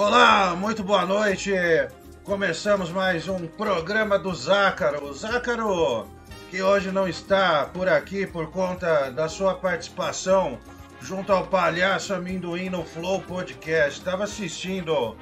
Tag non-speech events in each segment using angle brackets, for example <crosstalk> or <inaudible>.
Olá, muito boa noite. Começamos mais um programa do Zácaro. Zácaro, que hoje não está por aqui por conta da sua participação junto ao Palhaço Amendoim no Flow Podcast. Estava assistindo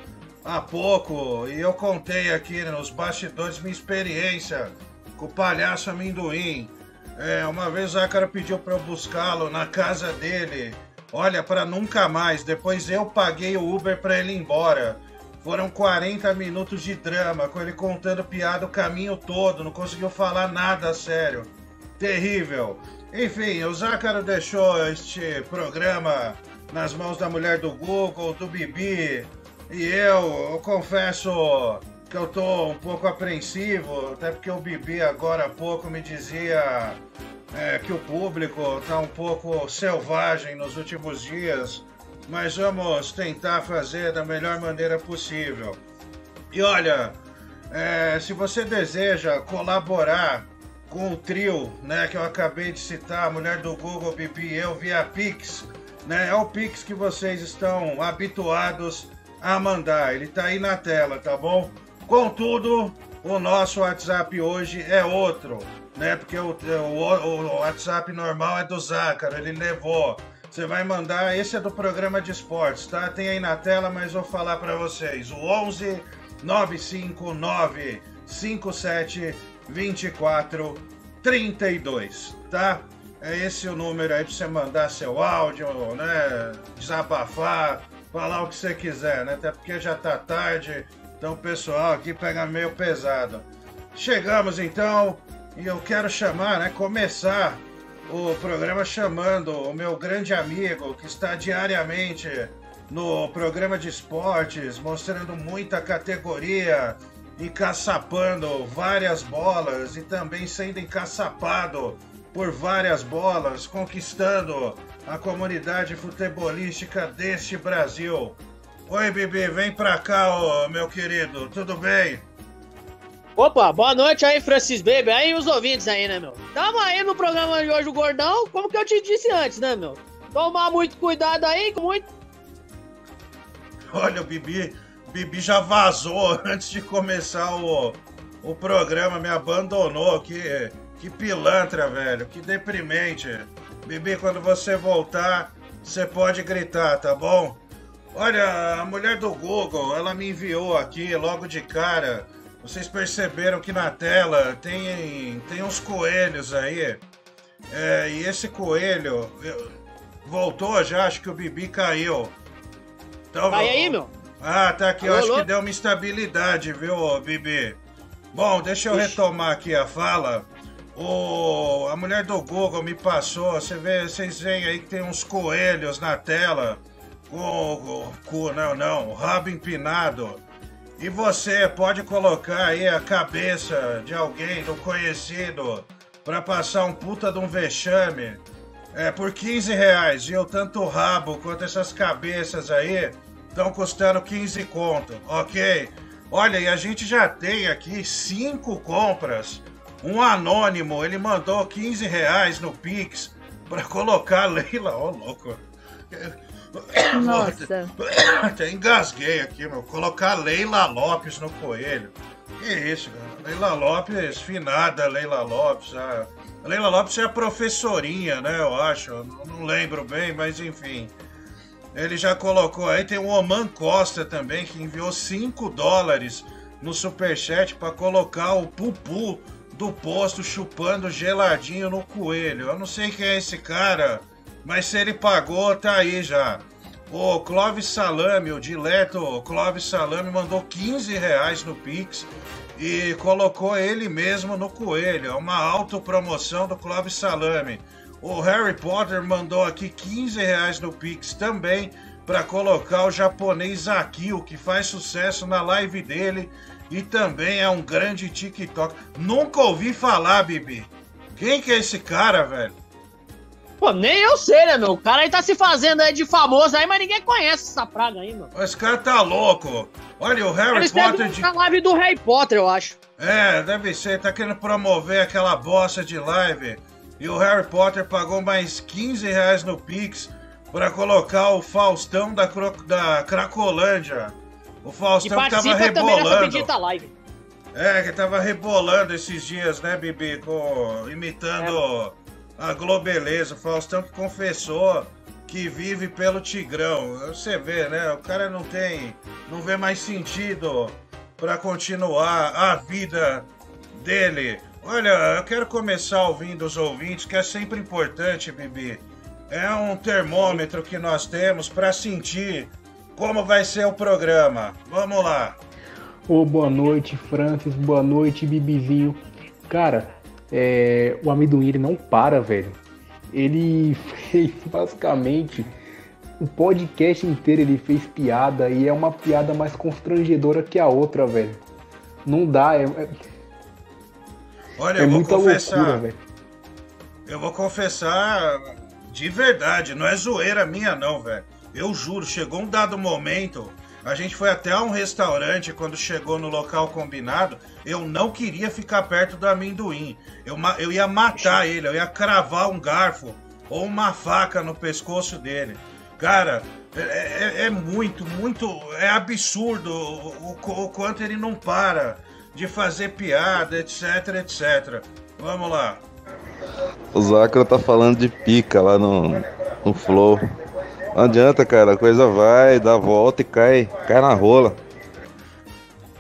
há pouco e eu contei aqui nos bastidores minha experiência com o Palhaço Amendoim. É, uma vez o Zácaro pediu para eu buscá-lo na casa dele. Olha, para nunca mais. Depois eu paguei o Uber para ele ir embora. Foram 40 minutos de drama, com ele contando piada o caminho todo, não conseguiu falar nada sério. Terrível. Enfim, o Zácaro deixou este programa nas mãos da mulher do Google, do Bibi. E eu, eu confesso que eu tô um pouco apreensivo, até porque o Bibi agora há pouco me dizia é, que o público tá um pouco selvagem nos últimos dias, mas vamos tentar fazer da melhor maneira possível. E olha, é, se você deseja colaborar com o trio, né, que eu acabei de citar, a mulher do Google, Bibi e eu, via Pix, né, é o Pix que vocês estão habituados a mandar. Ele tá aí na tela, tá bom? Contudo, o nosso WhatsApp hoje é outro, né? Porque o, o, o WhatsApp normal é do Zácaro, ele levou. Você vai mandar, esse é do programa de esportes, tá? Tem aí na tela, mas vou falar para vocês. O 11 959 57 24 32, tá? É esse o número aí para você mandar seu áudio, né? Desabafar, falar o que você quiser, né? Até porque já tá tarde então o pessoal aqui pega meio pesado. Chegamos então e eu quero chamar, né, começar o programa chamando o meu grande amigo que está diariamente no programa de esportes, mostrando muita categoria, encaçapando várias bolas e também sendo encaçapado por várias bolas, conquistando a comunidade futebolística deste Brasil. Oi, Bibi, vem pra cá, ô, meu querido, tudo bem? Opa, boa noite aí, Francis Baby, aí os ouvintes aí, né, meu? Tamo aí no programa de hoje, o Gordão, como que eu te disse antes, né, meu? Tomar muito cuidado aí, com muito... Olha, o Bibi, Bibi já vazou antes de começar o, o programa, me abandonou, que, que pilantra, velho, que deprimente. Bibi, quando você voltar, você pode gritar, tá bom? Olha, a mulher do Google, ela me enviou aqui logo de cara. Vocês perceberam que na tela tem, tem uns coelhos aí. É, e esse coelho voltou já, acho que o Bibi caiu. Então, Vai aí, meu? Ah, tá aqui, eu acho que deu uma instabilidade, viu, Bibi? Bom, deixa eu Ixi. retomar aqui a fala. O, a mulher do Google me passou, você vê, vocês veem aí que tem uns coelhos na tela com, com, não, não, rabo empinado. E você pode colocar aí a cabeça de alguém, do conhecido, para passar um puta de um vexame. É, por 15 reais? Tanto o rabo quanto essas cabeças aí estão custando 15 conto, ok? Olha, e a gente já tem aqui cinco compras. Um anônimo, ele mandou 15 reais no Pix para colocar Leila, ó, oh, louco. Nossa. <coughs> Até engasguei aqui, meu. Colocar Leila Lopes no coelho. Que isso, cara? Leila Lopes, finada Leila Lopes. A Leila Lopes é a professorinha, né? Eu acho. Não lembro bem, mas enfim. Ele já colocou aí. Tem o Oman Costa também, que enviou 5 dólares no superchat para colocar o pupu do posto chupando geladinho no coelho. Eu não sei quem é esse cara. Mas se ele pagou, tá aí já. O Clóvis Salame, o dileto Clóvis Salame, mandou 15 reais no Pix e colocou ele mesmo no coelho. É uma autopromoção do Clóvis Salame. O Harry Potter mandou aqui 15 reais no Pix também para colocar o japonês Akio, que faz sucesso na live dele e também é um grande TikTok. Nunca ouvi falar, Bibi. Quem que é esse cara, velho? Pô, nem eu sei, né, meu? O cara aí tá se fazendo aí de famoso aí, mas ninguém conhece essa praga aí, mano. Esse cara tá louco. Olha, o Harry Eles Potter. De... live do Harry Potter, eu acho. É, deve ser. Tá querendo promover aquela bosta de live. E o Harry Potter pagou mais 15 reais no Pix pra colocar o Faustão da, Cro... da Cracolândia. O Faustão que tava rebolando. Live. É, que tava rebolando esses dias, né, Bibi? Com, imitando é. A Globeleza. O Faustão que confessou que vive pelo Tigrão. Você vê, né? O cara não tem. não vê mais sentido para continuar a vida dele. Olha, eu quero começar ouvindo os ouvintes, que é sempre importante, Bibi. É um termômetro que nós temos para sentir como vai ser o programa. Vamos lá. Ô, oh, boa noite, Francis. Boa noite, Bibizinho. Cara, é, o amendoim ele não para, velho. Ele <laughs> fez basicamente o podcast inteiro ele fez piada e é uma piada mais constrangedora que a outra, velho. Não dá, é, é... Olha, é eu vou confessar. Loucura, eu vou confessar de verdade, não é zoeira minha não, velho. Eu juro, chegou um dado momento, a gente foi até um restaurante quando chegou no local combinado, eu não queria ficar perto do amendoim. Eu, eu ia matar ele, eu ia cravar um garfo ou uma faca no pescoço dele. Cara, é, é, é muito, muito. É absurdo o, o, o, quanto ele não para de fazer piada, etc, etc. Vamos lá. O Zacro tá falando de pica lá no, no Flow. Não adianta, cara, a coisa vai, dá a volta e cai, cai na rola.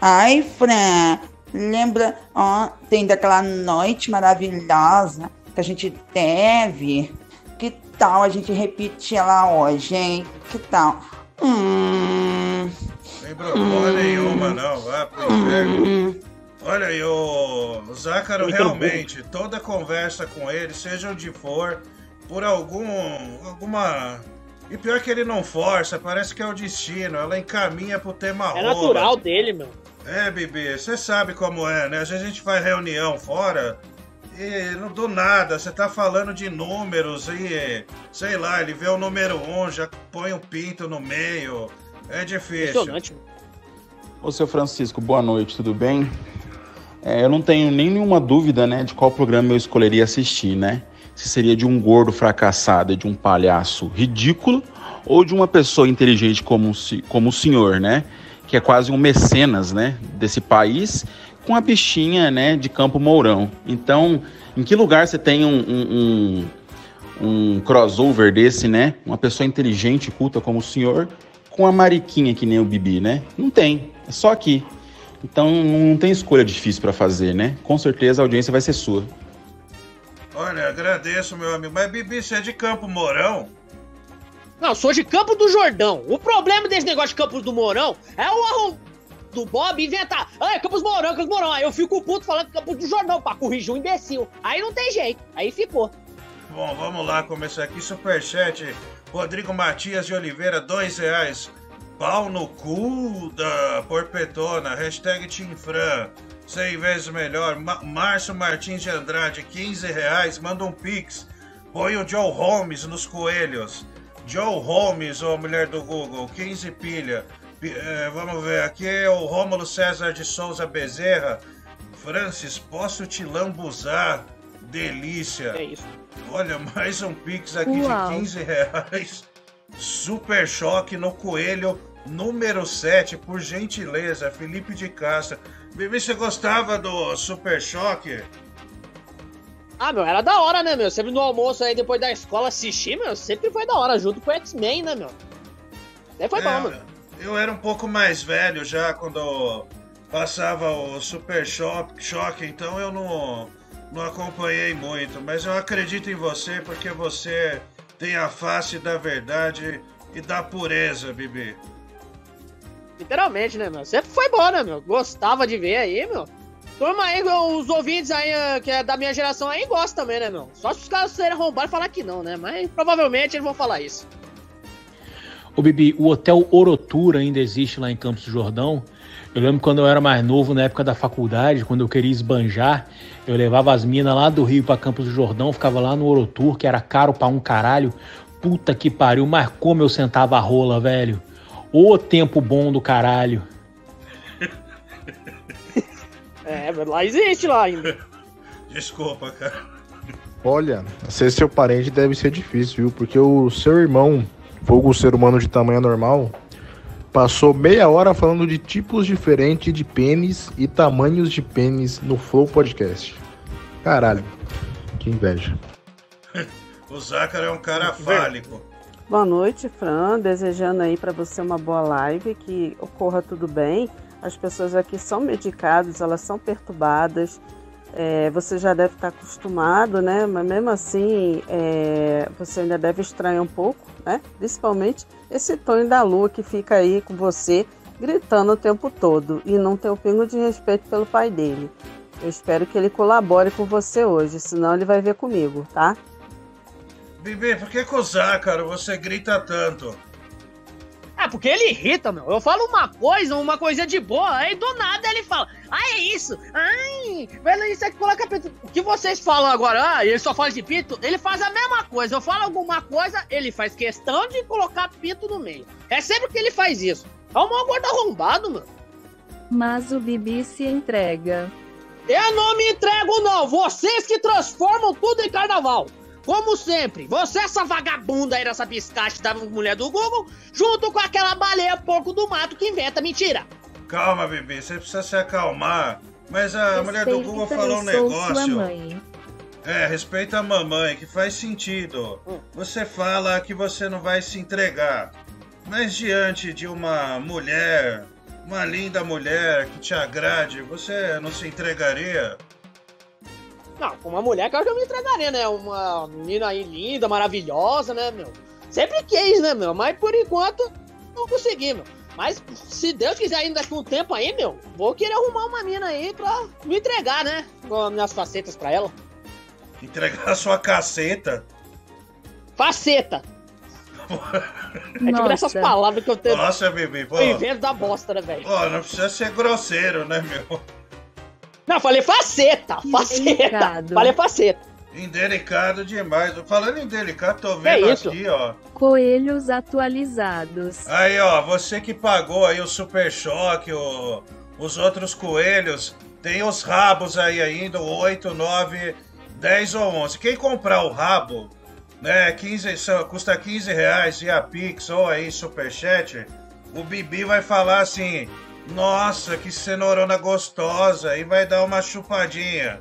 Ai, Fran, lembra ontem daquela noite maravilhosa que a gente teve? Que tal a gente repetir ela hoje, hein? Que tal? Hum. Sem problema hum, nenhuma, não. Vá pro hum, Olha aí, o Zácaro realmente, toda conversa com ele, seja onde for, por algum. alguma e pior que ele não força, parece que é o destino. Ela encaminha pro tema É natural dele, meu. É, Bibi, você sabe como é, né? Às vezes a gente faz reunião fora e não do nada, você tá falando de números e, sei lá, ele vê o número 1, um, já põe o um pinto no meio. É difícil. Ô, seu Francisco, boa noite, tudo bem? É, eu não tenho nem nenhuma dúvida, né, de qual programa eu escolheria assistir, né? Se seria de um gordo fracassado, de um palhaço ridículo, ou de uma pessoa inteligente como, como o senhor, né? Que é quase um mecenas, né? Desse país, com a bichinha, né? De Campo Mourão. Então, em que lugar você tem um, um, um, um crossover desse, né? Uma pessoa inteligente, culta como o senhor, com a mariquinha que nem o Bibi, né? Não tem. É só aqui. Então, não tem escolha difícil para fazer, né? Com certeza a audiência vai ser sua. Olha, agradeço, meu amigo. Mas, Bibi, você é de Campo Mourão? Não, sou de Campo do Jordão. O problema desse negócio de Campos do Mourão é o arrom do Bob inventar. Ah, Campos Mourão, Campos Mourão. Aí eu fico puto falando Campos do Jordão pra corrigir um imbecil. Aí não tem jeito. Aí ficou. Bom, vamos lá começar aqui. Superchat. Rodrigo Matias de Oliveira, dois reais. Pau no cu da Porpetona. Hashtag Team Fran. 100 vezes melhor. Márcio Martins de Andrade, 15 reais. Manda um pix. Põe o Joe Holmes nos coelhos. Joe Holmes, ou mulher do Google, 15 pilha. É, vamos ver, aqui é o Rômulo César de Souza Bezerra. Francis, posso te lambuzar? Delícia. É isso. Olha, <laughs> mais um pix aqui Uau. de 15 reais. Super choque no coelho número 7, por gentileza, Felipe de Castro. Bibi, você gostava do Super Choque? Ah, meu, era da hora, né, meu? Sempre no almoço aí, depois da escola, assistir, meu, sempre foi da hora, junto com o X-Men, né, meu? Sempre foi é, bom, meu. Eu era um pouco mais velho já quando passava o Super Choque, choque então eu não, não acompanhei muito. Mas eu acredito em você porque você tem a face da verdade e da pureza, Bibi. Literalmente, né, meu? Sempre foi bom, né, meu? Gostava de ver aí, meu. Turma aí, os ouvintes aí, eh, que é da minha geração aí, gostam também, né, meu? Só se os caras serem arrombar e falar que não, né? Mas provavelmente eles vão falar isso. Ô, Bibi, o Hotel Orotura ainda existe lá em Campos do Jordão. Eu lembro quando eu era mais novo, na época da faculdade, quando eu queria esbanjar, eu levava as minas lá do Rio para Campos do Jordão, ficava lá no Orotur, que era caro pra um caralho. Puta que pariu, mas como eu sentava a rola, velho. Ô tempo bom do caralho. <laughs> É, lá existe lá ainda. Desculpa, cara. Olha, ser seu parente deve ser difícil, viu? Porque o seu irmão, fogo ser humano de tamanho normal, Passou meia hora falando de tipos diferentes de pênis e tamanhos de pênis no Flow Podcast. Caralho, que inveja. <laughs> O Zácaro é um cara fálico. Boa noite, Fran. Desejando aí para você uma boa live, que ocorra tudo bem. As pessoas aqui são medicadas, elas são perturbadas. É, você já deve estar acostumado, né? Mas mesmo assim, é, você ainda deve estranhar um pouco, né? Principalmente esse Tony da Lua que fica aí com você gritando o tempo todo e não tem o um pingo de respeito pelo pai dele. Eu espero que ele colabore com você hoje, senão ele vai ver comigo, tá? Bibi, por que o Zácaro você grita tanto? É, porque ele irrita, meu. Eu falo uma coisa, uma coisa de boa, aí do nada ele fala, ah, é isso, ai, velho, isso aqui coloca pinto. O que vocês falam agora, ah, ele só fala de pinto, ele faz a mesma coisa. Eu falo alguma coisa, ele faz questão de colocar pinto no meio. É sempre que ele faz isso. É um mau gordo arrombado, mano. Mas o Bibi se entrega. Eu não me entrego, não. Vocês que transformam tudo em carnaval. Como sempre, você essa vagabunda aí nessa biscate da mulher do Google, junto com aquela baleia porco do mato que inventa mentira. Calma, bebê, você precisa se acalmar. Mas a mulher do Google falou um negócio. É, respeita a mamãe, que faz sentido. Hum. Você fala que você não vai se entregar. Mas diante de uma mulher, uma linda mulher que te agrade, você não se entregaria? Não, com uma mulher que eu já me entregaria, né? Uma menina aí linda, maravilhosa, né, meu? Sempre quis, né, meu? Mas por enquanto não consegui, meu. Mas se Deus quiser ainda daqui um tempo aí, meu, vou querer arrumar uma mina aí pra me entregar, né? Com as minhas facetas pra ela. Entregar a sua caceta? Faceta! <laughs> é tipo essas palavras que eu tenho. Nossa, bebê, pô. Eu invento da bosta, né, velho? Pô, não precisa ser grosseiro, né, meu? Não, falei faceta, faceta. Falei faceta. Indelicado demais. Falando em delicado, tô vendo é aqui, ó. Coelhos atualizados. Aí, ó, você que pagou aí o Super Choque, o, os outros coelhos, tem os rabos aí ainda, 8, 9, 10 ou 11. Quem comprar o rabo, né, 15, custa 15 reais via Pix ou aí Superchat, o Bibi vai falar assim, nossa, que cenourona gostosa! E vai dar uma chupadinha.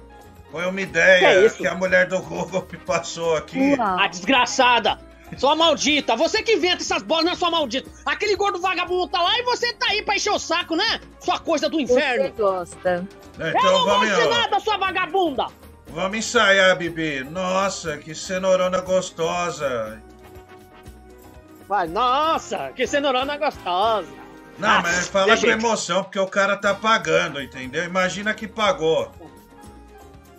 Foi uma ideia que, que, a mulher do Google me passou aqui. A desgraçada! Sua maldita! Você que inventa essas bolas, não é sua maldita! Aquele gordo vagabundo tá lá e você tá aí pra encher o saco, né? Sua coisa do inferno! Você gosta. É, então, Eu não vamos, gosto de nada, sua vagabunda! Vamos ensaiar, Bibi. Nossa, que cenourona gostosa! Vai, nossa, que cenourona gostosa! Não, ah, mas fala com emoção, porque o cara tá pagando, entendeu? Imagina que pagou.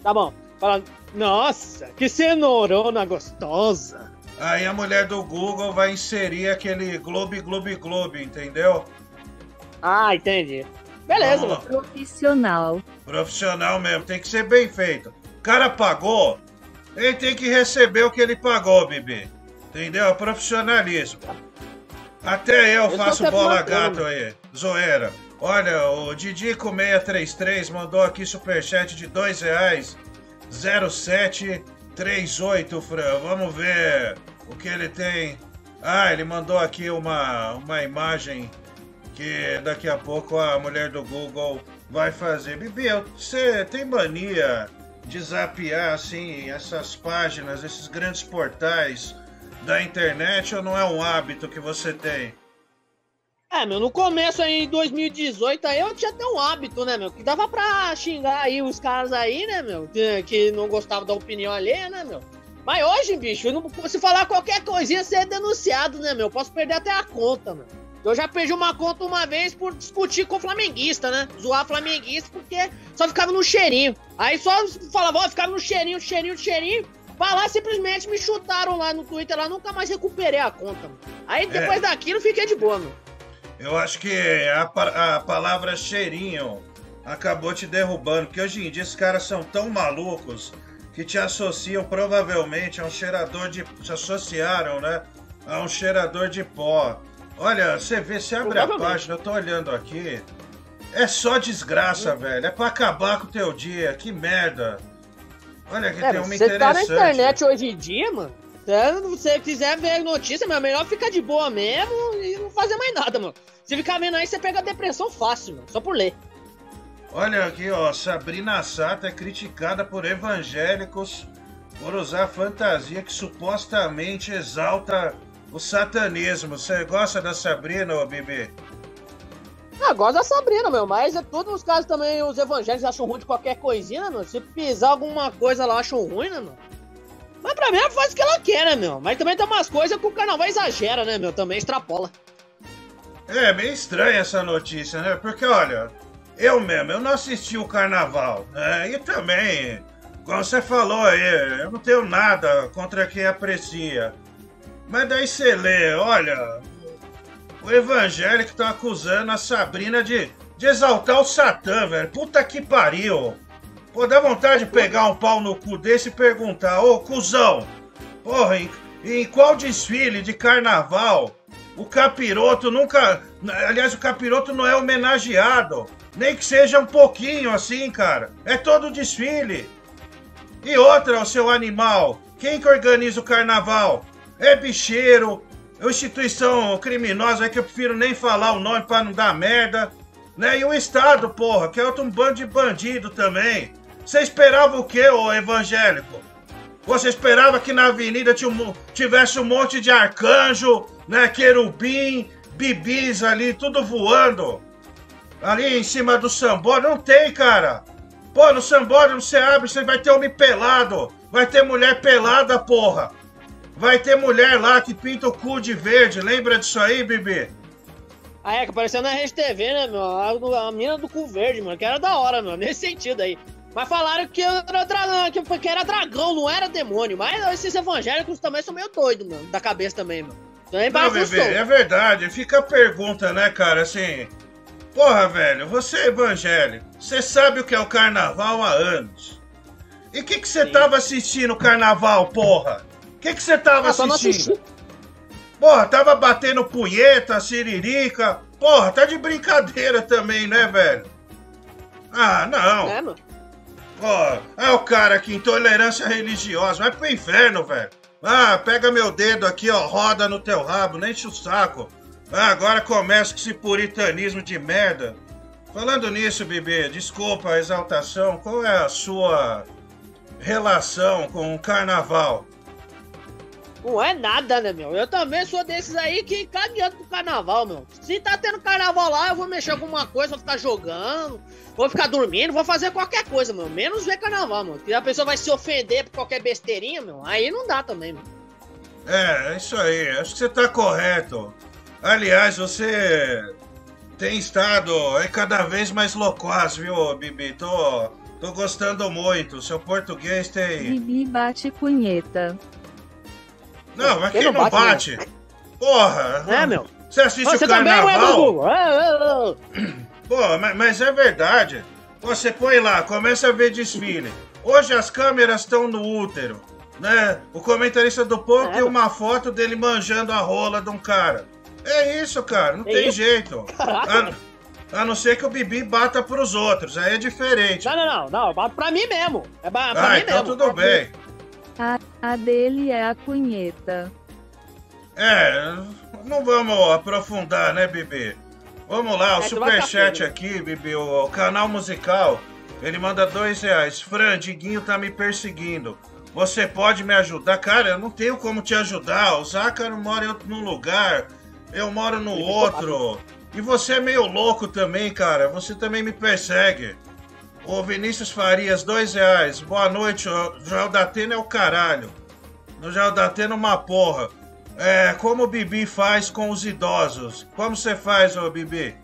Tá bom. Fala, nossa, que cenourona gostosa. Aí a mulher do Google vai inserir aquele Globe, Globe, Globe, entendeu? Ah, entendi. Beleza, mano. Profissional. Profissional mesmo, tem que ser bem feito. O cara pagou, ele tem que receber o que ele pagou, bebê. Entendeu? Profissionalismo. Até eu, eu faço bola gato aí, zoeira. Olha, o Didico633 mandou aqui superchat de dois reais. 0738, Fran. Vamos ver o que ele tem. Ah, ele mandou aqui uma, uma imagem que daqui a pouco a mulher do Google vai fazer. Bibi, você tem mania de zapear assim essas páginas, esses grandes portais da internet ou não é um hábito que você tem? É, meu, no começo aí, em 2018, aí eu tinha até um hábito, né, meu? Que dava pra xingar aí os caras aí, né, meu? Que, não gostavam da opinião alheia, né, meu? Mas hoje, bicho, não, se falar qualquer coisinha, você é denunciado, né, meu? Posso perder até a conta, meu. Eu já perdi uma conta uma vez por discutir com o flamenguista, né? Zoar flamenguista porque só ficava no cheirinho. Aí só falava, ó, ficava no cheirinho, cheirinho, cheirinho. Vai lá, simplesmente me chutaram lá no Twitter, lá nunca mais recuperei a conta. Mano. Aí é. depois é. daquilo fiquei de boa, mano. Eu acho que a, a palavra cheirinho acabou te derrubando, porque hoje em dia esses caras são tão malucos que te associam provavelmente a um cheirador de. se associaram, né? A um cheirador de pó. Olha, você vê, você abre a página, eu tô olhando aqui. É só desgraça, hum. velho. É pra acabar com o teu dia. Que merda. Olha que é, tem uma você tá na internet hoje em dia, mano. Se você quiser ver notícia, meu, melhor ficar de boa mesmo e não fazer mais nada, mano. Se ficar vendo aí, você pega depressão fácil, mano. Só por ler. Olha aqui, ó, Sabrina Sato é criticada por evangélicos por usar fantasia que supostamente exalta o satanismo. Você gosta da Sabrina, ô Bibi? Ah, gosto da Sabrina, meu, mas é todos os casos também os evangélicos acham ruim de qualquer coisinha, né, meu? Se pisar alguma coisa lá, acham ruim, né, meu? Mas pra mim ela faz o que ela quer, né, meu? Mas também tem umas coisas que o carnaval exagera, né, meu? Também extrapola. É meio estranha essa notícia, né? Porque, olha, eu mesmo, eu não assisti o carnaval, né? E também, como você falou aí, eu não tenho nada contra quem aprecia. Mas daí você lê, olha, o evangélico tá acusando a Sabrina de, de exaltar o Satã, velho. Puta que pariu. Pô, dá vontade de pegar um pau no cu desse e perguntar, ô cuzão, porra, em, em qual desfile de carnaval o capiroto nunca. Aliás, o capiroto não é homenageado. Nem que seja um pouquinho assim, cara. É todo desfile. E outra, o seu animal. Quem que organiza o carnaval? É bicheiro, uma instituição criminosa é que eu prefiro nem falar o nome pra não dar merda. Né? E o Estado, porra, que é outro bando de bandido também. Você esperava o quê, ô evangélico? Você esperava que na avenida tivesse um monte de arcanjo, né? Querubim, bibis ali, tudo voando. Ali em cima do sambódromo. Não tem, cara. Pô, no sambódromo você abre, você vai ter homem pelado. Vai ter mulher pelada, porra. Vai ter mulher lá que pinta o cu de verde. Lembra disso aí, Bibi? Ah, é, que apareceu na Rede TV, né, meu? A, a mina do cu verde, mano. Que era da hora, meu. Nesse sentido aí. Mas falaram que era, que, que era dragão, não era demônio. Mas esses evangélicos também são meio doidos, mano. Da cabeça também, mano. Também não, bebê, é verdade. Fica a pergunta, né, cara, assim... Porra, velho, você é evangélico. Você sabe o que é o carnaval há anos. E o que que você tava assistindo o carnaval, porra? O que que você tava ah, assistindo? Porra, tava batendo punheta, siririca. Porra, tá de brincadeira também, né, velho? Ah, não. É, mano. Ó, é o cara aqui, intolerância religiosa. Vai pro inferno, velho. Ah, pega meu dedo aqui, ó, roda no teu rabo, nem enche o saco. Ah, agora começa com esse puritanismo de merda. Falando nisso, bebê, desculpa a exaltação, qual é a sua relação com o carnaval? Não é nada, né, meu? Eu também sou desses aí que cagueando pro carnaval, meu. Se tá tendo carnaval lá, eu vou mexer alguma coisa, vou ficar jogando, vou ficar dormindo, vou fazer qualquer coisa, meu. Menos ver carnaval, meu. Se a pessoa vai se ofender por qualquer besteirinha, meu, aí não dá também, meu. É, é isso aí. Acho que você tá correto. Aliás, você tem estado é cada vez mais loquaz, viu, Bibi? Tô, tô gostando muito. Seu português tem. Bibi bate punheta. Não, mas quem, quem não bate? bate? Né? Porra! É, meu. Você assiste você o carnaval? É, <clears throat> Pô, mas, mas é verdade. Você põe lá, começa a ver desfile. Hoje as câmeras estão no útero, né? O comentarista do povo é. tem uma foto dele manjando a rola de um cara. É isso, cara, não é tem isso? jeito. A, a, não ser que o Bibi bata pros outros, aí é diferente. Não, não, não, não pra mim mesmo. É pra, pra ah, mim então mesmo. tudo bem. A, a dele é a cunheta. É, não vamos aprofundar, né, Bibi? Vamos lá, o é, superchat aqui, Bibi, o, o, canal musical. Ele manda dois reais. Fran, Diguinho tá me perseguindo. Você pode me ajudar? Cara, eu não tenho como te ajudar. O Zácaro mora em outro lugar eu moro no outro. E você é meio louco também, cara. Você também me persegue. Ô Vinícius Farias, dois reais. Boa noite, o Joel da Atena é o caralho. No Joel da Atena uma porra. É, como o Bibi faz com os idosos? Como você faz, ô Bibi?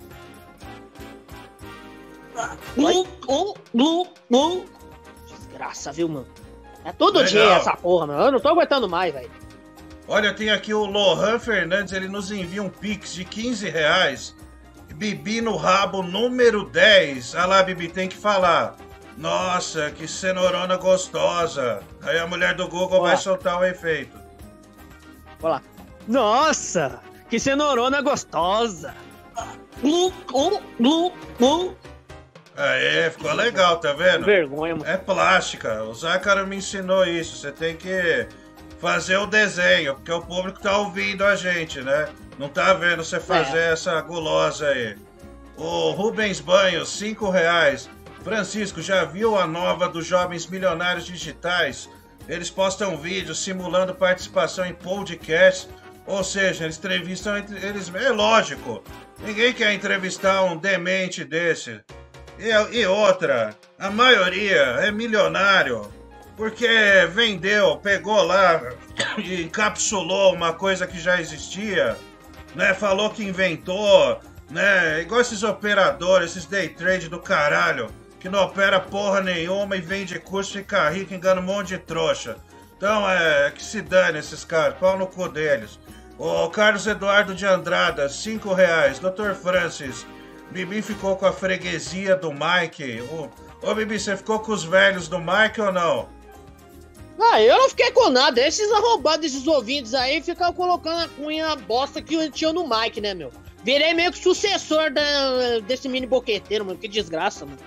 Glu, glu, glu, glu. Desgraça, viu, mano? É todo Legal. dia essa porra, mano. Eu não tô aguentando mais, velho. Olha, tem aqui o Lohan Fernandes, ele nos envia um pix de 15 reais. Bibi no rabo número 10. Ah lá, Bibi, tem que falar. Nossa, que cenourona gostosa. Aí a mulher do Google Olá. vai soltar o efeito. Olha lá. Nossa, que cenourona gostosa. Glu, glu, glu, glu. Aê, ficou legal, tá vendo? Vergonha, mano. É plástica. O Zácaro me ensinou isso. Você tem que fazer o desenho, porque o público tá ouvindo a gente, né? Não tá vendo você fazer essa gulosa aí. O Rubens Banhos, 5 reais. Francisco, já viu a nova dos Jovens Milionários Digitais? Eles postam vídeos simulando participação em podcast, ou seja, eles entrevistam entre eles. É lógico, ninguém quer entrevistar um demente desse. E, e outra, a maioria é milionário porque vendeu, pegou lá <coughs> e encapsulou uma coisa que já existia, né? Falou que inventou, né? Igual esses operadores, esses day trade do caralho que não opera porra nenhuma e vende curso, fica rico, engana um monte de trouxa. Então é que se dane esses caras, pau no cu deles. O Carlos Eduardo de Andrada, 5 reais. Dr. Francis, Bibi ficou com a freguesia do Mike. Ô, ô Bibi, você ficou com os velhos do Mike ou não? Ah, eu não fiquei com nada. Esses arrombados, esses ouvintes aí, ficam colocando a cunha bosta que tinha no Mike, né, meu? Virei meio que sucessor da, desse mini boqueteiro, mano. Que desgraça, mano.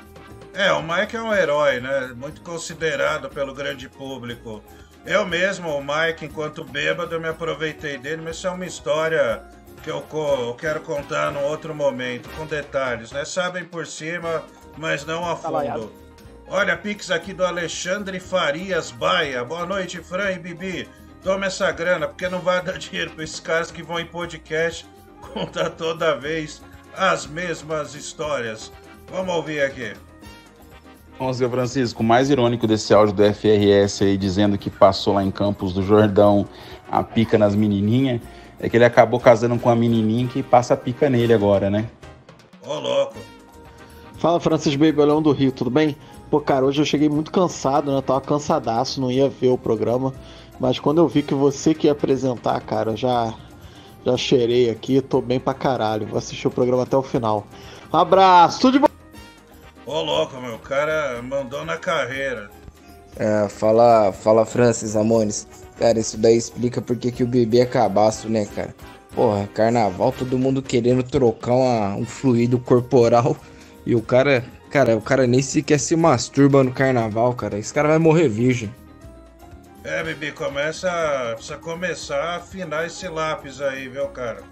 É, o Mike é um herói, né? Muito considerado pelo grande público. Eu mesmo, o Mike, enquanto bêbado, eu me aproveitei dele, mas isso é uma história que eu, eu quero contar num outro momento, com detalhes, né? Sabem por cima, mas não a fundo. Olha, Pix aqui do Alexandre Farias Baia. Boa noite, Fran e Bibi. Toma essa grana, porque não vai dar <laughs> dinheiro para esses caras que vão em podcast <laughs> contar toda vez as mesmas histórias. Vamos ouvir aqui. Vamos ver, Francisco, o mais irônico desse áudio do FRS aí, dizendo que passou lá em Campos do Jordão a pica nas menininhas, é que ele acabou casando com a menininha que passa a pica nele agora, né? Ô, louco. Fala, Francisco Bebelão do Rio, tudo bem? Pô, cara, hoje eu cheguei muito cansado, né? Eu tava cansadaço, não ia ver o programa. Mas quando eu vi que você que ia apresentar, cara, eu já, já cheirei aqui, tô bem pra caralho. Vou assistir o programa até o final. Um abraço, tudo de bom! Ô, louco, meu, o cara mandou na carreira. É, fala, fala Francis Amones. Cara, isso daí explica porque que o bebê é cabaço, né, cara? Porra, carnaval, todo mundo querendo trocar uma, um fluido corporal e o cara, cara, o cara nem sequer se masturba no carnaval, cara. Esse cara vai morrer virgem. É, Bibi, começa. Precisa começar a afinar esse lápis aí, viu, cara?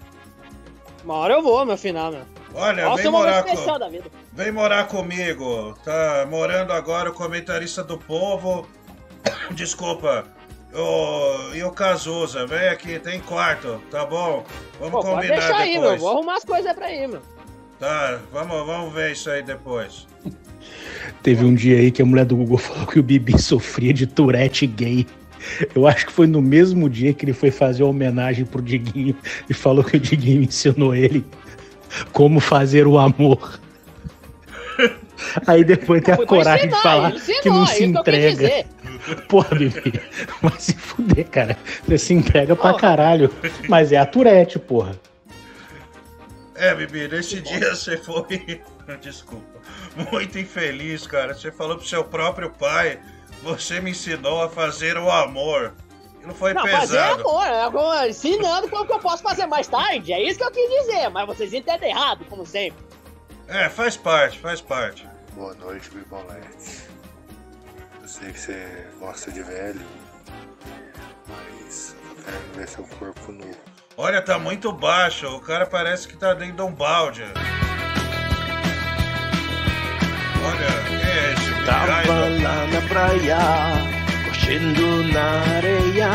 Uma hora eu vou me afinar, meu. Olha, Nossa, vem morar, com... da vida. vem morar comigo. Tá morando agora o comentarista do povo. <coughs> Desculpa. O... E o Cazuza, vem aqui, tem quarto, tá bom? Vamos Pô, pode combinar deixar aí, meu. depois. Vou arrumar as coisas pra ir, meu. Tá, vamos, vamos ver isso aí depois. Teve um dia aí que a mulher do Google falou que o Bibi sofria de Tourette gay. Eu acho que foi no mesmo dia que ele foi fazer uma homenagem pro Diguinho e falou que o Diguinho ensinou ele como fazer o amor. Aí depois tem a Foi coragem ensinar, de falar ensinou, que não é se que entrega. Porra, Bibi, vai se fuder, cara. Você se entrega pra caralho. Mas é a Tourette, porra. É, Bibi, nesse dia você foi. <laughs> Desculpa. Muito infeliz, cara. Você falou pro seu próprio pai. Você me ensinou a fazer o amor. E não foi Não, fazer pesado. amor, é ensinando como que eu posso fazer mais tarde. É isso que eu quis dizer, mas vocês entendem errado, como sempre. É, faz parte, faz parte. Boa noite, Bibolete. Eu sei que você gosta de velho, mas eu quero ver seu corpo nu. Olha, tá muito baixo. O cara parece que tá dentro de um balde. Olha, é esse? Tava lá na praia, coxendo na areia.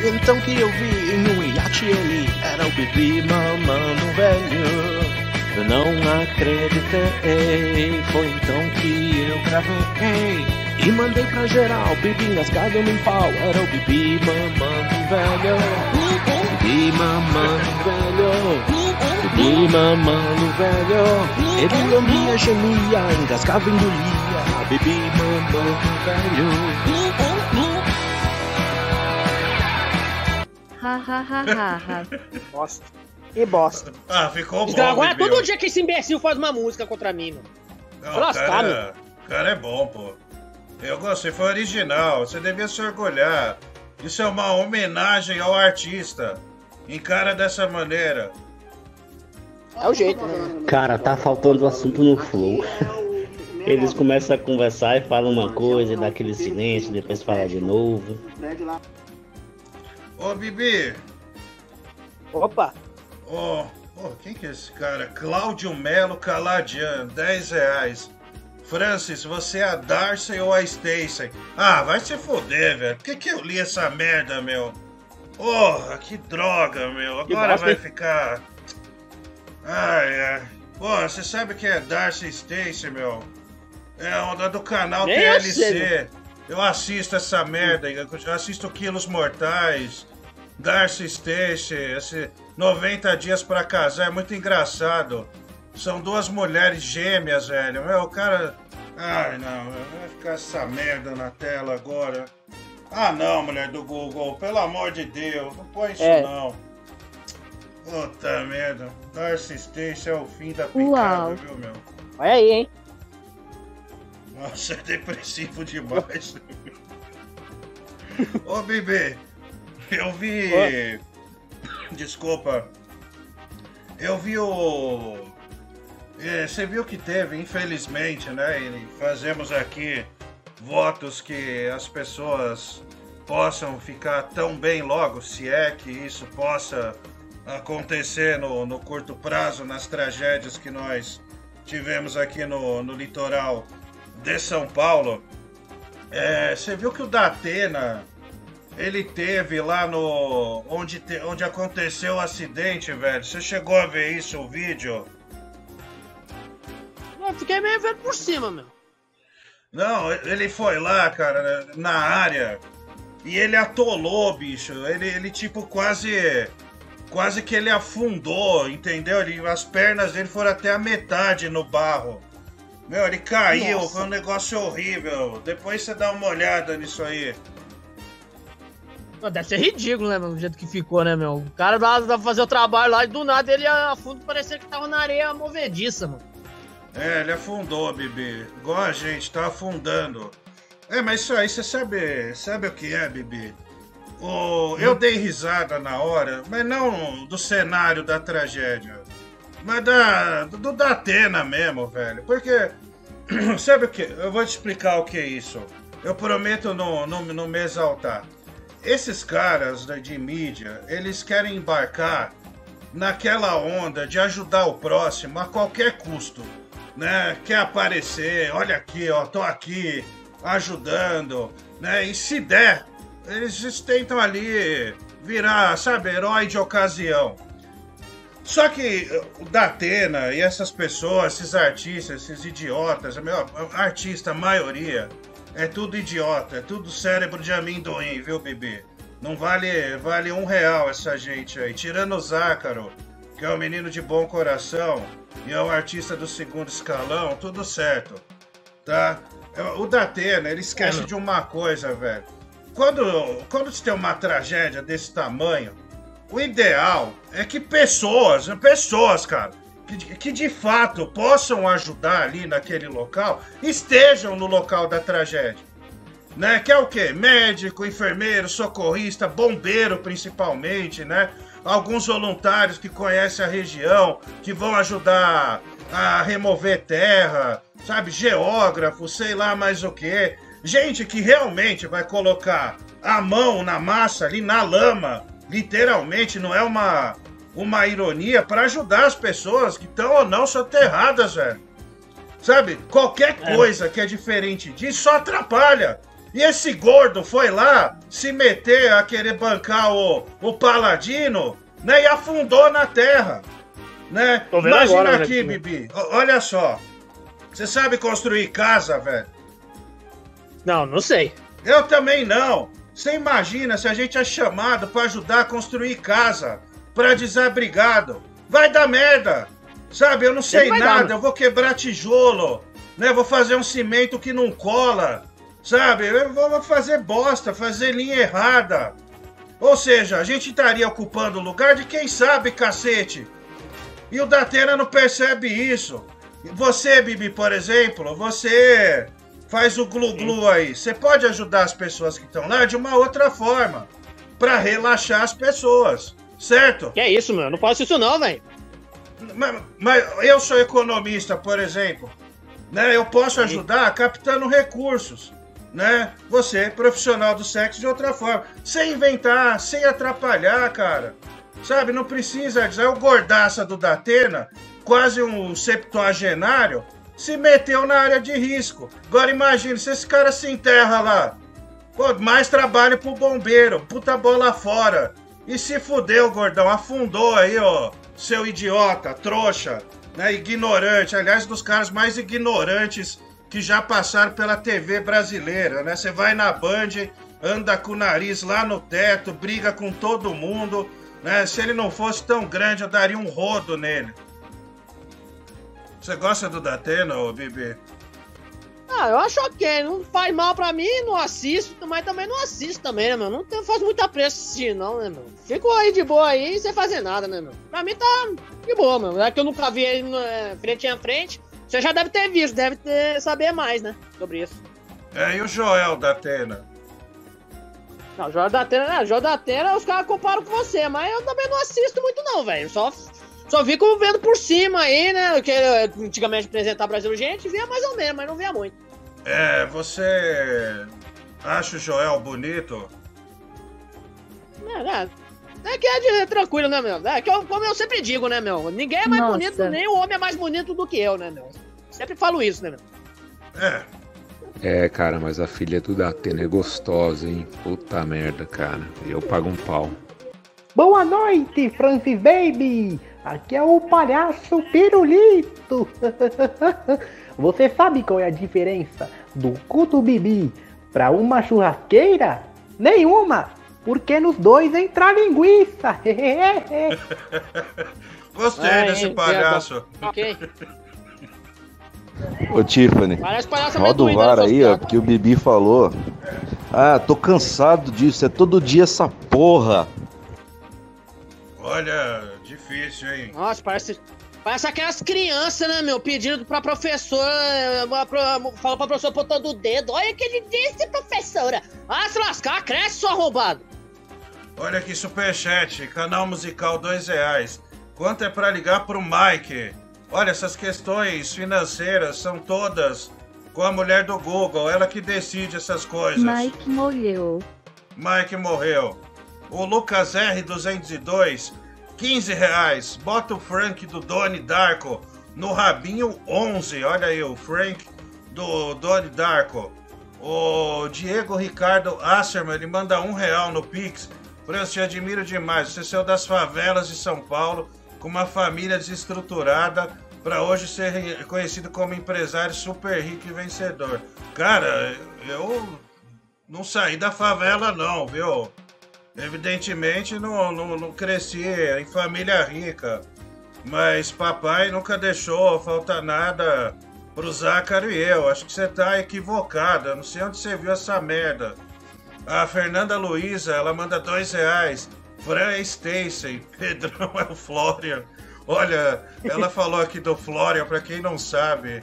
Foi então que eu vi em um iate ele era o Bibi mamando um velho. Eu não acreditei, foi então que eu gravei e mandei pra geral. Bibi engasgado num pau, era o Bibi mamando um velho. Bibi mamando velho. Bibi mamando velho. Ele lambia, gemia, engasgava, engolia. Bibi mamando velho. Ha ha ha ha ha. Bosta. Que bosta. Ah, ficou bom. Agora Bibi. todo dia que esse imbecil faz uma música contra mim, meu. Não, lascar, cara, o cara é bom, pô. Eu gostei, foi original. Você devia se orgulhar. Isso é uma homenagem ao artista. Encara dessa maneira. É o jeito, né? Cara, tá faltando assunto no flow. <laughs> Eles começam a conversar e falam uma coisa, e dá aquele silêncio, depois fala de novo. Ô, Bibi. Opa. Ô, ô, quem que é esse cara? Cláudio Melo Caladian, 10 reais. Francis, você é a Darcy ou a Stacy? Ah, vai se foder, velho. Por que, que eu li essa merda, meu? Porra, que droga, meu. Agora vai ficar. Ai, ai. Pô, você sabe que é Darcy Stacy, meu? É onda do canal Nem TLC. Eu assisto essa merda, eu assisto Quilos Mortais, Darcy Stacy, esse 90 dias pra casar, é muito engraçado. São duas mulheres gêmeas, velho. Meu, o cara. Ai, não, vai ficar essa merda na tela agora. Ah, não, mulher do Google, pelo amor de Deus, não põe isso É. não. Puta merda. Darcy Stacy é o fim da Uau. picada, viu, meu? Olha aí, hein? Nossa, <laughs> é depressivo demais. Ô, bebê, eu vi. Desculpa. Eu vi o. É, você viu que teve, infelizmente, né? E fazemos aqui votos que as pessoas possam ficar tão bem logo, se é que isso possa acontecer no, no curto prazo, nas tragédias que nós tivemos aqui no, no litoral de São Paulo. É, você viu que o Datena ele teve lá no onde, te- onde aconteceu o acidente, velho. Você chegou a ver isso, o vídeo? Eu fiquei meio vendo por cima, meu. Não, ele foi lá, cara, na área e ele atolou, bicho. Ele, ele tipo quase quase que ele afundou, entendeu? Ele, as pernas dele foram até a metade no barro. Meu, ele caiu, Nossa. foi um negócio horrível. Depois você dá uma olhada nisso aí. Deve ser ridículo, né, meu? O jeito que ficou, né, meu? O cara dá pra fazer o trabalho lá e do nada ele afunda parecia que tava na areia movediça, mano. É, ele afundou, Bibi. Igual a gente, tá afundando. É, mas isso aí você sabe, sabe o que é, Bibi? O, eu dei risada na hora, mas não do cenário da tragédia. Mas da, do, do Datena mesmo, velho. Porque, <clears throat> sabe o que? Eu vou te explicar o que é isso. Eu prometo não, não, não me exaltar. Esses caras da- de mídia, eles querem embarcar naquela onda de ajudar o próximo a qualquer custo, né? Quer aparecer, olha aqui, ó, tô aqui ajudando, né? E se der, eles tentam ali virar, sabe, herói de ocasião. Só que eh, o Datena e essas pessoas, esses artistas, esses idiotas, a meu, artista, a maioria, é tudo idiota, é tudo cérebro de amendoim, viu, bebê? Não vale, vale um real essa gente aí. Tirando o Zácaro, que é um menino de bom coração e é um artista do segundo escalão, tudo certo, tá? O Datena, ele esquece de uma coisa, velho. Quando, quando você tem uma tragédia desse tamanho, o ideal é que pessoas, pessoas, cara, que, de- que de fato possam ajudar ali naquele local, estejam no local da tragédia. Né? Que é o quê? Médico, enfermeiro, socorrista, bombeiro principalmente, né? Alguns voluntários que conhecem a região, que vão ajudar a remover terra, sabe? Geógrafo, sei lá mais o que. Gente que realmente vai colocar a mão na massa ali na lama, literalmente, não é uma, uma ironia, para ajudar as pessoas que estão ou não soterradas, velho. Sabe? Qualquer coisa que é diferente disso só atrapalha. E esse gordo foi lá se meter a querer bancar o, o Paladino, né? E afundou na terra. Né? Tô vendo Imagina agora, né, aqui, Bibi. Olha só. Você sabe construir casa, velho? Não, não sei. Eu também não. Você imagina se a gente é chamado pra ajudar a construir casa pra desabrigado? Vai dar merda. Sabe, eu não sei vai dar, nada, né? eu vou quebrar tijolo, né? Vou fazer um cimento que não cola. Sabe? Vou fazer bosta, fazer linha errada. Ou seja, a gente estaria ocupando o lugar de quem sabe, cacete. E o Datena não percebe isso. Você, Bibi, por exemplo, você faz o glu-glu aí. Você pode ajudar as pessoas que estão lá de uma outra forma. Pra relaxar as pessoas. Certo? Que é isso, meu? Eu não faço isso não, velho. Mas, mas eu sou economista, por exemplo. Né? Eu posso ajudar captando recursos. Né? Você, profissional do sexo, de outra forma. Sem inventar, sem atrapalhar, cara. Sabe, não precisa dizer. O gordaça do Datena, quase um septuagenário, se meteu na área de risco. Agora imagine, se esse cara se enterra lá. Pô, mais trabalho pro bombeiro, puta bola fora. E se fudeu, gordão, afundou aí, ó, seu idiota, trouxa, né, ignorante, aliás, dos caras mais ignorantes que já passaram pela TV brasileira, né? Você vai na Band, anda com o nariz lá no teto, briga com todo mundo, né? Se ele não fosse tão grande, eu daria um rodo nele. Você gosta do Datena, ô Bibi? Ah, eu acho ok, não faz mal pra mim, não assisto, mas também não assisto também, né, meu? Não faz muito apreço assistir, não, né, meu? Fico aí de boa aí sem fazer nada, né, meu? Pra mim tá de boa, meu. É que eu nunca vi ele é, frente a frente. Você já deve ter visto, deve ter, saber mais, né, sobre isso. É, e o Joel da Atena? Não, o Joel da Atena, é, o Joel da Atena os caras comparam com você, mas eu também não assisto muito não, velho. Só, só fico vendo por cima aí, né, que antigamente apresentar Brasil Gente, via mais ou menos, mas não via muito. É, você acha o Joel bonito? É, é, é que é de, tranquilo, né, meu? É que eu, como eu sempre digo, né, meu? Ninguém é mais Nossa. bonito, nem o homem é mais bonito do que eu, né, meu? Sempre falo isso, né, meu? É. É, cara, mas a filha do Datena é gostosa, hein? Puta merda, cara. Eu pago um pau. Boa noite, Francis Baby! Aqui é o palhaço Pirulito! <laughs> Você sabe qual é a diferença do cu do Bibi para uma churrasqueira? Nenhuma! Porque nos dois entra linguiça! <laughs> Gostei É, desse hein, palhaço. Ok. Ô Tiffany, roda o VAR aí, ó, porque o Bibi falou. Ah, tô cansado disso, é todo dia essa porra. Olha, difícil, hein? Nossa, parece. Parece aquelas crianças, né, meu? Pedindo pra professora. eh, Fala pra professora botando o dedo. Olha o que ele disse, professora. Ah, se lascar, cresce, seu arrombado. Olha aqui, superchat, canal musical dois reais. Quanto é pra ligar pro Mike? Olha, essas questões financeiras são todas com a mulher do Google, ela que decide essas coisas. Mike morreu. Mike morreu. O Lucas R202, 15 reais. Bota o Frank do Donnie Darko no rabinho 11. Olha aí, o Frank do Donnie Darko. O Diego Ricardo Asserman, ele manda um real no Pix. Francis, te admiro demais. Você saiu das favelas de São Paulo com uma família desestruturada para hoje ser reconhecido como empresário super rico e vencedor. Cara, eu não saí da favela não, viu? Evidentemente não, não, não cresci em família rica. Mas papai nunca deixou faltar nada pro Zácaro e eu. Acho que você tá equivocado. Eu não sei onde você viu essa merda. A Fernanda Luiza, ela manda dois reais. Fran é Stacy, <laughs> Pedrão é o Florian. Olha, ela <laughs> falou aqui do Florian, pra quem não sabe.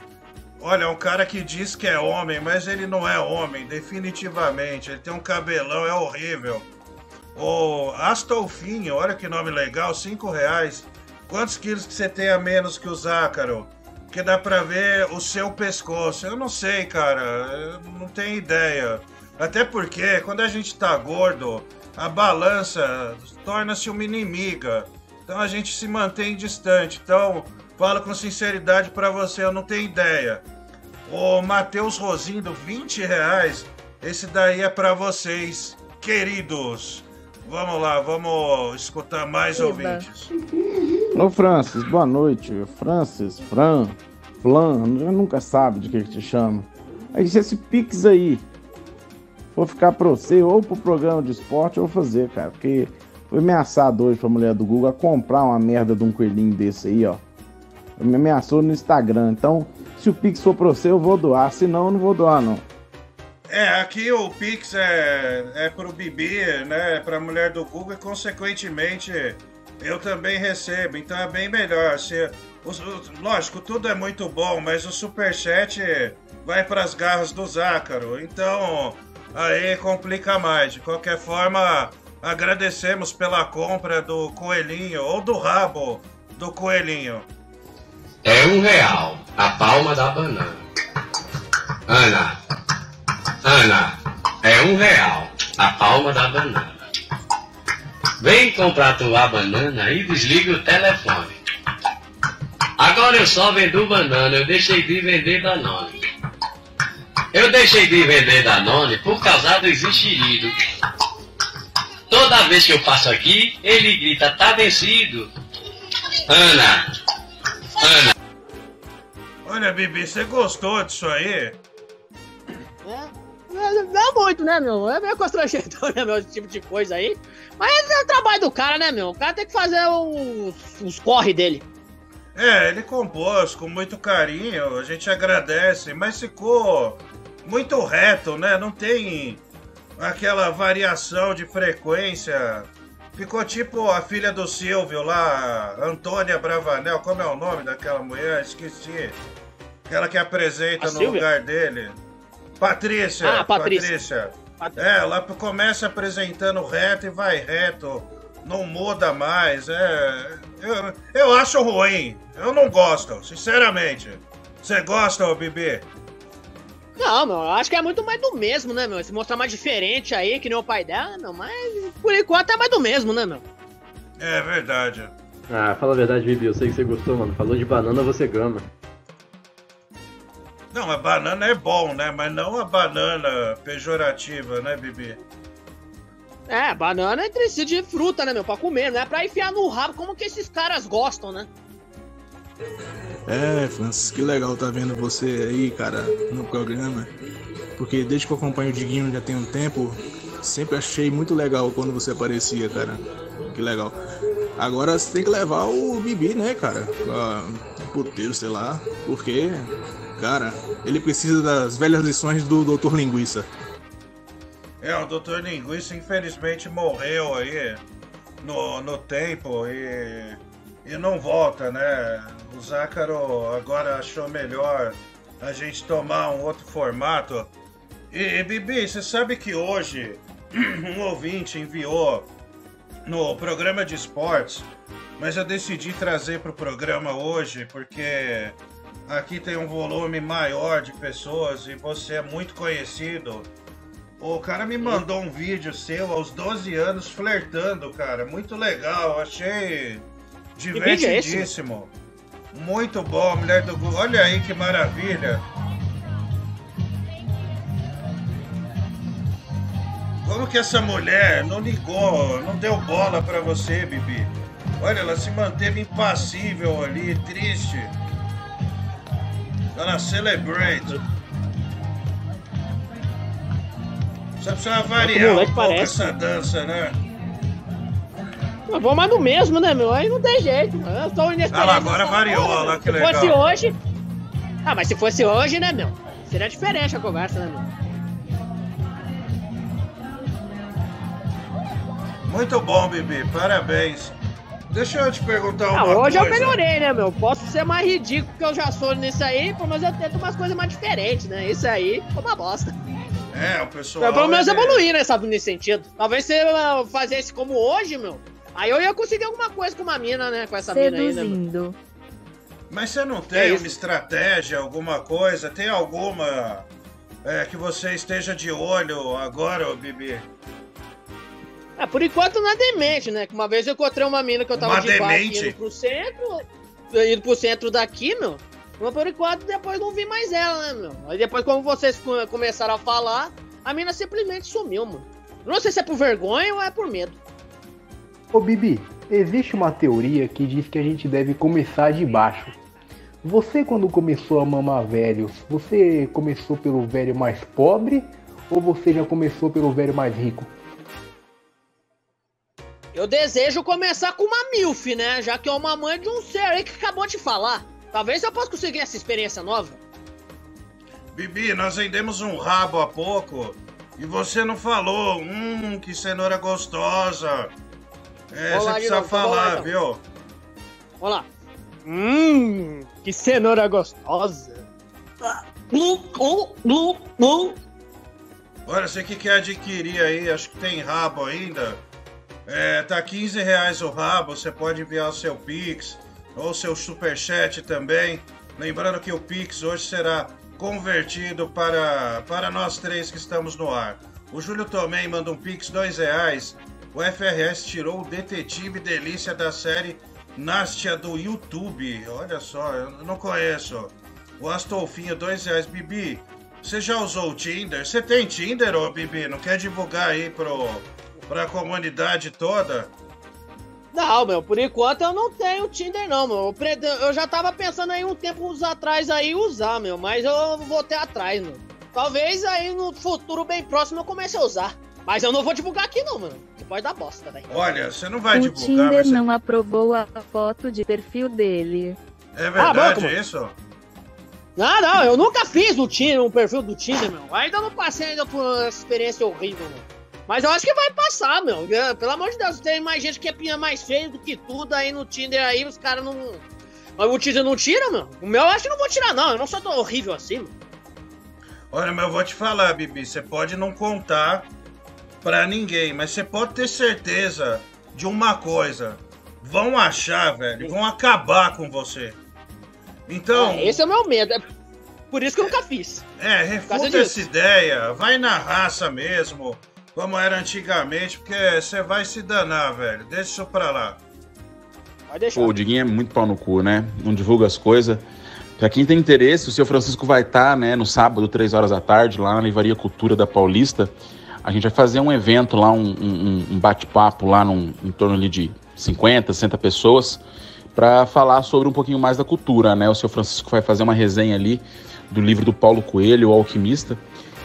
Olha, é um cara que diz que é homem, mas ele não é homem, definitivamente. Ele tem um cabelão, é horrível. O Astolfinho, olha que nome legal, cinco reais. Quantos quilos que você tem a menos que o Zácaro? Que dá pra ver o seu pescoço. Eu não sei, cara. Eu não tenho ideia. Até porque, quando a gente tá gordo, a balança torna-se uma inimiga. Então a gente se mantém distante. Então, falo com sinceridade pra você, eu não tenho ideia. O Matheus Rosindo, 20 reais. Esse daí é pra vocês, queridos. Vamos lá, vamos escutar mais Eba. ouvintes. Ô Francis, boa noite. Francis, Fran, Flan, eu nunca sabe de que que te chama. Aí se esse Pix aí for ficar pra você, ou pro programa de esporte, eu vou fazer, cara. Porque foi ameaçado hoje pra mulher do Google a comprar uma merda de um coelhinho desse aí, ó. Me ameaçou no Instagram. Então, se o Pix for pra você, eu vou doar. Se não, eu não vou doar, não. É, aqui o Pix é, é pro Bibi, né? Pra mulher do Google e, consequentemente, eu também recebo. Então é bem melhor. Se, os- os- lógico, tudo é muito bom, mas o superchat vai pras garras do Zácaro. Então, aí complica mais. De qualquer forma, agradecemos pela compra do coelhinho ou do rabo do coelhinho. É um real a palma da banana. Ana, Ana, é um real a palma da banana. Vem comprar tua banana e desliga o telefone. Agora eu só vendo banana, eu deixei de vender Danone. Eu deixei de vender Danone por causa do enxerido. Toda vez que eu passo aqui, ele grita, tá vencido. Ana, Ana. Olha, Bibi, você gostou disso aí? É, Não muito, né, meu? É meio constrangedor, <laughs> né, meu? Esse tipo de coisa aí. Mas é o trabalho do cara, né, meu? O cara tem que fazer os, os corre dele. É, ele compôs com muito carinho, a gente agradece, mas ficou muito reto, né? Não tem aquela variação de frequência. Ficou tipo a filha do Silvio lá, Antônia Bravanel, como é o nome daquela mulher? Esqueci. Aquela que apresenta A no Silvia? lugar dele. Patrícia. Ah, Patrícia. É, ela começa apresentando reto e vai reto. Não muda mais. É, eu, eu acho ruim. Eu não gosto, sinceramente. Você gosta, ô Bibi? Não, meu, eu acho que é muito mais do mesmo, né, meu? Se mostrar mais diferente aí, que nem o pai dela, meu, mas por enquanto é mais do mesmo, né, meu? É verdade. Ah, fala a verdade, Bibi, eu sei que você gostou, mano. Falou de banana, você gama. Não, a banana é bom, né? Mas não a banana pejorativa, né, Bibi? É, banana é tecido de fruta, né, meu? Pra comer, não é pra enfiar no rabo como que esses caras gostam, né? É, Francis, que legal tá vendo você aí, cara, no programa. Porque desde que eu acompanho o Diguinho já tem um tempo, sempre achei muito legal quando você aparecia, cara. Que legal. Agora você tem que levar o Bibi, né, cara? Pra puteiro, sei lá. Porque, cara, ele precisa das velhas lições do Dr. Linguiça. É, o Dr. Linguiça infelizmente morreu aí no, no tempo e, e não volta, né? O Zácaro agora achou melhor a gente tomar um outro formato. E, e Bibi, você sabe que hoje <clears throat> um ouvinte enviou no programa de esportes, mas eu decidi trazer para o programa hoje porque aqui tem um volume maior de pessoas e você é muito conhecido. O cara me mandou um vídeo seu aos 12 anos flertando, cara. Muito legal, achei é divertidíssimo. Muito bom, mulher do Google. Olha aí que maravilha. Como que essa mulher não ligou, não deu bola pra você, Bibi? Olha, ela se manteve impassível ali, triste. Ela celebrate. Você precisa variar um pouco parece. essa dança, né? Mas vou mais no mesmo, né, meu? Aí não tem jeito, mano. Eu sou inexperiente. Ah agora variou, olha que Se legal. fosse hoje. Ah, mas se fosse hoje, né, meu? Seria diferente a conversa, né, meu? Muito bom, Bibi, parabéns. Deixa eu te perguntar uma Ah, hoje coisa. eu melhorei, né, meu? Posso ser mais ridículo que eu já sou nisso aí, mas eu tento umas coisas mais diferentes, né? Isso aí foi uma bosta. É, o pessoal. Eu, pelo menos ele- evoluir, né, nesse sentido. Talvez se eu fizesse como hoje, meu, aí eu ia conseguir alguma coisa com uma mina, né, com essa mina aí, né? Seduzindo. Mas você não É tem isso. uma estratégia, alguma coisa? Tem alguma é, que você esteja de olho agora, ô Bibi? É, por enquanto nada em mente, né? Que uma vez eu encontrei uma mina que eu tava Uma de demente? indo pro centro, indo pro centro daqui, meu. Mas por enquanto depois não vi mais ela, né, meu? Aí depois, como vocês co- começaram a falar, a mina simplesmente sumiu, mano. Não sei se é por vergonha ou é por medo. Ô Bibi, existe uma teoria que diz que a gente deve começar de baixo. Você quando começou a mamar velho, você começou pelo velho mais pobre ou você já começou pelo velho mais rico? Eu desejo começar com uma MILF, né? Já que é uma mãe de um ser aí que acabou de falar. Talvez eu possa conseguir essa experiência nova. Bibi, nós vendemos um rabo há pouco e você não falou. Hum, que cenoura gostosa. É, Vamos você precisa vamos lá, falar, então. viu? Vamos lá. Hum, que cenoura gostosa. Hum, hum, hum. Olha, você que quer adquirir aí, acho que tem rabo ainda. É, tá 15 reais o rabo, você pode enviar o seu Pix ou seu Superchat também. Lembrando que o Pix hoje será convertido para, para nós três que estamos no ar. O Júlio Tomei manda um Pix dois reais o FRS tirou o detetive delícia da série Nastia do YouTube. Olha só, eu não conheço. O Astolfinho, dois reais. Bibi, você já usou o Tinder? Você tem Tinder, ô Bibi? Não quer divulgar aí pro, pra comunidade toda? Não, meu, por enquanto eu não tenho Tinder, não, meu. Eu, já tava pensando aí um tempo atrás aí usar, meu, mas eu vou ter atrás, meu. Talvez aí no futuro bem próximo eu comece a usar. Mas eu não vou divulgar aqui, não, mano. Que pode dar bosta, velho. Olha, você não vai o divulgar, Tinder mas você- não aprovou a foto de perfil dele. é Ah, verdade bom, como- isso? Não, não, eu nunca fiz no Tinder, um perfil do Tinder, meu. Ainda não passei ainda por uma experiência horrível, meu. Mas eu acho que vai passar, meu. É, Pelo amor de Deus, tem mais gente que é pinha mais feio do que tudo aí no Tinder aí, os caras não. Mas o Tinder não tira, meu. O meu eu acho que não vou tirar, não. Eu não sou tão horrível assim, meu. Olha, mas eu vou te falar, Bibi, você pode não contar pra ninguém, mas você pode ter certeza de uma coisa. Vão achar, velho, vão acabar com você. Então, É, esse é o meu medo. É por isso que eu nunca fiz. é, refuta essa ideia, vai na raça mesmo, como era antigamente, porque você vai se danar, velho. Deixa isso pra lá. Pô, o Diguinho é muito pau no cu, né? Não divulga as coisas. Pra quem tem interesse, o seu Francisco vai estar, né, no sábado, 3 horas da tarde, lá na Livraria Cultura da Paulista. A gente vai fazer um evento lá, um, um- um bate-papo lá num, em torno de 50, 60 pessoas, para falar sobre um pouquinho mais da cultura, né? O seu Francisco vai fazer uma resenha ali do livro do Paulo Coelho, O Alquimista.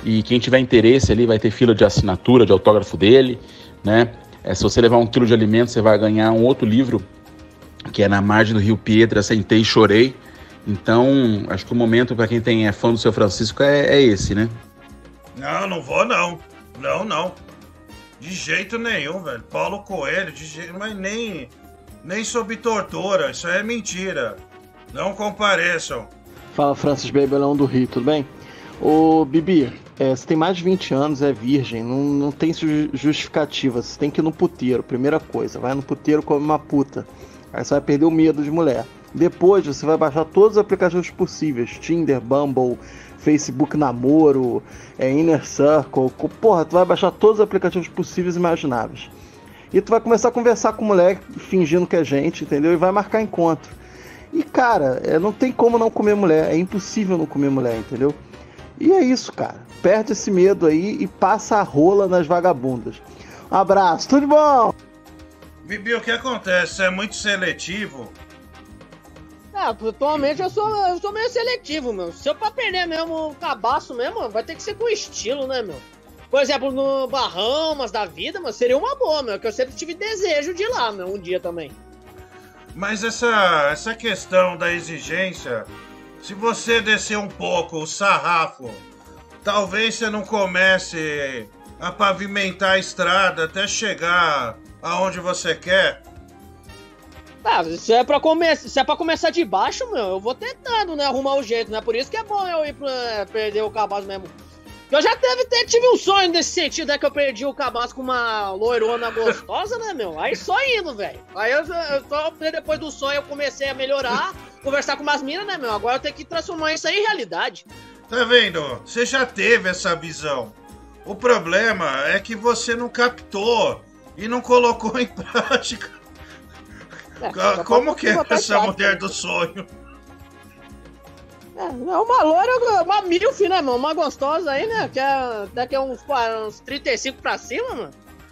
E quem tiver interesse ali vai ter fila de assinatura, de autógrafo dele, né? É, se você levar um quilo de alimento, você vai ganhar um outro livro que é na margem do Rio Pietra, sentei e chorei. Então, acho que o momento para quem tem é fã do seu Francisco é, é esse, né? Não, não vou não. Não, não. De jeito nenhum, velho. Paulo Coelho, de jeito, mas nem nem sob tortura, isso é mentira. Não compareçam. Fala Francis Baby, Leão do Rio, tudo bem? Ô Bibi, é, você tem mais de 20 anos, é virgem, não, não tem ju- justificativa, você tem que ir no puteiro, primeira coisa, vai no puteiro come uma puta. Aí você vai perder o medo de mulher. Depois você vai baixar todos os aplicativos possíveis, Tinder, Bumble, Facebook Namoro, é, Inner Circle, porra, tu vai baixar todos os aplicativos possíveis e imagináveis. E tu vai começar a conversar com mulher fingindo que é gente, entendeu? E vai marcar encontro. E cara, é, não tem como não comer mulher, é impossível não comer mulher, entendeu? E é isso, cara. Perde esse medo aí e passa a rola nas vagabundas. Um abraço, tudo bom? Bibi, o que acontece? Você é muito seletivo. É, atualmente eu sou, eu sou meio seletivo, meu. Se eu pra perder mesmo o cabaço mesmo, vai ter que ser com estilo, né, meu? Por exemplo, no Bahamas da vida, mas seria uma boa, meu, que eu sempre tive desejo de ir lá, meu, um dia também. Mas essa, essa questão da exigência, se você descer um pouco o sarrafo, talvez você não comece a pavimentar a estrada até chegar aonde você quer. Tá, se é, pra se é pra começar de baixo, meu, eu vou tentando, né, arrumar o jeito, né? Por isso que é bom eu ir pra perder o cabaço mesmo. Eu já teve, te- tive um sonho nesse sentido, é que eu perdi o cabaço com uma loirona gostosa, né, meu? Aí só indo, velho. Aí eu, eu só depois do sonho eu comecei a melhorar, conversar com umas minas, né, meu? Agora eu tenho que transformar isso aí em realidade. Tá vendo? Você já teve essa visão. O problema é que você não captou e não colocou em <laughs> prática. É, Como que é essa mulher do sonho? É, é uma loira, uma milf, né, mano? Uma gostosa aí, né? Que é, daqui a uns, qua- uns 35 pra cima, mano.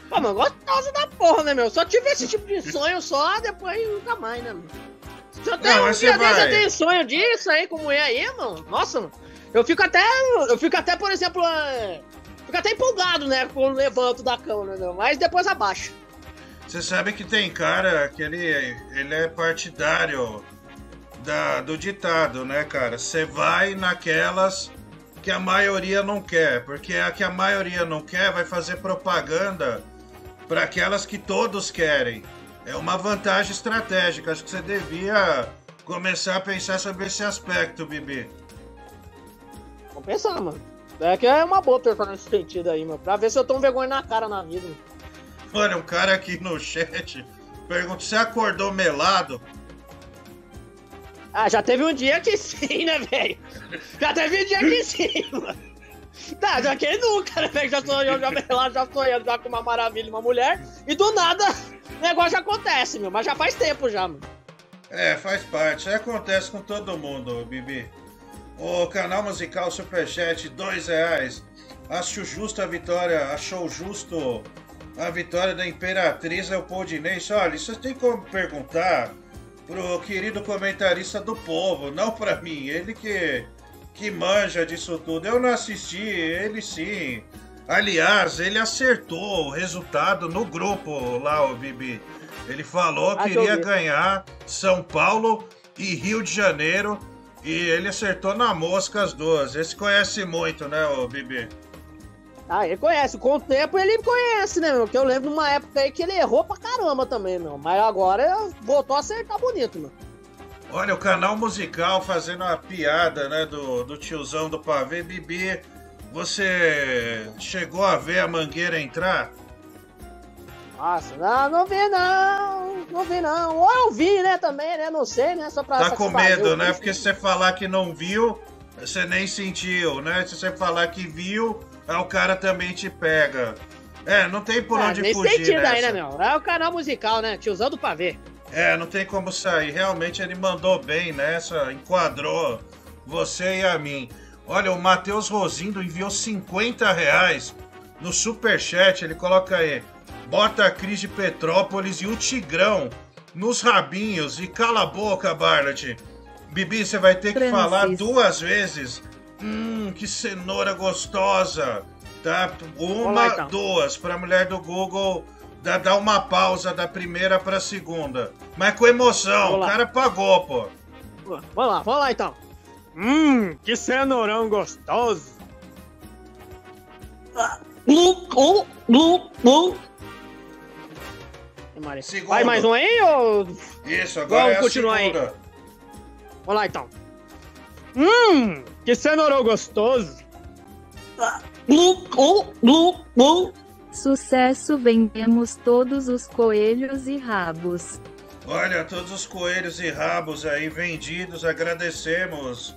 Pô, mano, gostosa da porra, né, meu? Só tive esse tipo de <laughs> sonho só, depois nunca mais, né, mano? Se eu tenho Não, um dia desse, eu tenho sonho disso aí com mulher aí, mano. Nossa, mano. Eu fico até. Eu fico até, por exemplo. é, Fico até empolgado, né? Quando levanto da cama, né? meu? Mas depois abaixo. Você sabe que tem cara que ele, ele é partidário da, do ditado, né, cara? Você vai naquelas que a maioria não quer, porque a que a maioria não quer vai fazer propaganda para aquelas que todos querem. É uma vantagem estratégica. Acho que você devia começar a pensar sobre esse aspecto, Bibi. Vamos pensar, mano. É que é uma boa pensar nesse sentido aí, mano. Pra ver se eu tomo vergonha na cara na vida, mano. Olha, um cara aqui no chat pergunta: você acordou melado? Ah, já teve um dia que sim, né, velho? Já teve um dia que sim, mano. Tá, já quem nunca, né, velho? Já sonhou, já lá, já sonhando já com uma maravilha, uma mulher, e do nada o negócio já acontece, meu. Mas já faz tempo já, mano. É, faz parte. Acontece com todo mundo, Bibi. O canal musical Superchat, dois reais. Acho justo a vitória, achou justo a vitória da Imperatriz Leopoldinense. Olha, você tem como perguntar pro querido comentarista do povo, não pra mim. Ele que, que manja disso tudo. Eu não assisti, ele sim. Aliás, ele acertou o resultado no grupo lá, o Bibi. Ele falou que iria ganhar São Paulo e Rio de Janeiro. E ele acertou na mosca as duas. Esse conhece muito, né, o Bibi? Ah, ele conhece. Com o tempo ele conhece, né, meu? Que eu lembro numa época aí que ele errou pra caramba também, meu. Mas agora voltou a acertar bonito, meu. Olha, o canal musical fazendo uma piada, né, do, do tiozão do pavê. Bibi, você chegou a ver a mangueira entrar? Nossa, não, não vi não. Não vi não. Ou eu vi, né, também, né? Não sei, né? Só pra Tá com medo, né? Porque se você falar que não viu, você nem sentiu, né? Se você falar que viu, aí o cara também te pega. É, não tem por É, onde nesse fugir sentido aí, nessa. né, meu? É o canal musical, né? Tiozão do pavê. É, não tem como sair. Realmente ele mandou bem nessa, enquadrou você e a mim. Olha, o Matheus Rosindo enviou 50 reais no superchat. Ele coloca aí: bota a Cris de Petrópolis e o Tigrão nos rabinhos e cala a boca, Barlet. Bibi, você vai ter que Francis. falar duas vezes. Hum, que cenoura gostosa. Tá? Uma, lá, então. duas. Pra mulher do Google dar, dar uma pausa da primeira pra segunda. Mas com emoção. O cara pagou, pô. Vamos lá, vamos lá então. Hum, que cenourão gostoso. Glu. E, Mari, Segundo. Vai mais um aí ou. Isso, agora Vamos é a continuar aí. segunda. Vamos lá então. Hum, que cenourão gostoso. Glu, glu, glu. Sucesso vendemos todos os coelhos e rabos. Olha, todos os coelhos e rabos aí vendidos, agradecemos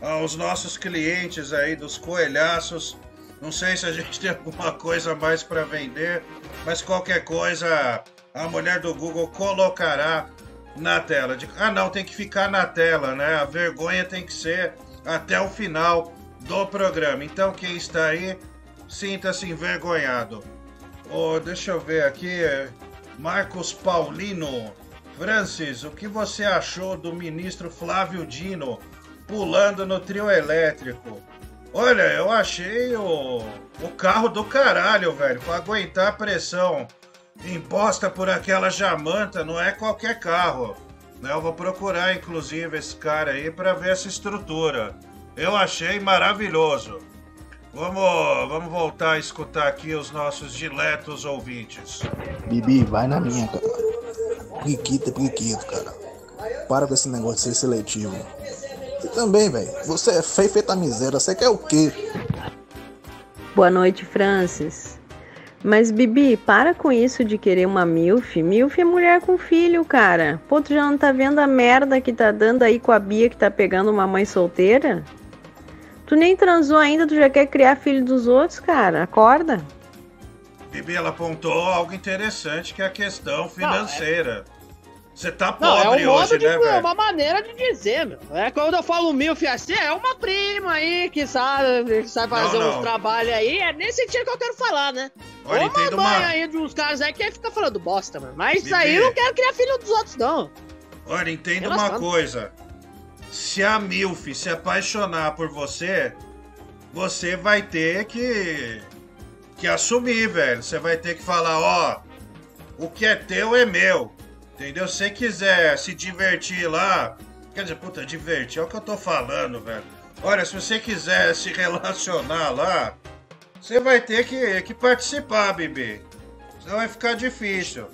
aos nossos clientes aí dos coelhaços. Não sei se a gente tem alguma coisa a mais para vender, mas qualquer coisa a mulher do Google colocará na tela. De- Ah, não, tem que ficar na tela, né? A vergonha tem que ser até o final do programa. Então, quem está aí, sinta-se envergonhado. Oh, deixa eu ver aqui. é, Marcos Paulino. Francis, o que você achou do ministro Flávio Dino pulando no trio elétrico? Olha, eu achei o, o carro do caralho, velho, pra aguentar a pressão imposta por aquela jamanta, não é qualquer carro. Né? Eu vou procurar, inclusive, esse cara aí pra ver essa estrutura. Eu achei maravilhoso. Vamos, vamos voltar a escutar aqui os nossos diletos ouvintes. Bibi, vai na minha, cara. Priquito é priquito, cara. Para com esse negócio de ser seletivo. E também, velho, você é feio feita miséria, você quer o quê? Boa noite, Francis. Mas, Bibi, para com isso de querer uma MILF. MILF é mulher com filho, cara. Pô, tu já não tá vendo a merda que tá dando aí com a Bia que tá pegando uma mãe solteira? Tu nem transou ainda, tu já quer criar filho dos outros, cara. Acorda. Bibi, ela apontou algo interessante que é a questão financeira. Você tá Não, é pobre um hoje, de. né, é velho? uma maneira de dizer, meu. É quando eu falo milf assim, é uma prima aí que sabe, que sabe fazer Não, uns não. trabalhos aí. É nesse sentido que eu quero falar, né? Olha, Ou uma mãe aí de uns caras aí que fica falando bosta, mano. Mas isso Bibi. aí eu não quero criar filho dos outros, não. Olha, entenda uma coisa. Se a Milf se apaixonar por você, você vai ter que que assumir, velho. Você vai ter que falar, ó, o que é teu é meu. Entendeu? Se você quiser se divertir lá, quer dizer, puta, divertir, é o que eu tô falando, velho. Olha, se você quiser se relacionar lá, você vai ter que, que participar, bebê. Senão vai ficar difícil.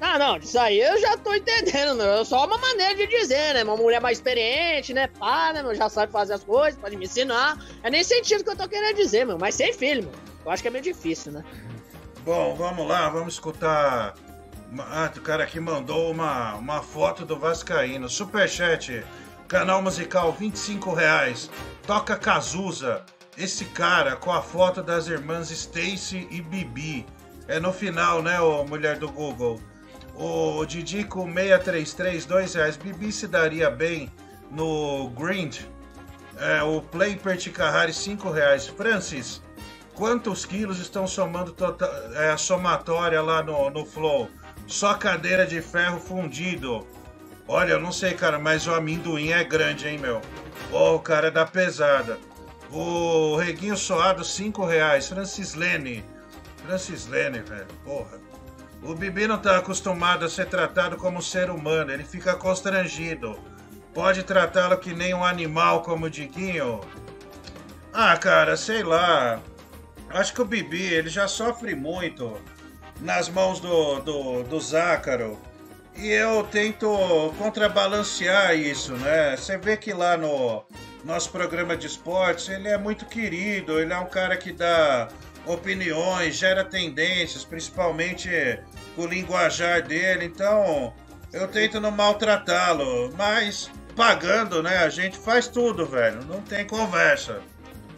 Ah, não, isso aí eu já tô entendendo, meu. É só uma maneira de dizer, né? Uma mulher mais experiente, né? Pá, né, meu? Já sabe fazer as coisas, pode me ensinar. É nesse sentido que eu tô querendo dizer, meu. Mas sem filho, meu. Eu acho que é meio difícil, né? Bom, vamos lá, vamos escutar. Ah, o cara aqui mandou uma, uma foto do Vascaíno. Superchat. Canal musical 25 reais. Toca Cazuza. Esse cara com a foto das irmãs Stacy e Bibi. É no final, né, ô mulher do Google? O Didi com 633, 2 reais. Bibi se daria bem no Grind. É, o Play Perticahari, 5 reais. Francis, quantos quilos estão somando tota- é, a somatória lá no, no Flow? Só cadeira de ferro fundido. Olha, eu não sei, cara, mas o amendoim é grande, hein, meu? Ô, o cara é da pesada. O Reguinho Soado, 5 reais. Francis Lene. Francis Lene, velho. Porra. O Bibi não tá acostumado a ser tratado como ser humano. Ele fica constrangido. Pode tratá-lo que nem um animal como o Diguinho? Ah, cara, sei lá. Acho que o Bibi, ele já sofre muito nas mãos do, do, do Zácaro. E eu tento contrabalancear isso, né? Você vê que lá no nosso programa de esportes, ele é muito querido, ele é um cara que dá opiniões, gera tendências, principalmente o linguajar dele, então eu tento não maltratá-lo, mas pagando, né? A gente faz tudo, velho, não tem conversa.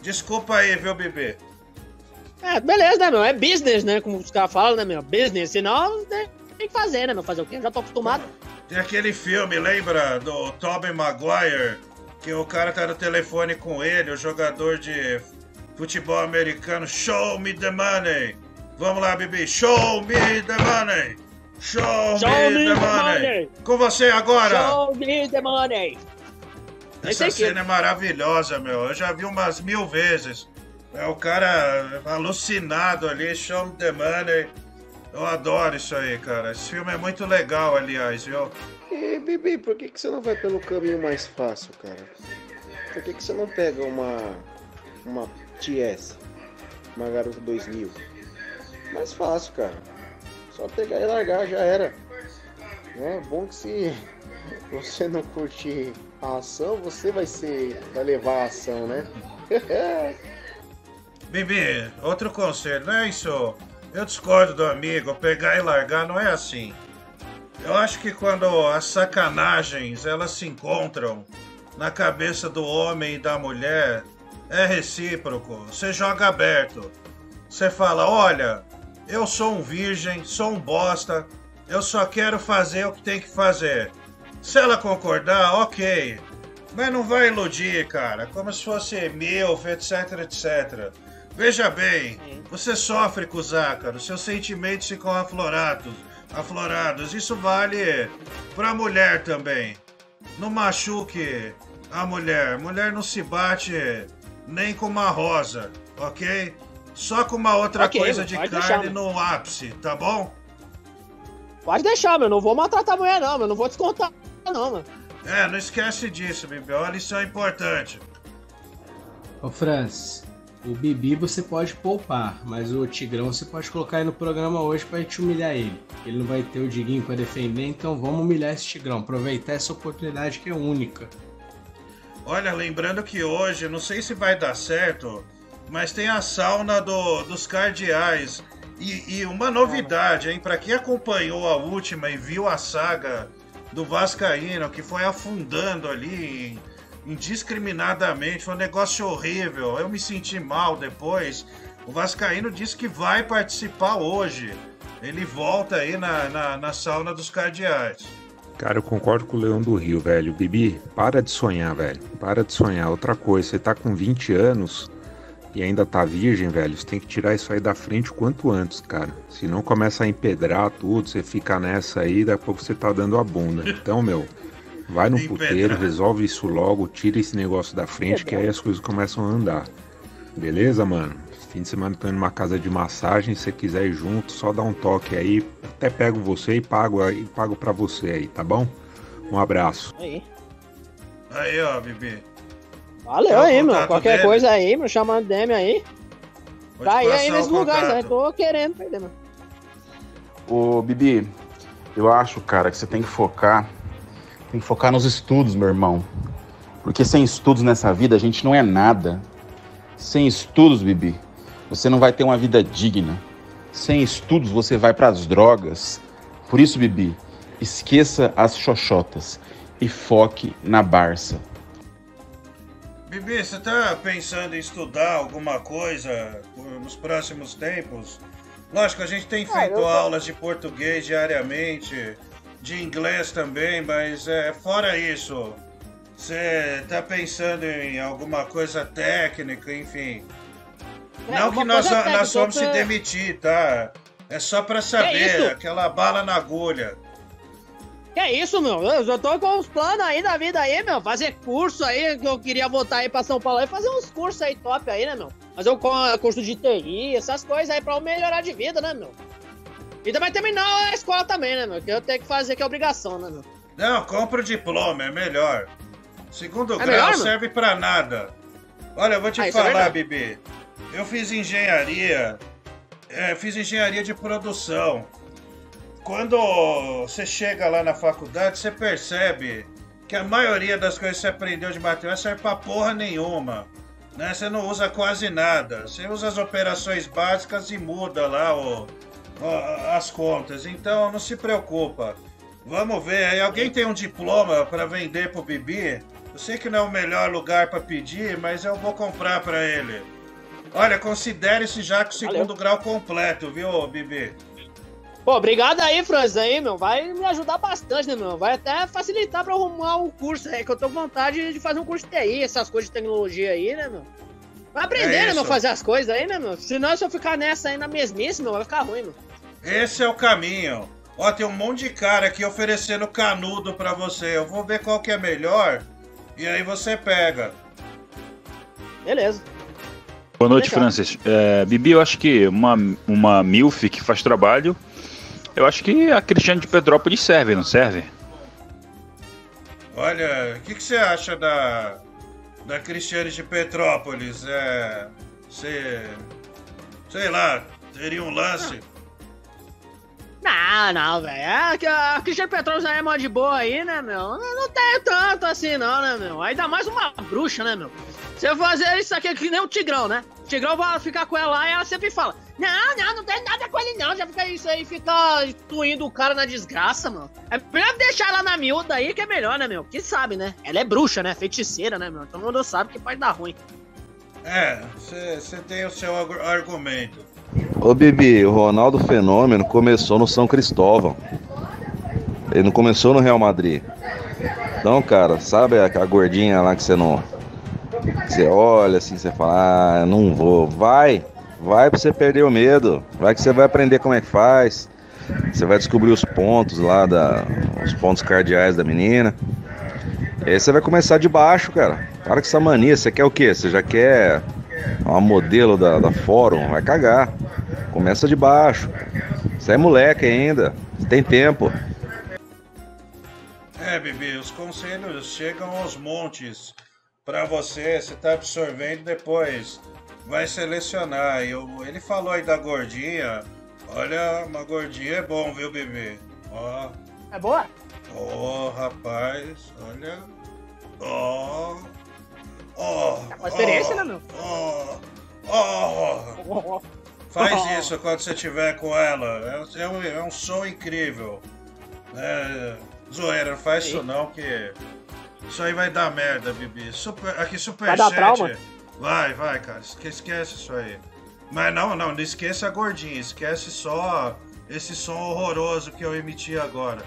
Desculpa aí, viu, bebê? É, beleza, né, meu? É business, né? Como os caras falam, né, meu? Business. Senão, né, tem que fazer, né, meu? Fazer o quê? Já tô acostumado. Tem aquele filme, lembra? Do Tobey Maguire, que o cara tá no telefone com ele, o jogador de futebol americano. Show me the money! Vamos lá, Bibi. Show me the money! Show, Show me, me the, the money. money. Com você agora! Show me the money! Essa cena é maravilhosa, meu. Eu já vi umas mil vezes. É o cara alucinado ali, show the money. Eu adoro isso aí, cara. Esse filme é muito legal, aliás, viu? E, Bibi, por que, que você não vai pelo caminho mais fácil, cara? Por que, que você não pega uma. uma TS? Uma garota 2000? Mais fácil, cara. Só pegar e largar, já era. É bom que se <laughs> você não curtir a ação, você vai ser. vai levar a ação, né? <laughs> Bibi, outro conselho, não é isso? Eu discordo do amigo, pegar e largar não é assim. Eu acho que quando as sacanagens elas se encontram na cabeça do homem e da mulher, é recíproco. Você joga aberto. Você fala: olha, eu sou um virgem, sou um bosta, eu só quero fazer o que tem que fazer. Se ela concordar, ok. Mas não vai iludir, cara, como se fosse milf, etc, etc. Veja bem, você sofre com o Zácaro, seus sentimentos ficam aflorados, aflorados. Isso vale pra mulher também. Não machuque a mulher. Mulher não se bate nem com uma rosa, ok? Só com uma outra Ok, coisa de carne deixar, no ápice, tá bom? Pode deixar, meu. Não vou maltratar a mulher, não, meu. Não vou descontar, não, mano. É, não esquece disso, Bibi. É uma lição importante. Ô Francis, o Bibi você pode poupar, mas o Tigrão você pode colocar aí no programa hoje pra gente humilhar ele. Ele não vai ter o Diguinho pra defender, então vamos humilhar esse Tigrão. Aproveitar essa oportunidade que é única. Olha, lembrando que hoje, não sei se vai dar certo, mas tem a sauna do- dos cardeais. E, e uma novidade, hein? Pra quem acompanhou a última e viu a saga do Vascaíno, que foi afundando ali indiscriminadamente, foi um negócio horrível. Eu me senti mal depois. O Vascaíno disse que vai participar hoje. Ele volta aí na, na, na sauna dos cardeais. Cara, eu concordo com o Leão do Rio, velho. Bibi, para de sonhar, velho. Para de sonhar. Outra coisa, você tá com 20 anos e ainda tá virgem, velho. Você tem que tirar isso aí da frente o quanto antes, cara. Senão começa a empedrar tudo, você fica nessa aí, daqui a pouco você tá dando a bunda. Então, meu, vai no puteiro, resolve isso logo, tira esse negócio da frente, que aí as coisas começam a andar. Beleza, mano? Fim de semana tô indo numa casa de massagem, se você quiser ir junto, só dá um toque aí. Até pego você e pago aí, pago pra você aí, tá bom? Um abraço. Aí. Aí, ó, Bibi. Valeu Quer o aí, meu. contato Qualquer dele? coisa aí, meu. Chama a DM aí. Vou Tá aí, aí nesse o lugar, contato. né? Tô querendo perder, mano. Ô, Bibi, eu acho, cara, que você tem que focar. Tem que focar nos estudos, meu irmão. Porque sem estudos nessa vida a gente não é nada. Sem estudos, Bibi, você não vai ter uma vida digna. Sem estudos você vai para as drogas. Por isso, Bibi, esqueça as xoxotas. e foque na Barça. Bibi, você tá pensando em estudar alguma coisa nos próximos tempos? Lógico, a gente tem Ah, feito tô- aulas de português diariamente, de inglês também, mas é, fora isso, você tá pensando em alguma coisa técnica, enfim. É, Não que nós, técnica, nós vamos se outra- demitir, tá? É só pra saber, aquela bala na agulha. Que é isso, meu? Eu já tô com uns planos aí da vida aí, meu. Fazer curso aí, que eu queria voltar aí pra São Paulo e fazer uns cursos aí top aí, né, meu? Fazer um curso de TI, essas coisas aí pra eu melhorar de vida, né, meu? E também terminar a escola também, né, meu? Que eu tenho que fazer, que é obrigação, né, meu? Não, compra o diploma, é melhor. Segundo É grau melhor, serve pra nada. Olha, eu vou te Ah, é falar, verdade. Bibi. Eu fiz engenharia. é, fiz engenharia de produção. Quando você chega lá na faculdade, você percebe que a maioria das coisas que você aprendeu de matemática serve pra porra nenhuma. Né? Você não usa quase nada. Você usa as operações básicas e muda lá o- as contas. Então não se preocupa. Vamos ver. Aí alguém tem um diploma para vender pro Bibi? Eu sei que não é o melhor lugar para pedir, mas eu vou comprar para ele. Olha, considere-se já com o segundo grau completo, viu, Bibi? Pô, obrigado aí, Franz, aí, meu. Vai me ajudar bastante, né, meu? Vai até facilitar pra eu arrumar um curso aí, que eu tô com vontade de fazer um curso de TI, essas coisas de tecnologia aí, né, meu? Vai aprender, É né, meu, fazer as coisas aí, né, meu? Senão, se eu ficar nessa aí na mesmice, meu, vai ficar ruim, meu. Esse é o caminho. Ó, tem um monte de cara aqui oferecendo canudo para você. Eu vou ver qual que é melhor e aí você pega. Beleza. Boa noite, Legal. Francis. É, Bibi, eu acho que uma, uma MILF que faz trabalho, eu acho que a Cristiane de Petrópolis serve, não serve? Olha, o que, que você acha da da Cristiane de Petrópolis? É, você, sei lá, teria um lance? Não, não, velho. É que a Cristiane Petrópolis já é mó de boa aí, né, meu? Não, não tem tanto assim, não, né, meu? Ainda mais uma bruxa, né, meu? Você fazer isso aqui que nem o Tigrão, né? O Tigrão vai ficar com ela lá e ela sempre fala: Não, não, não tem nada com ele, não. Já fica isso aí, fica intuindo o cara na desgraça, mano. É melhor deixar ela na miúda aí que é melhor, né, meu? Que sabe, né? Ela é bruxa, né? Feiticeira, né, meu? Todo mundo sabe que pode dar ruim. É, você tem o seu argu- argumento. Ô Bibi, o Ronaldo Fenômeno começou no São Cristóvão. Ele não começou no Real Madrid. Então, cara, sabe a, a gordinha lá que você não. Você olha assim, você fala, ah, não vou. Vai, vai pra você perder o medo. Vai que você vai aprender como é que faz. Você vai descobrir os pontos lá, da, os pontos cardeais da menina. E aí você vai começar de baixo, cara. Para com essa mania. Você quer o quê? Você já quer uma modelo da, da Fórum? Vai cagar. Começa de baixo. Você é moleque ainda. Tem tempo. É, Bibi, os conselhos chegam aos montes pra você, você tá absorvendo depois. Vai selecionar. Eu- ele falou aí da gordinha. Olha, uma gordinha é bom, viu, Bibi? Ó, É boa? ó, rapaz, olha. Ó. Ó. Uma experiência, ó, né, meu? Ó. Ó. Faz isso quando você estiver com ela. É, é um, é um som incrível. É, zoeira, não faz isso não, que isso aí vai dar merda, Bibi. Super, aqui, Vai dar Superchat. trauma? Vai, vai, cara. Esque- Esquece isso aí. Mas não, não, não esqueça a gordinha. Esquece só esse som horroroso que eu emiti agora.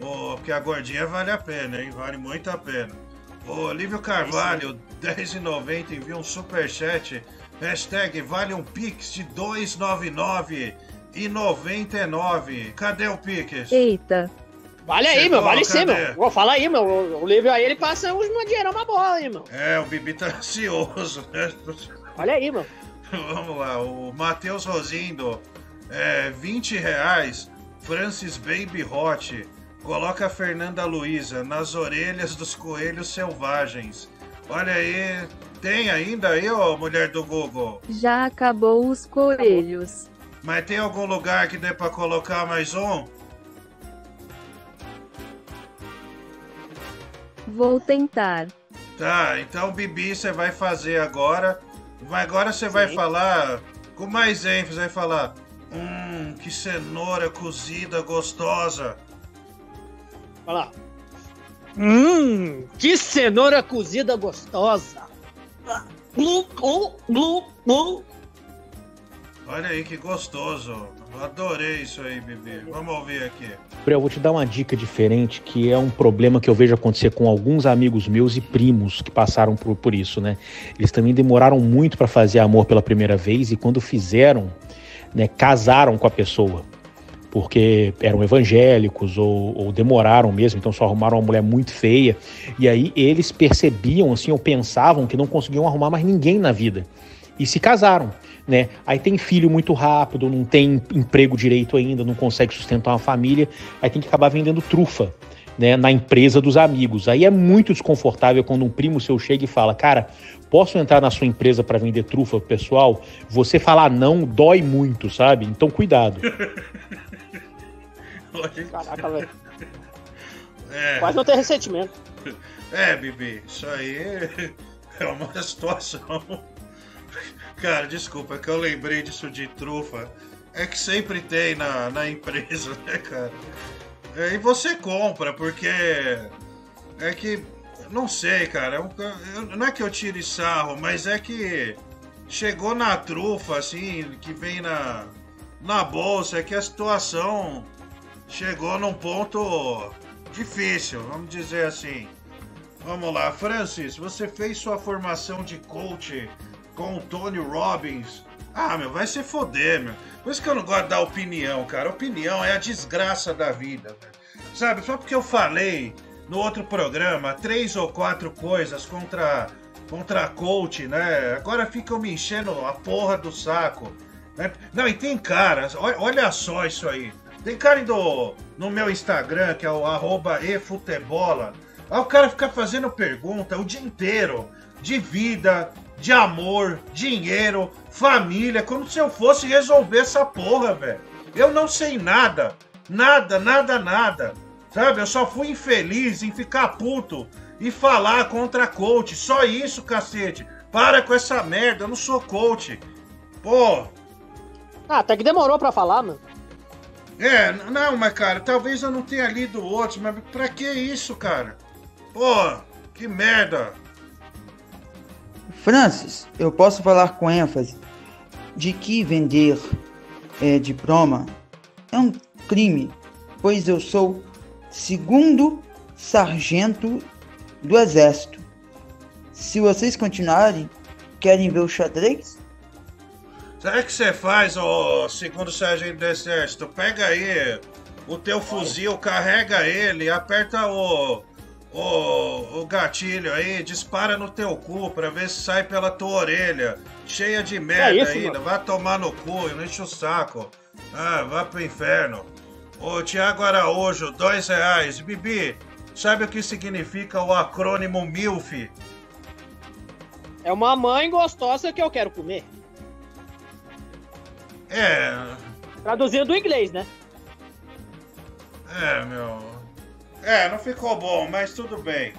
Ô, porque a gordinha vale a pena, hein? Vale muito a pena. O Olívio Carvalho, 10,90, envia um superchat. Hashtag vale um Pix de 299 e 99. Cadê o Pix? Eita. Vale aí, Chegou, meu, vale sim, meu. Vou falar aí, meu. O livro aí ele passa uma dinheiro uma bola aí, meu. É, o Bibi tá <laughs> ansioso, né? <laughs> Olha aí, meu. Vamos lá, o Matheus Rosindo, é, 20 reais, Francis Baby Hot, coloca a Fernanda Luiza nas orelhas dos coelhos selvagens. Olha aí, tem ainda aí, ô mulher do Google? Já acabou os coelhos. Mas tem algum lugar que dê pra colocar mais um? Vou tentar. Tá, então Bibi você vai fazer agora. Vai- Agora você vai falar com mais ênfase, vai falar. Hum, que cenoura cozida gostosa. Vai lá. Hum, que cenoura cozida gostosa. Glu, glu, glu, glu. Olha aí que gostoso. Eu adorei isso aí, Bibi. Vamos ouvir aqui. Eu vou te dar uma dica diferente, que é um problema que eu vejo acontecer com alguns amigos meus e primos que passaram por, por isso, né? Eles também demoraram muito para fazer amor pela primeira vez e quando fizeram, né, casaram com a pessoa. Porque eram evangélicos ou, ou demoraram mesmo, então só arrumaram uma mulher muito feia. E aí eles percebiam, assim, ou pensavam que não conseguiam arrumar mais ninguém na vida. E se casaram né? Aí tem filho muito rápido, não tem emprego direito ainda, não consegue sustentar uma família, aí tem que acabar vendendo trufa. Né, na empresa dos amigos. Aí é muito desconfortável quando um primo seu chega e fala: Cara, posso entrar na sua empresa para vender trufa pro pessoal? Você falar não dói muito, sabe? Então cuidado. <laughs> Caraca, velho. É. Quase não tem ressentimento. É, Bibi, isso aí <laughs> é uma situação. Cara, desculpa, é que eu lembrei disso de trufa. É que sempre tem na, na empresa, <laughs> né, cara? É, e você compra, porque. É que. Não sei, cara. É eu, não é que eu tire sarro, mas é que. Chegou na trufa, assim, que vem na. Na bolsa, é que a situação chegou num ponto difícil, vamos dizer assim. Vamos lá, Francis, você fez sua formação de coach com o Tony Robbins. Ah, meu, vai se foder, meu. Por isso que eu não gosto da opinião, cara. Opinião é a desgraça da vida, velho. Sabe, só porque eu falei no outro programa três ou quatro coisas contra, contra a coach, né? Agora ficam me enchendo a porra do saco. Né? Não, e tem caras, olha só isso aí. Tem cara do, no meu Instagram, que é o arroba efutebola. Aí o cara fica fazendo pergunta o dia inteiro de vida, de amor, dinheiro, família, como se eu fosse resolver essa porra, velho. Eu não sei nada. Nada, nada, nada. Sabe? Eu só fui infeliz em ficar puto e falar contra coach. Só isso, cacete. Para com essa merda, eu não sou coach. Pô. Ah, até que demorou pra falar, mano. É, não, mas cara, talvez eu não tenha lido outros, mas pra que isso, cara? Pô, que merda. Francis, eu posso falar com ênfase de que vender é, diploma é um crime, pois eu sou segundo sargento do exército. Se vocês continuarem, querem ver o xadrez? Sabe o que você faz, ô segundo sargento do exército? Pega aí o teu fuzil, carrega ele, aperta o o, o gatilho aí, dispara no teu cu pra ver se sai pela tua orelha. Cheia de merda é isso, ainda. Mano? Vai tomar no cu, não enche o saco. Ah, vai pro inferno. Ô, Tiago Araújo, dois reais. Bibi, sabe o que significa o acrônimo MILF? É uma mãe gostosa que eu quero comer. É. Traduzindo do inglês, né? É, meu. É, não ficou bom, mas tudo bem.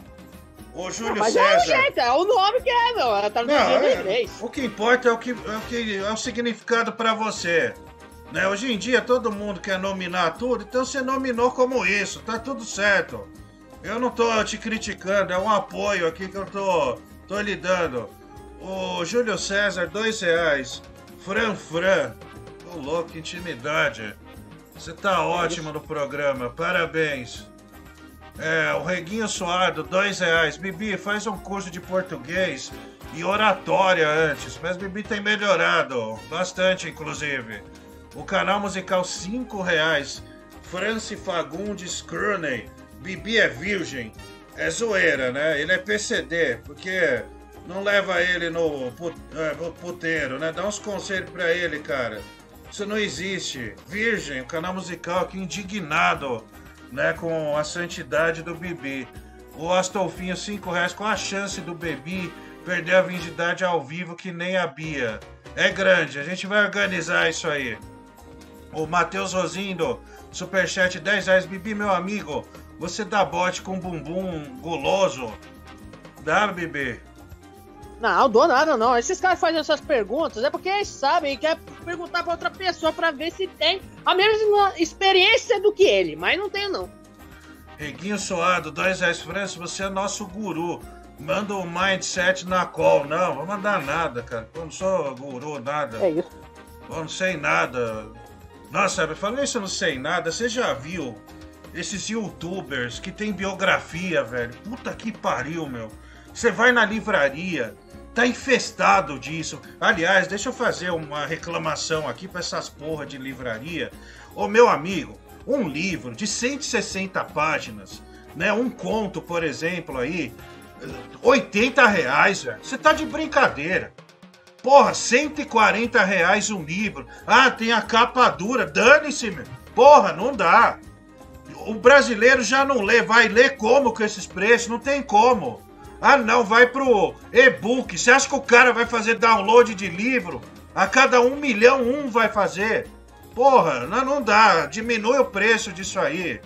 O Júlio mas César. É o, jeito, é o nome que é, meu. Ela tá no não, é, inglês. O que importa é o que é o, que, é o significado para você. Né? Hoje em dia todo mundo quer nominar tudo, então você nominou como isso, tá tudo certo. Eu não tô te criticando, é um apoio aqui que eu tô, tô lhe dando. O Júlio César, dois reais. Fran Fran. Ô louco, intimidade. Você tá ótimo no programa, parabéns. É, o Reguinho Suado, dois reais. Bibi, faz um curso de português e oratória antes. Mas Bibi tem melhorado, bastante inclusive. O canal musical, cinco reais. Franci Fagundes Cruney. Bibi é virgem. É zoeira, né? Ele é PCD, porque não leva ele no é, puteiro, né? Dá uns conselhos pra ele, cara. Isso não existe. Virgem, o canal musical aqui indignado né, com a santidade do Bibi. O Astolfinho, 5 reais, com a chance do Bebi perder a virgindade ao vivo que nem a Bia. É grande, a gente vai organizar isso aí. O Matheus Rosindo, superchat 10 reais. Bibi, meu amigo, você dá bote com bumbum guloso? Dá, Bibi? Não, dou nada não. Esses caras fazem essas perguntas é porque eles sabem e quer perguntar pra outra pessoa pra ver se tem a mesma experiência do que ele, mas não tenho não. Reguinho Suado, dois reais França, você é nosso guru. Manda o mindset na call. Não, vou mandar nada, cara. Eu não sou guru, nada. É isso. Eu não sei nada. Nossa, falando isso, eu não sei nada. Você já viu esses youtubers que tem biografia, velho? Puta que pariu, meu. Você vai na livraria, tá infestado disso. Aliás, deixa eu fazer uma reclamação aqui pra essas porra de livraria. Ô, meu amigo, um livro de 160 páginas, né? Um conto, por exemplo, aí, 80 reais, velho. Você tá de brincadeira. Porra, 140 reais um livro. Ah, tem a capa dura. Dane-se, meu. Porra, não dá. O brasileiro já não lê. Vai ler como com esses preços? Não tem como. Ah, não, vai pro e-book. Você acha que o cara vai fazer download de livro? A cada um milhão, um vai fazer. Porra, não, não dá. Diminui o preço disso aí.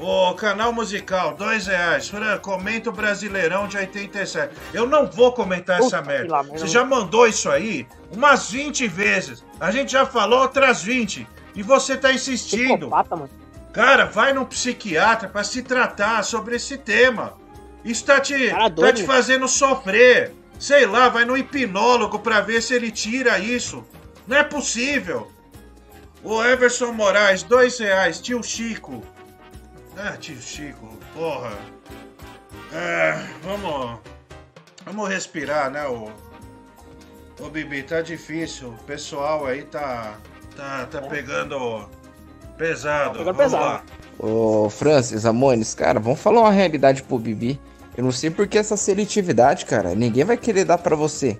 O canal musical, dois reais. Fran, comenta o Brasileirão de 87. Eu não vou comentar Puta essa merda. lá. Você já mandou isso aí umas 20 vezes. A gente já falou outras 20. E você tá insistindo. Psicopata, mano. Cara, vai num psiquiatra pra se tratar sobre esse tema. Isso tá te, tá doido. te fazendo sofrer. Sei lá, vai no hipnólogo pra ver se ele tira isso. Não é possível. O Everson Moraes, dois reais. Tio Chico. Ah, tio Chico, porra. É, vamos. Vamos respirar, né, ô. Ô Bibi, tá difícil. O pessoal aí tá. Tá, tá pegando pesado. pegando Vamos pesado. lá. Ô, Francis, Amones, cara, vamos falar uma realidade pro Bibi. Eu não sei por que essa seletividade, cara. Ninguém vai querer dar pra você.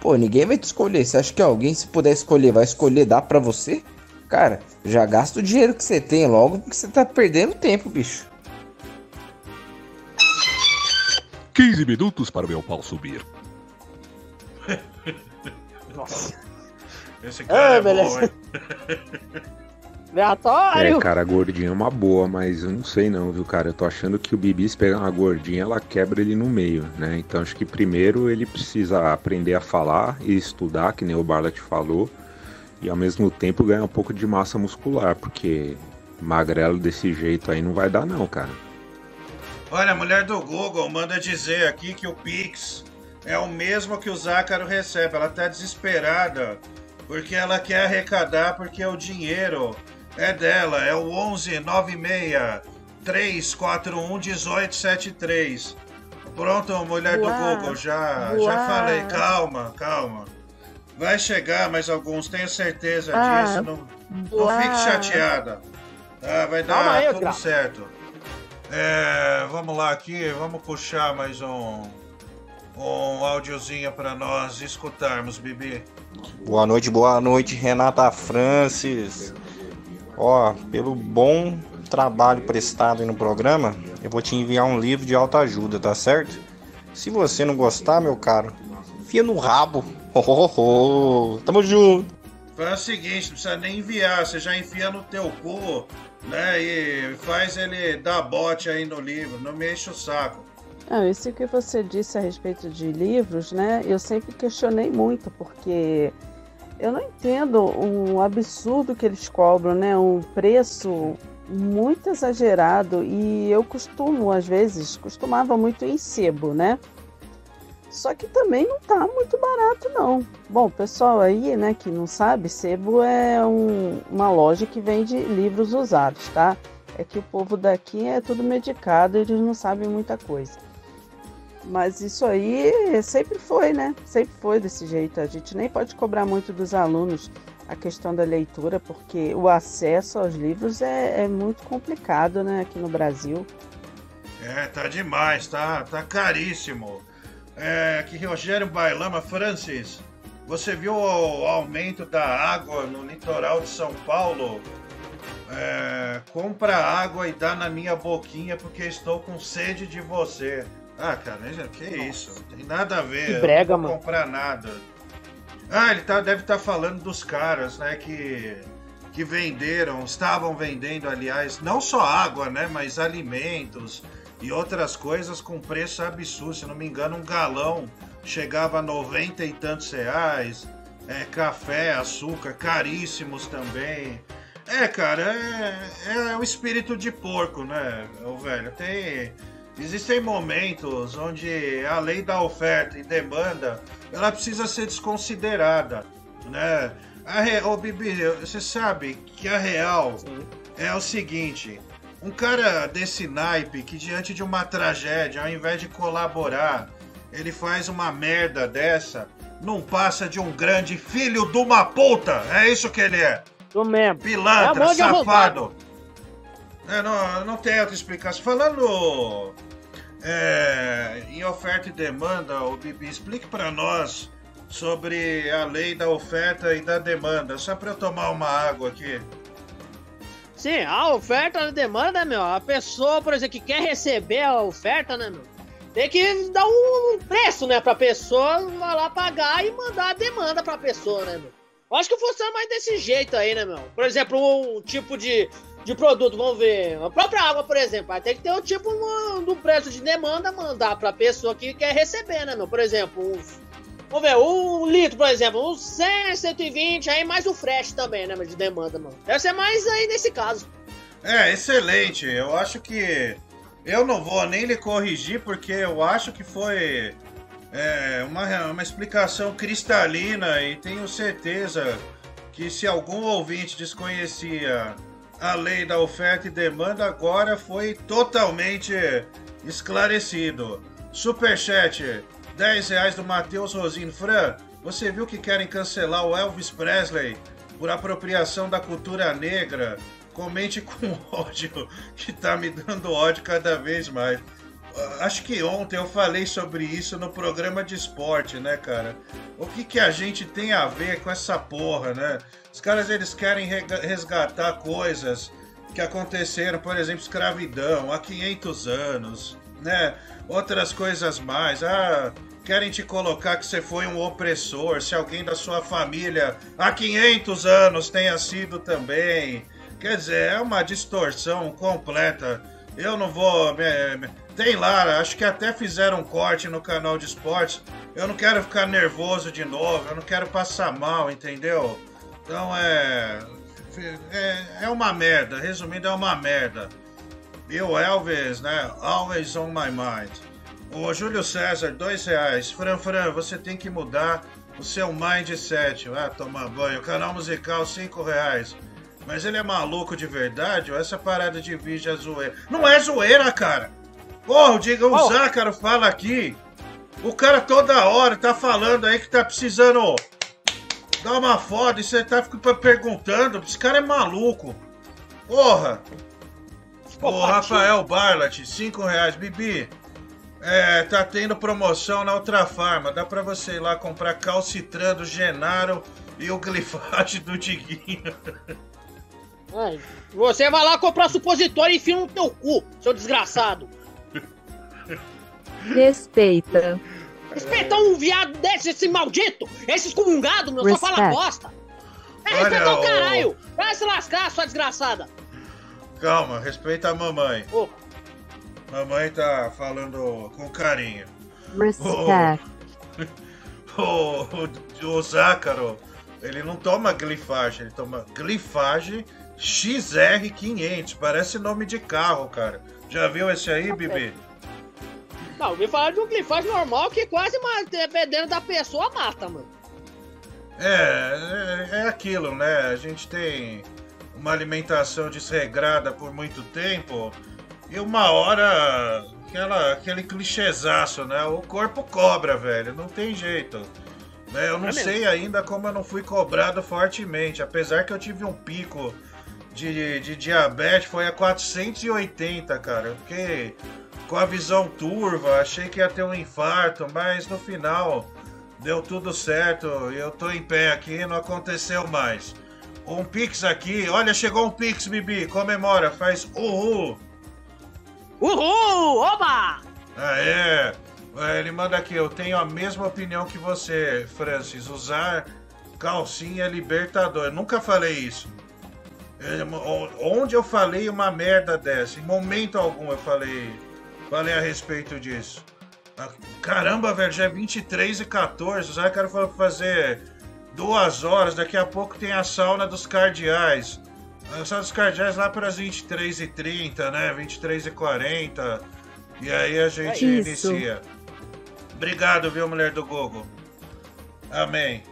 Pô, ninguém vai te escolher. Você acha que alguém, se puder escolher, vai escolher dar pra você? Cara, já gasta o dinheiro que você tem logo, porque você tá perdendo tempo, bicho. 15 minutos para o meu pau subir. <laughs> Nossa. <laughs> Esse Ah, é beleza. bom, hein? <laughs> Aleatório. É, cara, a gordinha é uma boa, mas eu não sei não, viu, cara? Eu tô achando que o Bibi, se pegar uma gordinha, ela quebra ele no meio, né? Então acho que primeiro ele precisa aprender a falar e estudar, que nem o Barlet falou, e ao mesmo tempo ganhar um pouco de massa muscular, porque magrelo desse jeito aí não vai dar não, cara. Olha, a mulher do Google manda dizer aqui que o Pix é o mesmo que o Zácaro recebe. Ela tá desesperada porque ela quer arrecadar porque o dinheiro é dela. É o 11 96 341 1873. Pronto, mulher Boa. do Google, já, já falei. Calma, calma. Vai chegar mais alguns, tenho certeza Ah, disso. Não, não fique chateada. Tá, vai dar Calma aí, tudo Oscar. certo. É, vamos lá aqui, vamos puxar mais um, um áudiozinho para nós escutarmos, Bibi. Boa noite, boa noite, Renata Francis. Ó, pelo bom trabalho prestado aí no programa, eu vou te enviar um livro de autoajuda, tá certo? Se você não gostar, meu caro, enfia no rabo. Oh, oh, oh. Tamo junto. Faz o seguinte, não precisa nem enviar, você já enfia no teu cu, né? E faz ele dar bote aí no livro, não me enche o saco. Não, isso que você disse a respeito de livros, né? Eu sempre questionei muito, porque eu não entendo um absurdo que eles cobram, né? Um preço muito exagerado e eu costumo, às vezes, costumava muito em sebo, né? Só que também não tá muito barato, não. Bom, pessoal aí, né, que não sabe, sebo é um- uma loja que vende livros usados, tá? É que o povo daqui é tudo medicado, eles não sabem muita coisa. Mas isso aí sempre foi, né? Sempre foi desse jeito. A gente nem pode cobrar muito dos alunos a questão da leitura, porque o acesso aos livros é, é muito complicado, né, aqui no Brasil. É, tá demais, tá, tá caríssimo. É, que Rogério Bailama, Francis, você viu o aumento da água no litoral de São Paulo? É, compra água e dá na minha boquinha porque estou com sede de você. Ah, cara, que isso? Não tem nada a ver. Que brega, não mano. comprar nada. Ah, ele tá, deve estar falando dos caras, né, que, que venderam, estavam vendendo, aliás, não só água, né, mas alimentos e outras coisas com preço absurdo. Se não me engano, um galão chegava a 90 e tantos reais. É, café, açúcar, caríssimos também. É, cara, é, é o espírito de porco, né, o velho? Tem. Existem momentos onde a lei da oferta e demanda ela precisa ser desconsiderada, né? A re... Ô, Bibi, você sabe que a real é o seguinte: um cara desse naipe que diante de uma tragédia, ao invés de colaborar, ele faz uma merda dessa, não passa de um grande filho de uma puta. É isso que ele é. Tô mesmo. Pilantra, É safado. É, não, não tem outra explicação. Falando é, em oferta e demanda, o Bibi, explique pra nós sobre a lei da oferta e da demanda. Só pra eu tomar uma água aqui. Sim, a oferta e a demanda, meu. A pessoa, por exemplo, que quer receber a oferta, né, meu? Tem que dar um preço, né, pra pessoa vai lá pagar e mandar a demanda pra pessoa, né, meu? Eu acho que funciona mais desse jeito aí, né, meu? Por exemplo, um tipo de, de produto, vamos ver. A própria água, por exemplo, vai ter que ter o tipo no- do preço de demanda mandar pra pessoa que quer receber, né, meu? Por exemplo. Vamos ver, um litro, por exemplo, uns 100, 120, aí mais o frete também, né, de demanda, mano. Deve ser mais aí nesse caso. É, excelente. Eu acho que. Eu não vou nem lhe corrigir, porque eu acho que foi é, uma, uma explicação cristalina e tenho certeza que se algum ouvinte desconhecia a lei da oferta e demanda, agora foi totalmente esclarecido. Superchat, 10 reais do Matheus Rosino. Fran, você viu que querem cancelar o Elvis Presley por apropriação da cultura negra? Comente com <laughs> ódio, que tá me dando ódio cada vez mais. Acho que ontem eu falei sobre isso no programa de esporte, né, cara? O que, que a gente tem a ver com essa porra, né? Os caras eles querem resgatar coisas que aconteceram, por exemplo, escravidão há 500 anos, né? Outras coisas mais. Ah, querem te colocar que você foi um opressor, se alguém da sua família há 500 anos tenha sido também. Quer dizer, é uma distorção completa. Eu não vou. Tem lá, acho que até fizeram um corte no canal de esportes. Eu não quero ficar nervoso de novo, eu não quero passar mal, entendeu? Então é. É, é uma merda, resumindo, é uma merda. E o Elvis, né? Always on my mind. O Júlio César, dois reais. Fran, Fran, você tem que mudar o seu mindset. Ah, tomar banho. Canal musical, cinco reais. Mas ele é maluco de verdade ou essa parada de vídeo é zoeira? Não é zoeira, cara! Porra, diga, o Zácaro fala aqui. O cara toda hora tá falando aí que tá precisando dar uma foda e você tá ficando perguntando. Esse cara é maluco. Porra! O Rafael Barlat, 5 reais. Bibi, é, tá tendo promoção na Ultra Farma. Dá pra você ir lá comprar calcitran do Genaro e o glifate do Diguinho. Ai, Você vai lá comprar supositório e enfia no teu cu, seu desgraçado. Respeita. Respeitar um viado desse, esse maldito! Esse excomungado, meu, só fala Respect. bosta! É, respeitar o caralho! Vai se lascar, sua desgraçada! Calma, respeita a mamãe. Mamãe tá falando com carinho. Respect. O, o, o Zácaro, ele não toma glifage, ele toma glifage XR500. Parece nome de carro, cara. Já viu esse aí, Bibi? Não, eu ouvi falar de um glifage normal que quase, dependendo da pessoa, mata, mano. É, é, é aquilo, né? A gente tem uma alimentação desregrada por muito tempo e uma hora aquela, aquele clichêzaço, né? O corpo cobra, velho, não tem jeito. Né? Eu não É sei ainda como eu não fui cobrado fortemente, apesar que eu tive um pico de, de diabetes, foi a 480, cara. Eu fiquei com a visão turva, achei que ia ter um infarto, mas no final deu tudo certo eu tô em pé aqui, não aconteceu mais. Um Pix aqui, olha, chegou um Pix, Bibi, comemora, faz uhul. Uhul! Oba! Ah, é. É, Ele manda aqui, eu tenho a mesma opinião que você, Francis. Usar calcinha é libertador. Eu nunca falei isso. É, Onde eu falei uma merda dessa? Em momento algum eu falei, falei a respeito disso. Ah, Caramba, velho, já é 23 e 14. O Zácaro falou pra fazer duas horas. Daqui a pouco tem a sauna dos cardeais. Só dos cardeais lá para as 23h30, né? 23h40. E aí a gente Isso. inicia. Obrigado, viu, mulher do Gogo? Amém.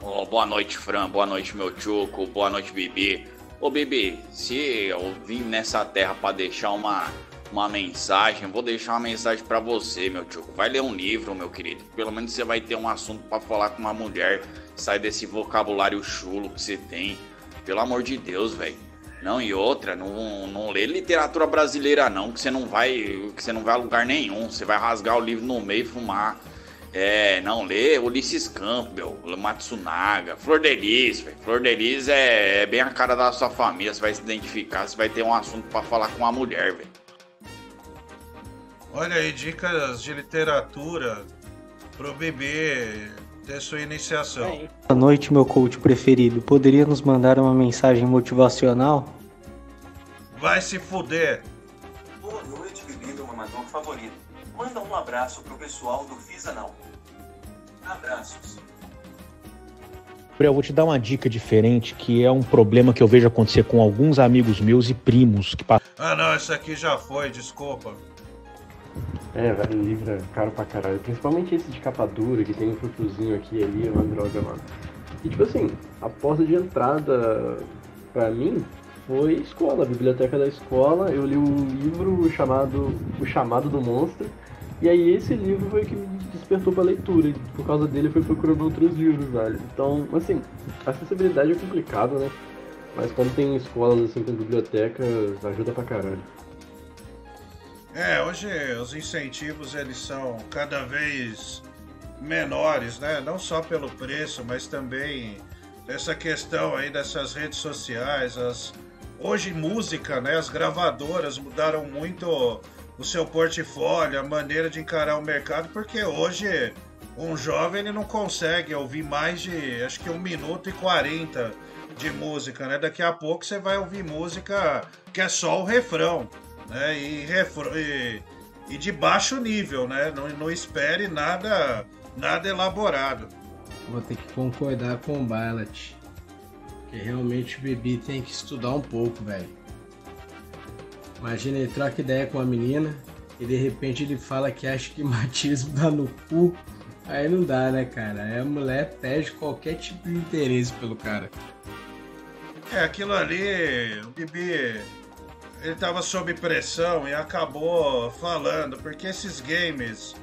Ô, boa noite, Fran. Boa noite, meu Choco. Boa noite, Bibi. Ô, Bibi, se eu vim nessa terra pra deixar uma, uma mensagem, vou deixar uma mensagem pra você, meu Choco. Vai ler um livro, meu querido. Pelo menos você vai ter um assunto pra falar com uma mulher. Sai desse vocabulário chulo que você tem. Pelo amor de Deus, velho. Não, e outra, não, não lê literatura brasileira não, que você não vai, que você não vai a lugar nenhum. Você vai rasgar o livro no meio e fumar. É, não, lê Ulisses Campbell, Matsunaga, Flor de Lis, velho. Flor de Lis é, é bem a cara da sua família, você vai se identificar, você vai ter um assunto pra falar com uma mulher, velho. Olha aí, dicas de literatura pro bebê ter sua iniciação. Boa noite, meu coach preferido. Poderia nos mandar uma mensagem motivacional? Vai se fuder. Boa noite, bebê do mamador favorito. Manda um abraço pro pessoal do Fisa Não. Abraços. Gabriel, eu vou te dar uma dica diferente, que é um problema que eu vejo acontecer com alguns amigos meus e primos que passam. Ah não, isso aqui já foi, desculpa. É, velho, o livro é caro pra caralho. Principalmente esse de capa dura, que tem um frufruzinho aqui e ali, é uma droga, mano. E tipo assim, a porta de entrada pra mim foi escola, a biblioteca da escola. Eu li o livro chamado O Chamado do Monstro. E aí esse livro foi que me despertou pra leitura. E por causa dele fui procurando outros livros, velho. Então, assim, acessibilidade é complicado, né? Mas quando tem escolas assim com bibliotecas, ajuda pra caralho. É, hoje os incentivos eles são cada vez menores, né? Não só pelo preço, mas também essa questão aí dessas redes sociais, as hoje música, né? As gravadoras mudaram muito o seu portfólio, a maneira de encarar o mercado, porque hoje um jovem ele não consegue ouvir mais de acho que um minuto e 40 de música, né? Daqui a pouco você vai ouvir música que é só o refrão, né? E, e, e de baixo nível, né? Não, não espere nada, nada elaborado. Vou ter que concordar com o Bailat. Que realmente o Bibi tem que estudar um pouco, velho. Imagina ele troca ideia com a menina e de repente ele fala que acha que <laughs> machismo dá no cu. Aí não dá, né, cara? Aí a mulher perde qualquer tipo de interesse pelo cara. É, aquilo ali, o Bibi, ele tava sob pressão e acabou falando, porque esses games,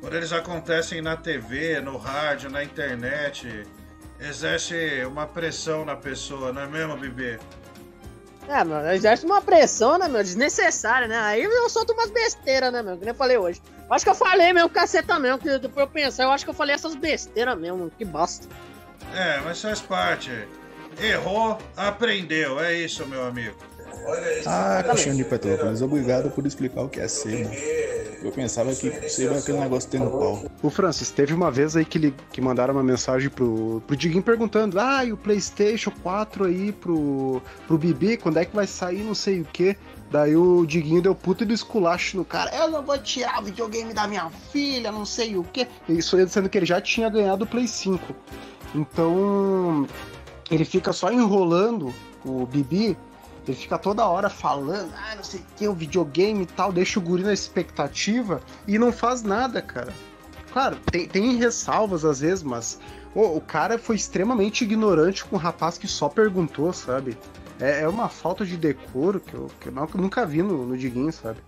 quando eles acontecem na TV, no rádio, na internet, exerce uma pressão na pessoa, não é mesmo, Bibi? É, mano, exerce uma pressão, né, meu? Desnecessária, né? Aí eu solto umas besteiras, né, meu? Que nem eu falei hoje. Acho que eu falei mesmo, caceta mesmo, que depois eu pensar, eu acho que eu falei essas besteiras mesmo, que bosta. É, mas faz parte. Errou, aprendeu, é isso, meu amigo. Ah, Cristiano de Petrópolis, obrigado por explicar o que é sebo. Eu pensava que sebo é aquele negócio tendo pau. O Francis, teve uma vez aí que, ele, que mandaram uma mensagem pro, pro Diguinho perguntando: Ah, e o PlayStation 4 aí pro, pro Bibi, quando é que vai sair, não sei o que. Daí o Diguinho deu puta do esculacho no cara: Eu não vou tirar o videogame da minha filha, não sei o que. Isso sendo que ele já tinha ganhado o Play 5. Então, ele fica só enrolando o Bibi ele fica toda hora falando, ah, não sei o que, o videogame e tal, deixa o guri na expectativa e não faz nada, cara. Claro, tem, tem ressalvas às vezes, mas ô, o cara foi extremamente ignorante com o rapaz que só perguntou, sabe? É, é uma falta de decoro que eu, que eu nunca vi no, no Diguinho, sabe?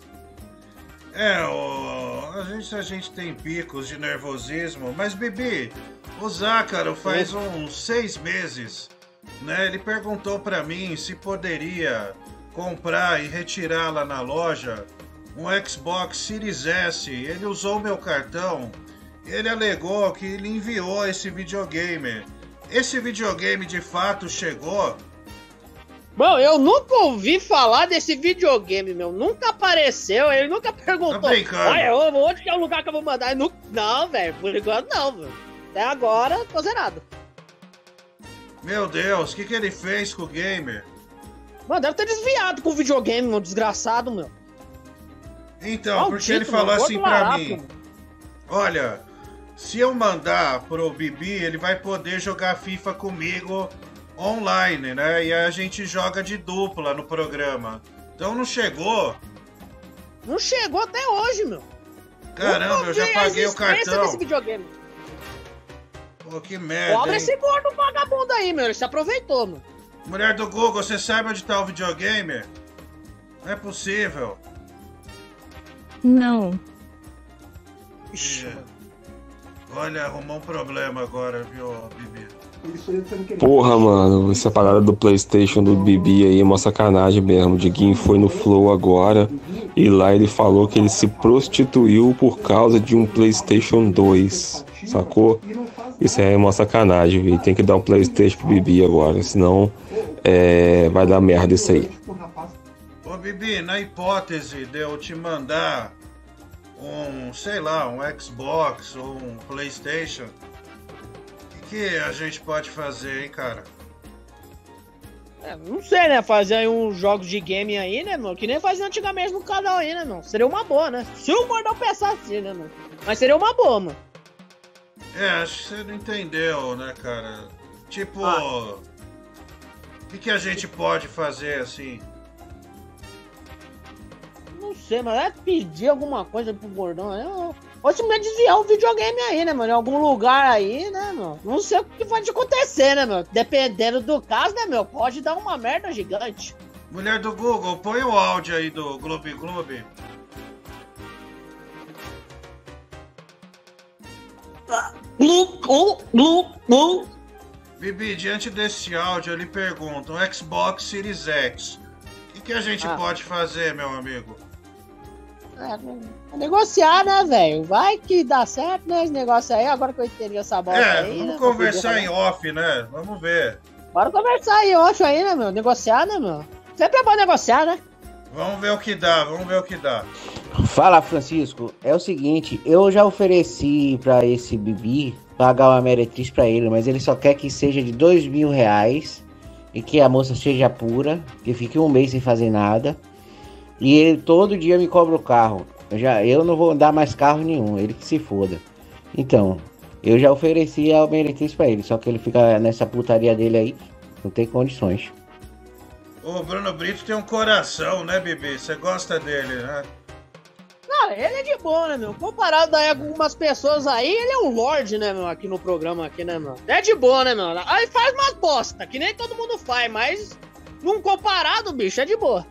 É, o... a, gente, a gente tem picos de nervosismo, mas Bibi, o Zácaro faz uns seis meses né? Ele perguntou para mim se poderia comprar e retirar lá na loja um Xbox Series S. Ele usou meu cartão. Ele alegou que ele enviou esse videogame. Esse videogame de fato chegou? Bom, eu nunca ouvi falar desse videogame, meu. Nunca apareceu, ele nunca perguntou. Tá brincando. Olha, onde que é o lugar que eu vou mandar? Não velho, por enquanto não, velho. Até agora, tô zerado. Meu Deus, o que, que ele fez com o gamer? Mano, deve ter desviado com o videogame, meu desgraçado, meu. Então, Maldito, porque ele falou mano, assim pra mim. Olha, se eu mandar pro Bibi, ele vai poder jogar FIFA comigo online, né? E a gente joga de dupla no programa. Então não chegou. Não chegou até hoje, meu. Caramba, eu já vi a paguei o cartão. Pô, que merda. Cobra hein? esse gordo vagabundo aí, meu. Ele se aproveitou, mano. Mulher do Google, você sabe onde tá o videogame? Não é possível. Não. Ih, Olha, arrumou um problema agora, viu, Bibi? Porra, mano, essa parada do PlayStation do Bibi aí é uma sacanagem mesmo. O Diguinho foi no Flow agora e lá ele falou que ele se prostituiu por causa de um PlayStation 2, sacou? Isso aí é uma sacanagem, viu? Tem que dar um PlayStation pro Bibi agora, senão é, vai dar merda isso aí. Ô, Bibi, na hipótese de eu te mandar um, sei lá, um Xbox ou um PlayStation, o que, que a gente pode fazer, hein, cara? É, não sei, né? Fazer aí uns jogos de game aí, né, meu? Que nem fazia antigamente no canal aí, né, meu? Seria uma boa, né? Se o Gordão pensar assim, né, meu? Mas seria uma boa, mano. É, acho que você não entendeu, né, cara? Tipo, Ah. o que, que a gente pode fazer assim? Não sei, mas é pedir alguma coisa pro Gordão aí. Ou ou simplesmente desviar o videogame aí, né, mano? Em algum lugar aí, né, meu? Não sei o que pode acontecer, né, meu? Dependendo do caso, né, meu? Pode dar uma merda gigante. Mulher do Google, põe o áudio aí do Globo Globo. Bibi, diante desse áudio, eu lhe pergunto: um Xbox Series X. O que, que a gente Ah. pode fazer, meu amigo? É, negociar, né, velho? Vai que dá certo, né, esse negócio aí. Agora que eu entendi essa bosta É, aí, vamos né, conversar em off, né? Vamos ver. Bora conversar eu acho aí, né, meu? Negociar, né, meu? Sempre é bom negociar, né? Vamos ver o que dá, vamos ver o que dá. Fala, Francisco. É o seguinte, eu já ofereci pra esse Bibi pagar uma meretriz pra ele, mas ele só quer que seja de dois mil reais e que a moça seja pura, que fique um mês sem fazer nada. E ele todo dia me cobra o carro. Eu, já, eu não vou dar mais carro nenhum, ele que se foda. Então, eu já ofereci a meretriz pra ele, só que ele fica nessa putaria dele aí, não tem condições. O Bruno Brito tem um coração, né, Bibi? Você gosta dele, né? Não, ele é de boa, né, meu? Comparado aí com algumas pessoas aí, ele é um lorde, né, meu? Aqui no programa, aqui, né, meu? É de boa, né, meu? Aí faz umas bosta, que nem todo mundo faz, mas num comparado, bicho, é de boa.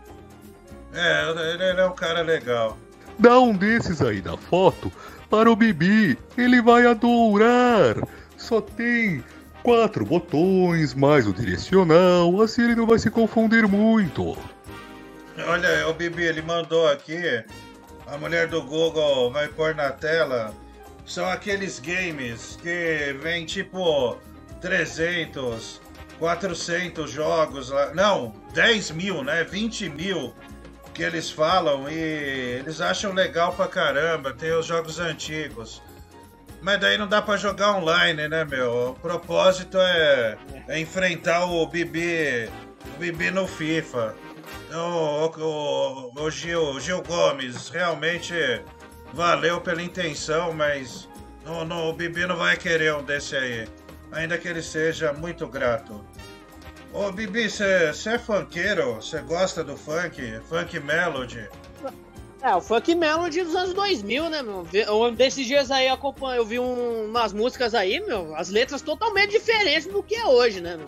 É, ele, ele é um cara legal. Dá um desses aí da foto para o Bibi, ele vai adorar. Só tem quatro botões, mais o direcional, assim ele não vai se confundir muito. Olha, o Bibi, ele mandou aqui. A mulher do Google vai pôr na tela. São aqueles games que vem tipo 300, 400 jogos lá. Não, 10 mil, né? 20 mil que eles falam e eles acham legal pra caramba. Tem os jogos antigos. Mas daí não dá pra jogar online, né, meu? O propósito é, é enfrentar o Bibi, o Bibi no FIFA. Então, o, o, o Gil, Gil Gomes, realmente valeu pela intenção, mas o Bibi não vai querer um desse aí. Ainda que ele seja muito grato. Ô Bibi, você é funkeiro? Você gosta do funk? Funk Melody? É, o Funk Melody dos anos 2000, né, meu? Eu- Desses dias aí acompanho, eu vi um- umas músicas aí, meu, as letras totalmente diferentes do que é hoje, né, meu?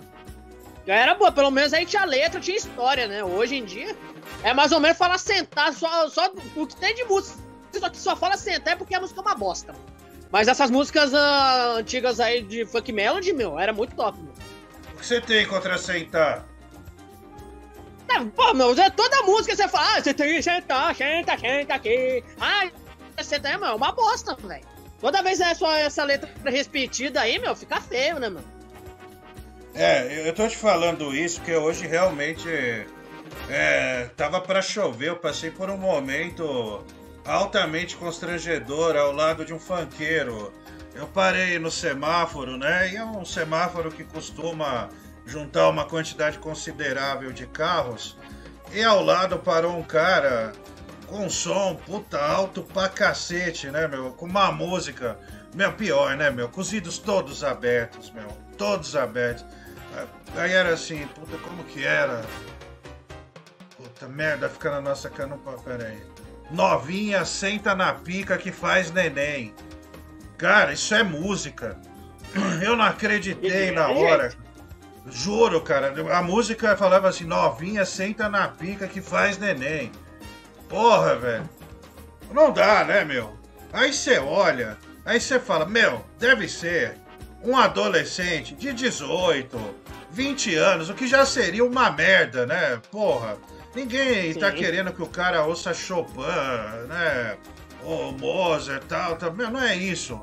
Já era boa, pelo menos aí tinha letra, tinha história, né? Hoje em dia é mais ou menos falar sentar, só, só o que tem de música. Só que só fala sentar é porque a música é uma bosta. Mas essas músicas ah, antigas aí de Funk Melody, meu, era muito top, meu. O que você tem contra sentar? Pô, meu, é toda música você fala, ah, você tem que sentar, senta, senta aqui. Ah, senta aí, meu, é uma bosta, velho. Toda vez é só essa letra repetida aí, meu, fica feio, né, meu? É, eu tô te falando isso porque hoje realmente é, tava pra chover, eu passei por um momento altamente constrangedor ao lado de um funkeiro. Eu parei no semáforo, né? E é um semáforo que costuma juntar uma quantidade considerável de carros. E ao lado parou um cara com som puta alto pra cacete, né, meu? Com uma música, meu, pior, né, meu? Com os vidros todos abertos, meu. Todos abertos. Aí era assim, puta, como que era? Puta merda, fica na nossa cana. Pera aí. Novinha senta na pica que faz neném. Cara, isso é música. Eu não acreditei na hora. Juro, cara. A música falava assim: novinha senta na pica que faz neném. Porra, velho. Não dá, né, meu? Aí você olha, aí você fala: meu, deve ser um adolescente de 18, 20 anos, o que já seria uma merda, né? Porra. Ninguém tá Sim. querendo que o cara ouça Chopin, né? Ou Mozart e tal, tal. Meu, não é isso.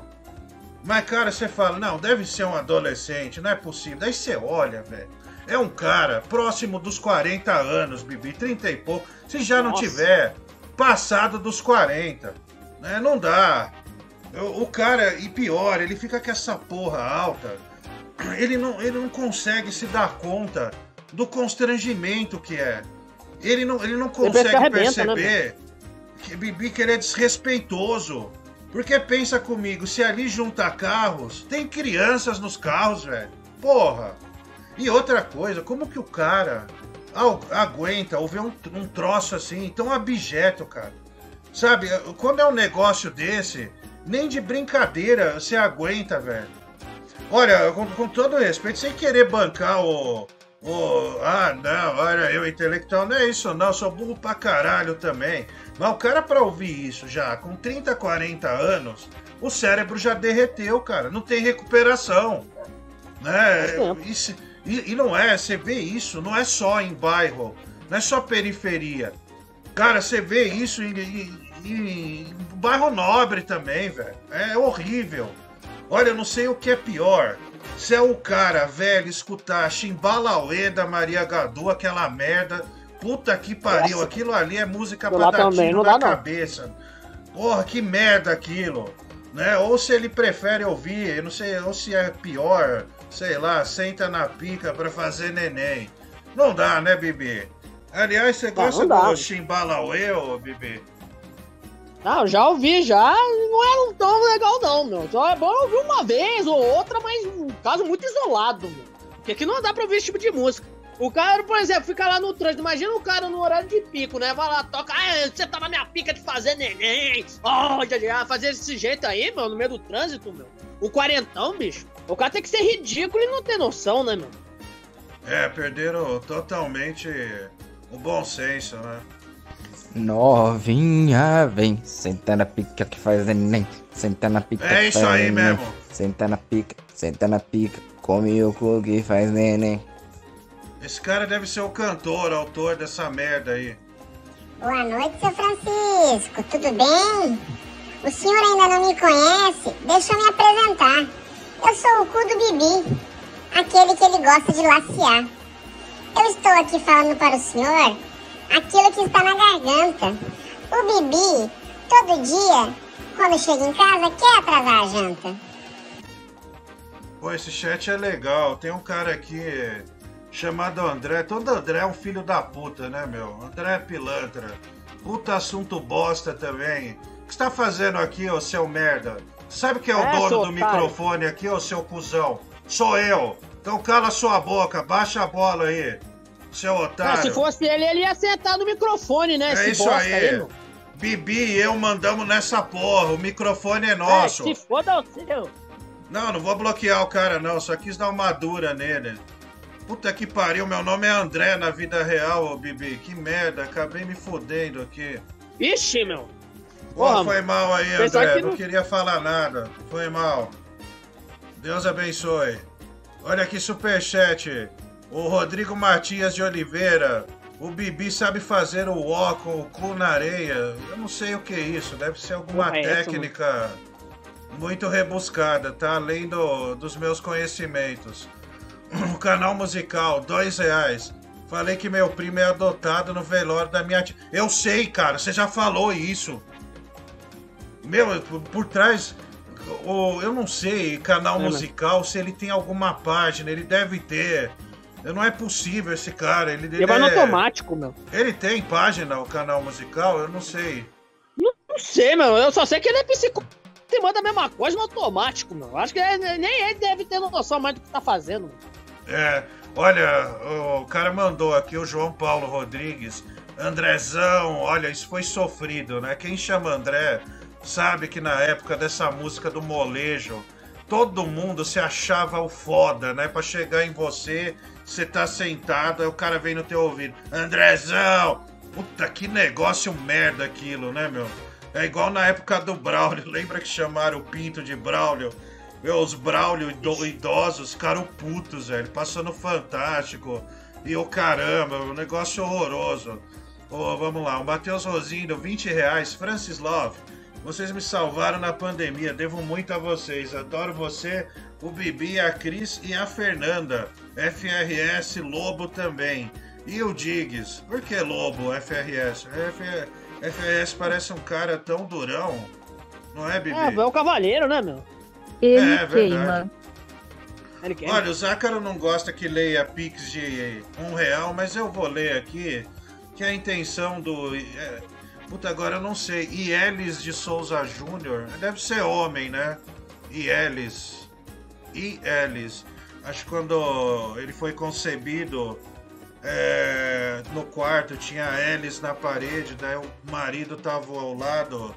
Mas, cara, você fala, não, deve ser um adolescente, não é possível. Daí você olha, velho. É um cara próximo dos 40 anos, Bibi, 30 e pouco. Se já não Nossa. tiver passado dos 40, né? Não dá. O, o cara, e pior, ele fica com essa porra alta. Ele não, ele não consegue se dar conta do constrangimento que é. Ele não, ele não consegue né, perceber que Bibi que ele é desrespeitoso. Porque pensa comigo, se ali junta carros, tem crianças nos carros, velho. Porra. E outra coisa, como que o cara aguenta ouvir um, um troço assim, tão abjeto, cara? Sabe, quando é um negócio desse, nem de brincadeira você aguenta, velho. Olha, com, com todo respeito, sem querer bancar o, o. Ah, não, olha, eu intelectual, não é isso, não, sou burro pra caralho também. Mas o cara, pra ouvir isso já com 30, 40 anos, o cérebro já derreteu, cara, não tem recuperação. Né? E, se- e- e não é, você vê isso, não é só em bairro, não é só periferia. Cara, você vê isso em, em- em bairro nobre também, velho. É horrível. Olha, eu não sei o que é pior. Se é o cara velho escutar Chimbalauê da Maria Gadu, aquela merda. Puta que pariu, Nossa. aquilo ali é música pra dar também tiro não na dá, não. cabeça. Porra, que merda aquilo. Né? Ou se ele prefere ouvir, eu não sei, ou se é pior, sei lá, senta na pica pra fazer neném. Não dá, né, Bibi? Aliás, você gosta não do Chimbalauê, ô Bibi? Não, já ouvi, já. Não é tão legal, não, meu. Só é bom ouvir uma vez ou outra, mas um caso muito isolado, meu. Porque aqui não dá pra ouvir esse tipo de música. O cara, por exemplo, fica lá no trânsito. Imagina o cara no horário de pico, né? Vai lá, toca. Ah, você tá na minha pica de fazer neném. Oh, já, já, fazer desse jeito aí, meu, no meio do trânsito, meu. O quarentão, bicho. O cara tem que ser ridículo e não ter noção, né, meu? É, perderam totalmente o bom senso, né? Novinha, vem, senta na pica que faz neném, senta na pica É isso aí neném, mesmo. Senta na pica, senta na pica, come o cu que faz neném. Esse cara deve ser o cantor, autor dessa merda aí. Boa noite, seu Francisco. Tudo bem? O senhor ainda não me conhece? Deixa eu me apresentar. Eu sou o cu do Bibi, aquele que ele gosta de laciar. Eu estou aqui falando para o senhor aquilo que está na garganta. O Bibi, todo dia, quando chega em casa, quer atrasar a janta. Pô, esse chat é legal. Tem um cara aqui chamado André. Todo André é um filho da puta, né, meu? André é pilantra. Puta assunto bosta também. O que você tá fazendo aqui, ô seu merda? Sabe quem é o É, dono do otário. microfone aqui, ô seu cuzão? Sou eu. Então cala sua boca, baixa a bola aí, seu otário. se fosse ele, ele ia sentar no microfone, né? É esse isso aí. meu. Bibi e eu mandamos nessa porra. O microfone é nosso. É, se foda o seu. Não, não vou bloquear o cara, não. Só quis dar uma dura nele. Puta que pariu, meu nome é André na vida real, ô Bibi. Que merda, acabei me fodendo aqui. Ixi, meu. Porra, foi mal aí, André. Não não- queria falar nada. Foi mal. Deus abençoe. Olha aqui, superchat. O Rodrigo Matias de Oliveira. O Bibi sabe fazer o ó com o cu na areia. Eu não sei o que é isso. Deve ser alguma Porra, é técnica muito rebuscada, tá? Além do, dos meus conhecimentos. O canal musical, dois reais. Falei que meu primo é adotado no velório da minha tia. Eu sei, cara, você já falou isso. Meu, por, por trás. O, eu não sei, canal É, mas- musical, se ele tem alguma página, ele deve ter. Não é possível esse cara. Ele, Ele vai no é- automático, meu. Ele tem página, o canal musical? Eu não sei. Não sei, meu. Eu só sei que ele é psicólogo. Ele manda a mesma coisa no automático, meu. Acho que é- nem ele deve ter noção mais do que tá fazendo. meu. É. Olha, o cara mandou aqui o João Paulo Rodrigues. Andrezão, olha, isso foi sofrido, né? Quem chama André sabe que na época dessa música do molejo, todo mundo se achava o foda, né? Pra chegar em você, você tá sentado, aí o cara vem no teu ouvido. Andrezão! Puta, que negócio merda aquilo, né, meu? É igual na época do Braulio. <laughs> Lembra que chamaram o Pinto de Braulio? Meu, os Braulio ido- idosos ficaram putos, velho. Passou no Fantástico. E o caramba, um negócio horroroso. Ô, vamos lá, o Matheus Rosindo, 20 reais. Francis Love, vocês me salvaram na pandemia. Devo muito a vocês. Adoro você, o Bibi, a Cris e a Fernanda. FRS Lobo também. E o Diggs. Por que Lobo, FRS? F- FRS parece um cara tão durão. Não é, Bibi? É, é o cavaleiro, né, meu? Ele É, verdade. queima. Ele queima. Olha, o Zácaro não gosta que leia Pix de um real, mas eu vou ler aqui que a intenção do. é, puta, agora eu não sei. Ielis de Souza Júnior. Deve ser homem, né? Ielis. Ielis. Acho que quando ele foi concebido. é, no quarto tinha a Elis na parede, daí o marido tava ao lado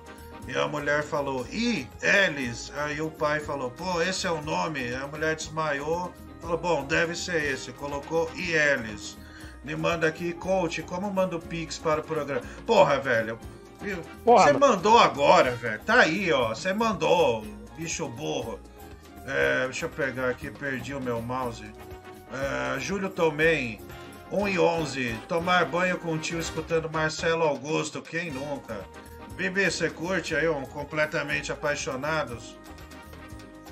e a mulher falou, Ih, Elis. Aí o pai falou, pô, esse é o nome. A mulher desmaiou, falou, bom, deve ser esse. Colocou Ielis. Me manda aqui, coach, como manda o Pix para o programa? Porra, velho. Porra, Você mano. mandou agora, velho. Tá aí, ó. Você mandou, bicho burro. É, deixa eu pegar aqui, perdi o meu mouse. É, Júlio Tomei, 1 e 11. Tomar banho com o tio escutando Marcelo Augusto, quem nunca? Bibi, você curte aí um Completamente Apaixonados?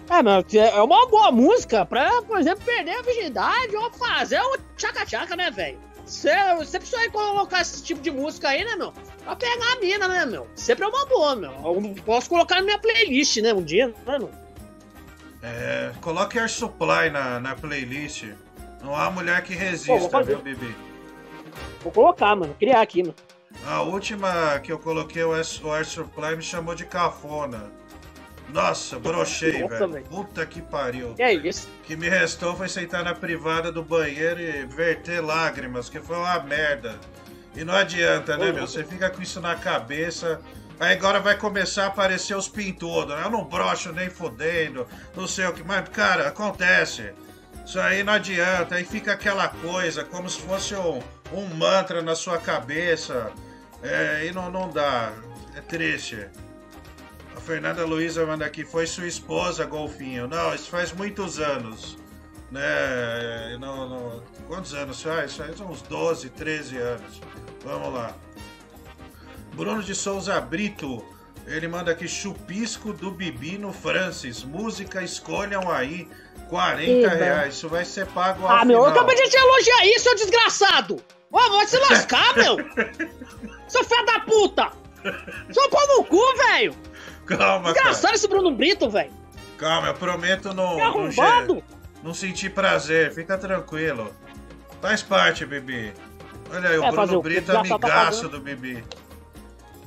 É, meu, é uma boa música pra, por exemplo, perder a virgindade ou fazer o tchaca-tchaca, né, velho? Você você precisa colocar esse tipo de música aí, né, meu? Pra pegar a mina, né, meu? Sempre é uma boa, meu. Eu posso colocar na minha playlist, né, um dia, né, meu? É, coloque Air Supply na, na playlist. Não há mulher que Pô, resista, fazer. viu, Bibi? Vou colocar, mano. Criar aqui, mano. A última que eu coloquei, o Air, o Air Supply, me chamou de cafona. Nossa, brochei, velho. Puta que pariu. Que é isso? O que me restou foi sentar na privada do banheiro e verter lágrimas, que foi uma merda. E não adianta, né, meu? Você fica com isso na cabeça. Aí agora vai começar a aparecer os pintudos, né? Eu não brocho nem fodendo, não sei o que. Mas, cara, acontece. Isso aí não adianta. Aí fica aquela coisa, como se fosse um, um mantra na sua cabeça. É, e não, não dá. É triste. A Fernanda Luiza manda aqui, foi sua esposa, Golfinho. Não, isso faz muitos anos. Né? Não, não- Quantos anos faz? Faz uns 12, 13 anos. Vamos lá. Bruno de Souza Brito. Ele manda aqui chupisco do Bibi no Francis. Música, escolham aí. 40 Eba. reais. Isso vai ser pago ao Ah, meu, eu final. acabei de te elogiar isso, seu desgraçado! Ô, vai se lascar, meu! Seu filho da puta! Seu pau no cu, velho! Calma, Desgraçado cara. esse Bruno Brito, velho! Calma, eu prometo não, não, não sentir prazer. Fica tranquilo. Faz parte, Bibi. Olha aí, o É, Bruno o quê? Brito, tá amigaço pagando. do Bibi.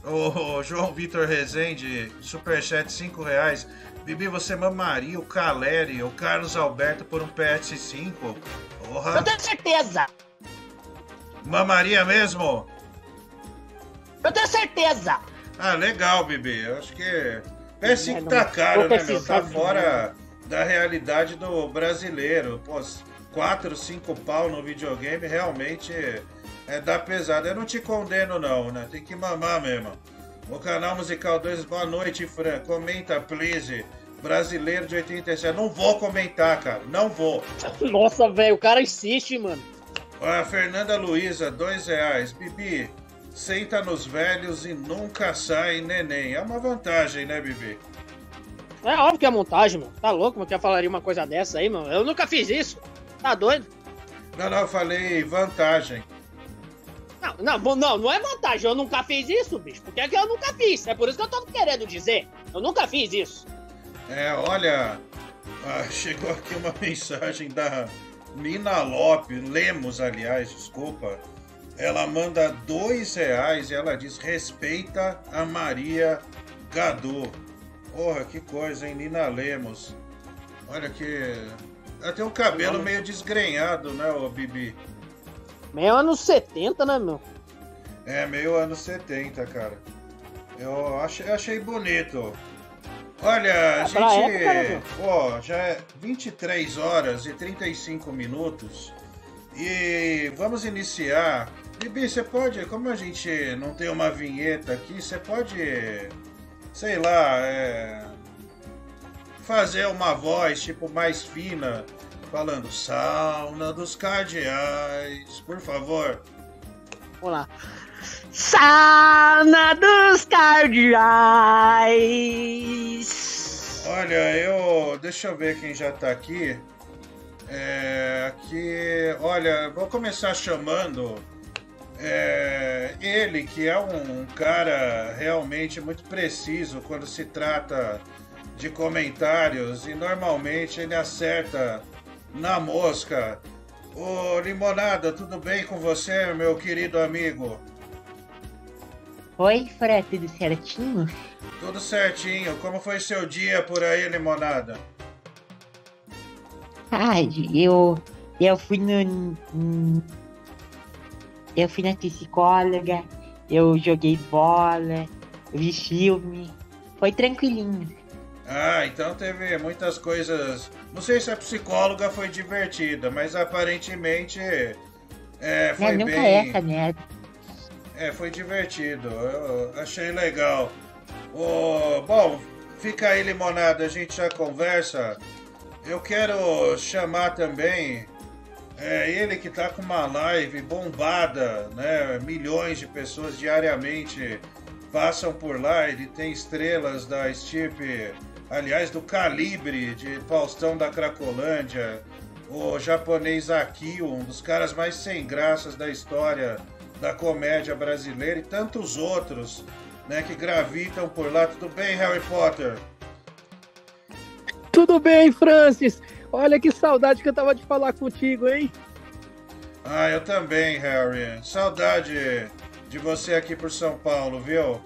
O João Vitor Rezende, superchat 5 reais. Bibi, você mamaria o Caleri, o Carlos Alberto por um PS5? Porra. Eu tenho certeza! Mamaria mesmo? Eu tenho certeza! Ah, legal, Bibi. Eu acho que. É, PS5 não, tá caro, né, meu? Tá fora da realidade do brasileiro. Pô, 4, 5 pau no videogame realmente é dar pesado. Eu não te condeno, não, né? Tem que mamar mesmo. O canal Musical 2, boa noite, Fran. Comenta, please. Brasileiro de 87. Não vou comentar, cara. Não vou. <laughs> Nossa, velho, o cara insiste, mano. A Fernanda Luiza, dois reais. Bibi, senta nos velhos e nunca sai neném. É uma vantagem, né, Bibi? É óbvio que é montagem, mano. Tá louco, mano? Que eu falaria uma coisa dessa aí, mano? Eu nunca fiz isso. Tá doido? Não, não, eu falei vantagem. Não, não, não, não é vantagem. Eu nunca fiz isso, bicho. Porque é que eu nunca fiz. É por isso que eu tô querendo dizer. Eu nunca fiz isso. É, olha, ah, <laughs> chegou aqui uma mensagem da Nina Lopes, Lemos, aliás, desculpa. Ela manda dois reais e ela diz: respeita a Maria Gadu. Porra, que coisa, hein? Nina Lemos. Olha que. Ela tem um cabelo meio desgrenhado, né, ô Bibi? Meio anos 70, né, meu? É, meio anos 70, cara. Eu achei, achei bonito. Olha, a É, pra gente. né, Ó, já é 23 horas e 35 minutos. E vamos iniciar. Bibi, você pode, como a gente não tem uma vinheta aqui, você pode, sei lá, é, fazer uma voz tipo mais fina, falando sauna dos cardeais, por favor. Vamos lá. Sauna dos cardeais. Olha, eu. Deixa eu ver quem já tá aqui. É. Aqui. Olha, vou começar chamando. é, ele, que é um cara realmente muito preciso quando se trata de comentários e normalmente ele acerta na mosca. Ô Limonada, tudo bem com você, meu querido amigo? Oi, Fran, tudo certinho? Tudo certinho. Como foi seu dia por aí, Limonada? Ai, eu, eu fui no. Eu fui na psicóloga, eu joguei bola, vi filme. Foi tranquilinho. Ah, então teve muitas coisas. Não sei se a psicóloga foi divertida, mas aparentemente é, foi Não, nunca bem. é essa merda. É, foi divertido. Eu achei legal. Ô, bom, fica aí, limonada, a gente já conversa. Eu quero chamar também é, ele que tá com uma live bombada, né? Milhões de pessoas diariamente passam por lá. Ele tem estrelas da estirpe, aliás, do calibre de Faustão da Cracolândia, o japonês Akio, um dos caras mais sem graças da história da comédia brasileira e tantos outros, né, que gravitam por lá. Tudo bem, Harry Potter? Tudo bem, Francis? Olha que saudade que eu tava de falar contigo, hein? Ah, eu também, Harry. Saudade de você aqui por São Paulo, viu?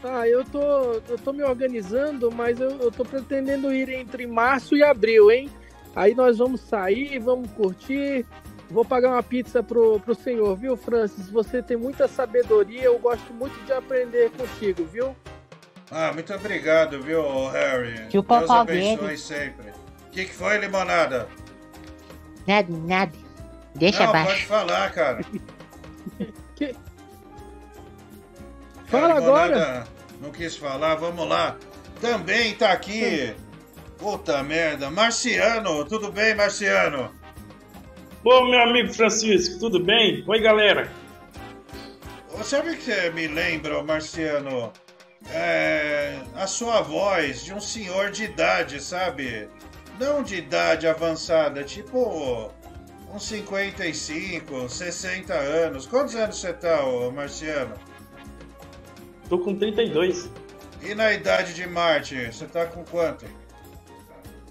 Tá, eu tô, eu tô me organizando, mas eu, eu tô pretendendo ir entre março e abril, hein? Aí nós vamos sair, vamos curtir. Vou pagar uma pizza pro, pro senhor, viu, Francis? Você tem muita sabedoria, eu gosto muito de aprender contigo, viu? Ah, muito obrigado, viu, Harry? Deus o pau abençoe dele. sempre. O que, que foi, limonada? Nada, nada. Deixa Não, abaixo. pode falar, cara. <laughs> Que... Fala agora. Não quis falar, vamos lá. Também tá aqui. Puta merda. Marciano, tudo bem, Marciano? Bom, meu amigo Francisco, tudo bem? Oi, galera. Ô, Sabe o que você me lembra, ô, Marciano? É, a sua voz de um senhor de idade, sabe? Não de idade avançada, tipo uns 55, 60 anos. Quantos anos você tá, ô, Marciano? Tô com 32. E na idade de Marte, você tá com quanto?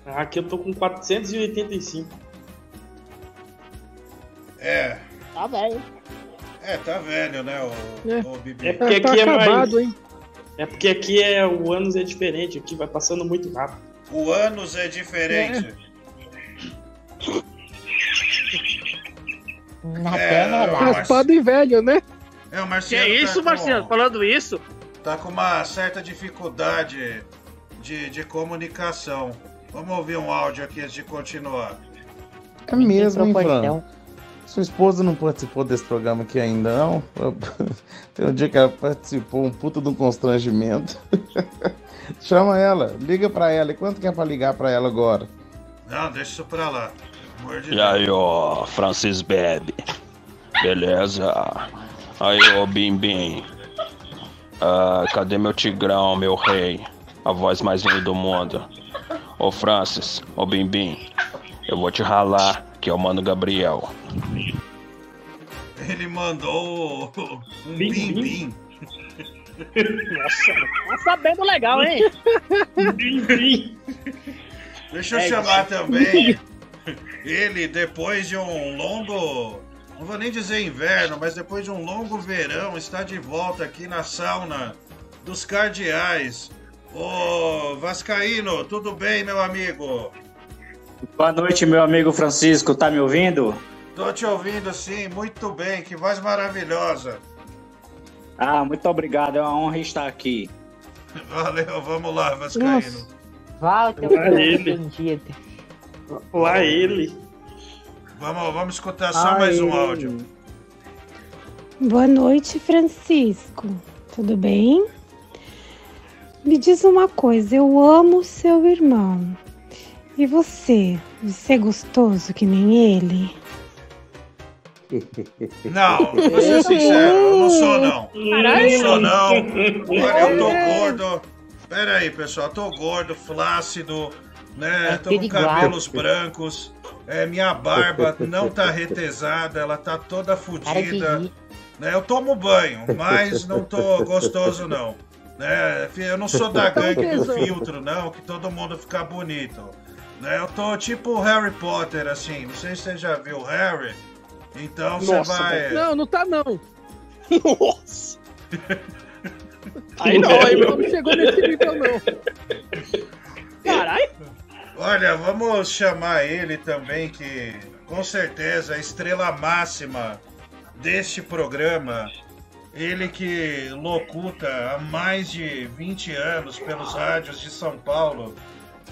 Aqui eu tô com 485. É, Tá velho. é, tá velho, né, o, É. o Bibi? É porque Tá aqui é acabado, mais. hein? É porque aqui é o ânus é diferente, aqui vai passando muito rápido. O ânus é diferente. Na É, ó, lá. Raspado e velho, né? É, o Que Marciano. isso, tá com- Marciano? Falando isso? tá com uma certa dificuldade de, de comunicação. Vamos ouvir um áudio aqui antes de continuar. É mesmo, hein. Sua esposa não participou desse programa aqui ainda, não? <laughs> Tem um dia que ela participou, um puta de um constrangimento. <laughs> Chama ela, liga pra ela. E quanto que é pra ligar pra ela agora? Não, deixa isso pra lá. De E aí, ó, Francis Bebe. Beleza? Aí, ô Bim Bim. Ah, cadê meu tigrão, meu rei? A voz mais linda do mundo. Ô Francis, ô Bim Bim. Eu vou te ralar, que é o Mano Gabriel. Ele mandou um Bim, bim bim. bim. Nossa, tá sabendo legal, hein? <laughs> Deixa eu É, chamar isso. também ele depois de um longo. Não vou nem dizer inverno, mas depois de um longo verão, está de volta aqui na sauna dos Cardeais. Ô Vascaíno, tudo bem, meu amigo? Boa noite, meu amigo Francisco. Tá me ouvindo? Tô te ouvindo sim, muito bem, que voz maravilhosa. Ah, muito obrigado. É uma honra estar aqui. Valeu, vamos lá, Vascaíno. Volta, Lá ele. entendido. Lá ele. Vamos, vamos escutar só Ai. mais um áudio. Boa noite, Francisco. Tudo bem? Me diz uma coisa, eu amo seu irmão. E você? Você é gostoso que nem ele? <laughs> Não, vou ser sincero, eu não sou não. Caralho. Não sou não. Olha, eu tô gordo. Pera aí, pessoal, eu tô gordo, flácido, né? Tô com cabelos brancos. É, minha barba não tá <laughs> retesada, ela tá toda fodida. Né? Eu tomo banho, mas não tô gostoso não. Né? Eu não sou da gangue do filtro, não, que todo mundo fica bonito. Né? Eu tô tipo Harry Potter, assim. Não sei se você já viu o Harry. Então você vai. Não, não tá não. Nossa. <laughs> Aí não, aí Não chegou nesse nível não. Caralho. Olha, vamos chamar ele também, que com certeza é a estrela máxima deste programa. Ele que locuta há mais de 20 anos pelos rádios de São Paulo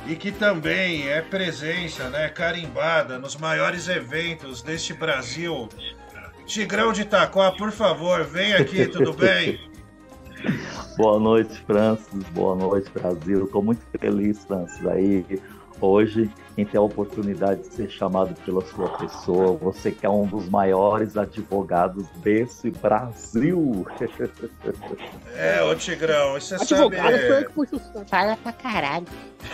e que também é presença, né, carimbada nos maiores eventos deste Brasil. Tigrão de Itaquá, por favor, vem aqui, tudo bem? <laughs> Boa noite, Francis. Boa noite, Brasil. Estou muito feliz, Francis, aí hoje em ter a oportunidade de ser chamado pela sua pessoa. Você que é um dos maiores advogados desse Brasil. <laughs> É, ô Tigrão, você Advogado sabe. sou eu que puxo o saco. Fala pra caralho.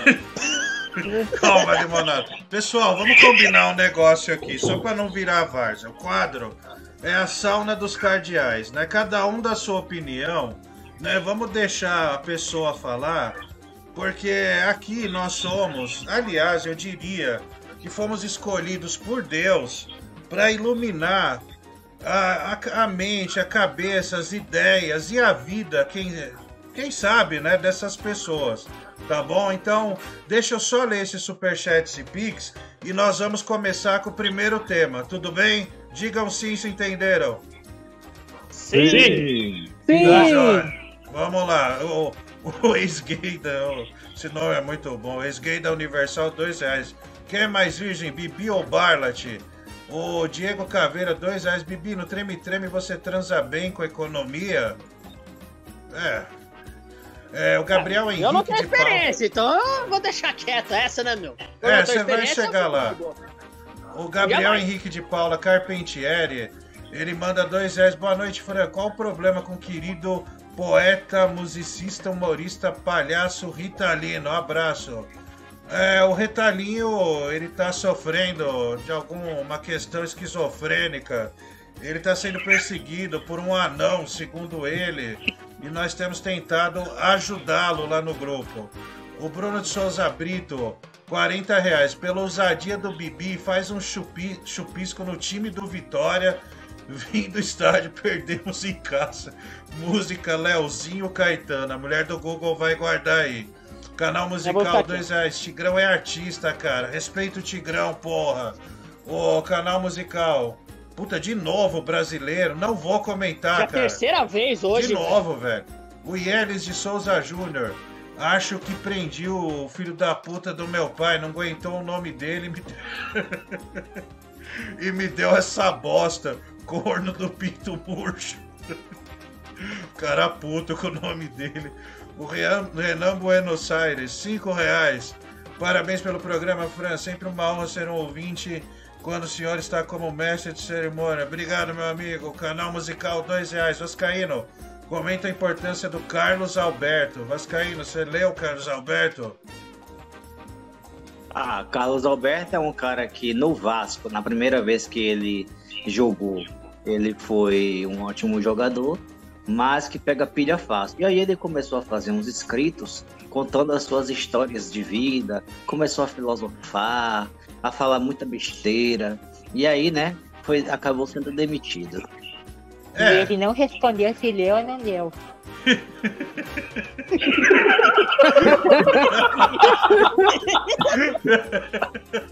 <laughs> Calma, limonada. Pessoal, vamos combinar um negócio aqui, só para não virar a várzea. O quadro é a sauna dos cardeais, né? Cada um da sua opinião, né? Vamos deixar a pessoa falar, porque aqui nós somos, aliás, eu diria que fomos escolhidos por Deus para iluminar a, a, a mente, a cabeça, as ideias e a vida, quem, quem sabe, né, dessas pessoas. Tá bom? Então, deixa eu só ler esses superchats e pix e nós vamos começar com o primeiro tema, tudo bem? Digam sim se entenderam. Sim. Sim. Tá joia. Vamos lá, o, o ex-gay da. Esse nome é muito bom. Ex-gay da Universal, dois reais. Quem é mais virgem, Bibi ou Barlat? O Diego Caveira, dois reais. Bibi, no treme-treme você transa bem com a economia? É. É, o Gabriel Henrique Eu não tenho experiência, então eu vou deixar quieto essa, né, meu? Eu É, você vai chegar lá. O Gabriel. Henrique de Paula Carpentieri, ele manda dois reais. Boa noite, Fran. Qual o problema com o querido poeta, musicista, humorista, palhaço Ritalino? Abraço. É, o Ritalinho, ele tá sofrendo de alguma questão esquizofrênica. Ele tá sendo perseguido por um anão, segundo ele. E nós temos tentado ajudá-lo lá no grupo. O Bruno de Souza Brito, 40 reais. Pela ousadia do Bibi, faz um chupi, chupisco no time do Vitória. Vim do estádio, <laughs> perdemos em casa. Música Leozinho Caetano. A mulher do Google vai guardar aí. Canal musical, ficar aqui. dois reais. Tigrão é artista, cara. Respeita o Tigrão, porra. Ô, canal musical. Puta, de novo brasileiro. Não vou comentar, Já é a cara. terceira vez hoje. De novo, velho. O Yelis de Souza Júnior. Acho que prendi o filho da puta do meu pai, não aguentou o nome dele e <laughs> me, e me deu essa bosta. Corno do pinto murcho. Cara puto com o nome dele. O Renan, Buenos Aires, 5 reais. Parabéns pelo programa, Fran. Sempre uma honra ser um ouvinte quando o senhor está como mestre de cerimônia. Obrigado, meu amigo. Canal musical, dois reais. Vascaíno, comenta a importância do Carlos Alberto. Vascaíno, você leu Carlos Alberto? Ah, Carlos Alberto é um cara que no Vasco, na primeira vez que ele jogou, ele foi um ótimo jogador, mas que pega pilha fácil. E aí ele começou a fazer uns escritos contando as suas histórias de vida, começou a filosofar, a falar muita besteira. E aí, né, foi, acabou sendo demitido. E ele não respondeu se leu ou não leu.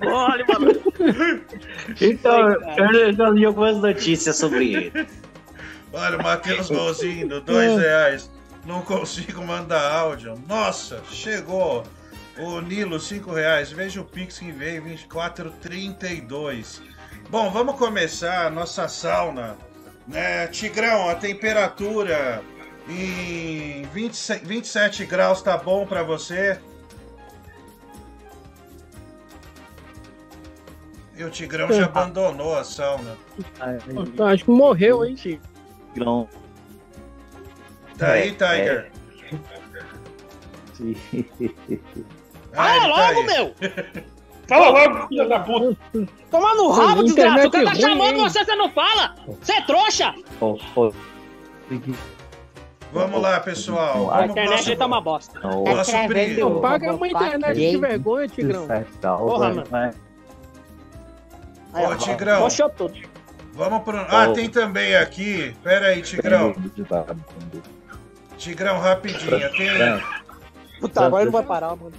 Olha, mano. Então, eu já li algumas notícias sobre ele. Olha, o Matheus Golzinho, dois reais. Não consigo mandar áudio. Nossa, chegou. O Nilo, cinco reais. Veja o Pix que veio, 24,32. Bom, vamos começar a nossa sauna. Né? Tigrão, a temperatura em 20, 27 graus tá bom pra você? E o Tigrão já abandonou a sauna. Então, acho que morreu, hein, Chico? Tigrão. Tá aí, Tiger? Fala <laughs> ele tá logo, aí. meu! <laughs> Fala logo, filha da puta! Toma no rabo, Internet desgraça! O cara tá chamando hein? você, você não fala! Você é trouxa! Ó, ó, Vamos lá, pessoal. A internet nosso- tá uma bosta. Não. Nosso Tá brilho. travando. Paga uma internet de vergonha, Tigrão. Porra, mano. Ô, ó, Tigrão. Vamos pro. Ah, tem também aqui. Pera aí, Tigrão. Tigrão, rapidinho. Tem. Puta, agora não vai parar, mano.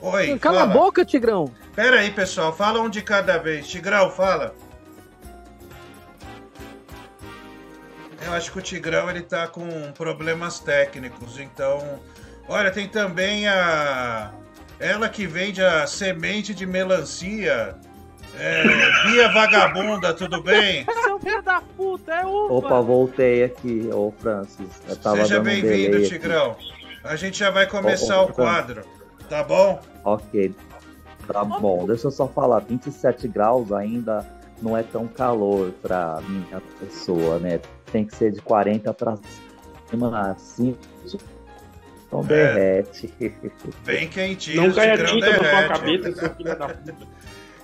Oi, Cala a fala. boca, Tigrão. Pera aí, pessoal. Fala um de cada vez. Tigrão, fala. Eu acho que o Tigrão ele tá com problemas técnicos, então. Olha, tem também a. Ela que vende a semente de melancia. É, Bia Vagabunda, tudo bem? <laughs> Seu filho da puta, é uva! Opa, voltei aqui, ô Francis. Eu tava Seja um bem-vindo, delay aqui. Tigrão. A gente já vai começar Ô, ô, o quadro, tá bom? Ok. Tá bom, deixa eu só falar, 27 graus ainda não é tão calor pra minha pessoa, né? Tem que ser de 40 pra cima, assim. Então É. derrete. <laughs> Bem quentinho. Não Tigrão tinta na tua cabeça, seu filho da puta.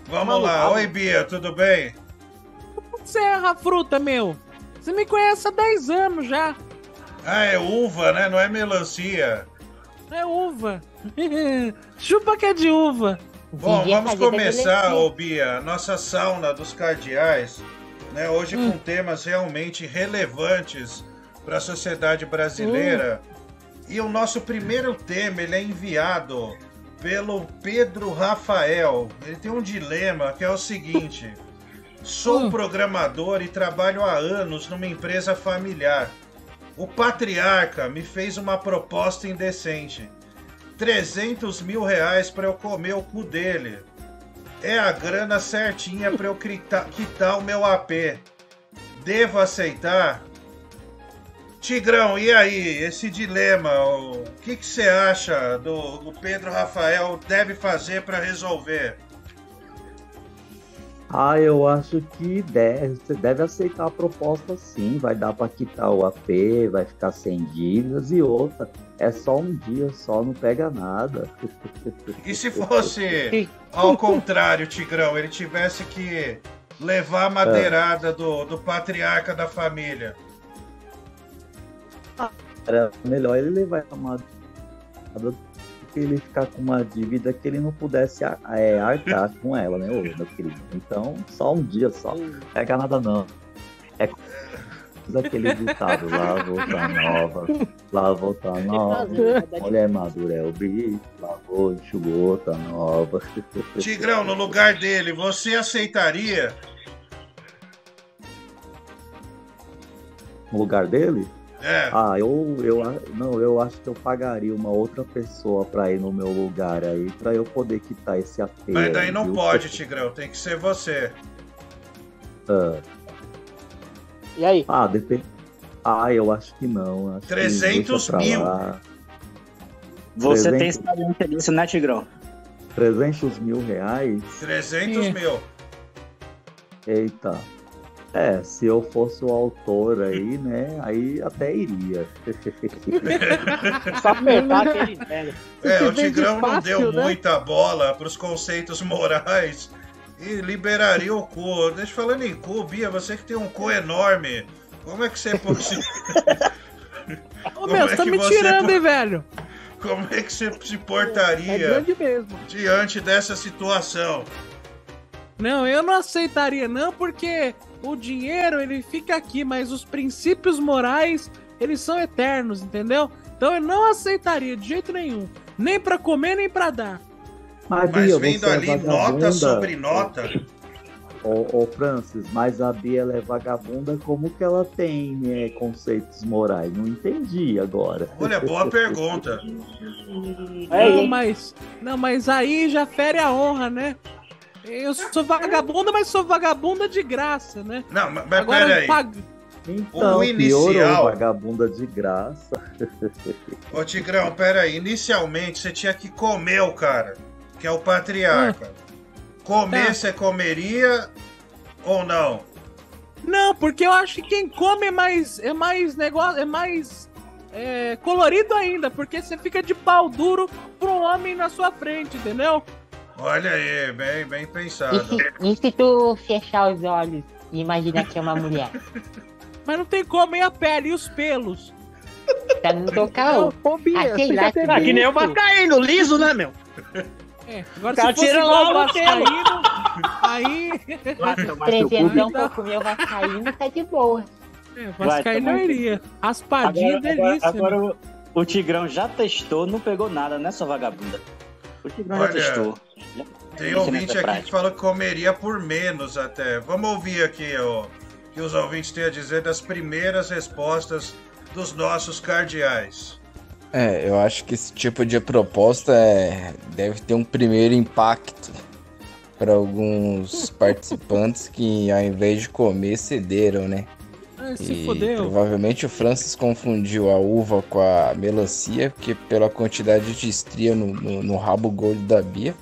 Vamos lá. Oi, Bia, tudo bem? Você erra a fruta, meu. Você me conhece há 10 anos já. Ah, é uva, né? Não é melancia. É uva. <laughs> Chupa que é de uva. Bom, vamos começar, ô Bia, a nossa sauna dos cardeais, né? Hoje com temas realmente relevantes para a sociedade brasileira. E o nosso primeiro tema, ele é enviado pelo Pedro Rafael. Ele tem um dilema que é o seguinte: sou programador e trabalho há anos numa empresa familiar. O patriarca me fez uma proposta indecente. 300 mil reais para eu comer o cu dele. É a grana certinha para eu quitar, quitar o meu AP. Devo aceitar? Tigrão, e aí? Esse dilema, o que você acha do, do Pedro Rafael deve fazer para resolver? Ah, eu acho que deve, você deve aceitar a proposta sim. Vai dar pra quitar o AP, vai ficar sem dívidas e outra. É só um dia só, não pega nada. <laughs> E se fosse ao contrário, Tigrão, ele tivesse que levar a madeirada do, do patriarca da família? Era melhor ele levar a madeira do que ele ficar com uma dívida que ele não pudesse ar- é, arcar com ela, né, ô, meu querido? Então, só um dia só. Pega nada não. É aquele ditado, lá voltar nova, lá voltar nova, mulher madura é o bicho, lavou, enxugou, tá nova. <laughs> Tigrão, no lugar dele, você aceitaria? No lugar dele? É. Ah, eu, eu, não, eu acho que eu pagaria uma outra pessoa pra ir no meu lugar aí, pra eu poder quitar esse AP. Mas daí aí, não viu? pode, Tigrão, tem que ser você. Ah. E aí? Ah, depende. Ah, eu acho que não. Acho que 300 deixa pra mil. lá. Você tem 300 experiência nisso, né, Tigrão? 300 mil reais? 300 É. mil. Eita. É, se eu fosse o autor aí, né? Aí até iria. <laughs> Só apertar aquele velho. É, o Tigrão não deu muita bola pros conceitos morais e liberaria o cu. Deixa eu falando em cu, Bia, você que tem um cu enorme, como é que você pode... <laughs> Ô, meu, você tá me tirando, hein, velho? Como é que você se portaria É grande mesmo. diante dessa situação? Não, eu não aceitaria não, porque o dinheiro ele fica aqui, mas os princípios morais eles são eternos, entendeu? Então eu não aceitaria de jeito nenhum. Nem pra comer, nem pra dar. Mas, Mas Bia, vendo é ali nota sobre nota. Ô, ô, Francis, mas a Bia ela é vagabunda, como que ela tem é, conceitos morais? Não entendi agora. Olha, boa pergunta. <laughs> Não, mas, não, mas aí já fere a honra, né? Eu sou vagabunda, mas sou vagabunda de graça, né? Não, mas Agora peraí. pag- Então, O inicial- vagabunda de graça. Ô Tigrão, pera aí. Inicialmente você tinha que comer o cara, que é o patriarca. Comer Tá. você comeria ou não? Não, porque eu acho que quem come é mais. É mais negócio. É mais. é, colorido ainda, porque você fica de pau duro um homem na sua frente, entendeu? Olha aí, bem, bem E pensado. se, e se tu fechar os olhos e imaginar que é uma mulher? <laughs> Mas não tem como, e a pele e os pelos? Pra não tocar o. Ah, sei lá, Ah, que nem o? Vascaíno, liso, né, meu? É, agora O cara se tira logo o. Vascaíno, aí. Trezentão pra comer o vascaíno tá de boa. É, Vascaíno eu iria. Raspadinha, Agora, delícia. agora, né? agora o, o Tigrão já testou, não pegou nada, né, sua vagabunda? O Tigrão já Olha, testou. Já- Tem já ouvinte nessa aqui que falou que comeria por menos até. Vamos ouvir aqui ó, o que os ouvintes têm a dizer das primeiras respostas dos nossos cardeais. É, eu acho que esse tipo de proposta é, deve ter um primeiro impacto para alguns <laughs> participantes que, ao invés de comer, cederam, né? Ai, se E fodeu. provavelmente o Francis confundiu a uva com a melancia, porque pela quantidade de estria no, no, no rabo gordo da Bia,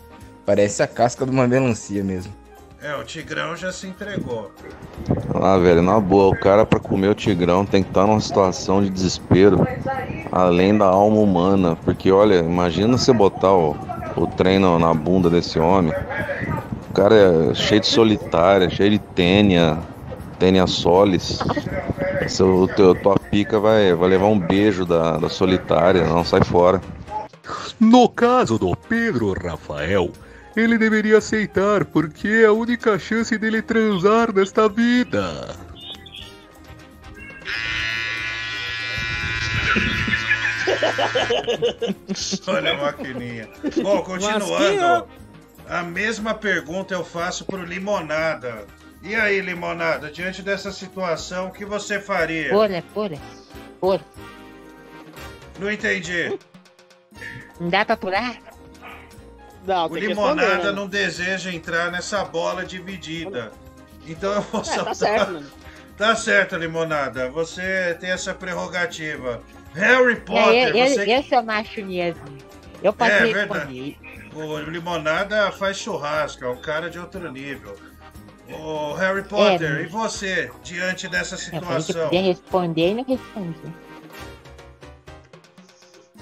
parece a casca de uma melancia mesmo. É, o Tigrão já se entregou. Ah, velho, na boa, o cara pra comer o tigrão tem que estar numa situação de desespero, além da alma humana, porque olha, imagina você botar o, o trem na, na bunda desse homem, o cara é cheio de solitária, cheio de tênia, tênia solis, Seu, teu, tua pica vai, vai levar um beijo da, da solitária, não sai fora. No caso do Pedro Rafael, ele deveria aceitar, porque é a única chance dele transar nesta vida. <laughs> Olha a maquininha. Bom, continuando. A mesma pergunta eu faço pro Limonada. E aí, Limonada, diante dessa situação, o que você faria? Pula, pula. Pula. Não entendi. Não dá pra pular? Não, O Limonada né? não deseja entrar nessa bola dividida. Então eu vou É, soltar. tá certo, mano. <laughs> Tá certo, Limonada. Você tem essa prerrogativa. Harry Não, Potter, eu, eu, você... eu sou macho mesmo. Eu É responder. verdade. O Limonada faz churrasco, é um cara de outro nível. O Harry Potter, É, e você, diante dessa Eu situação? podia responder e não respondi.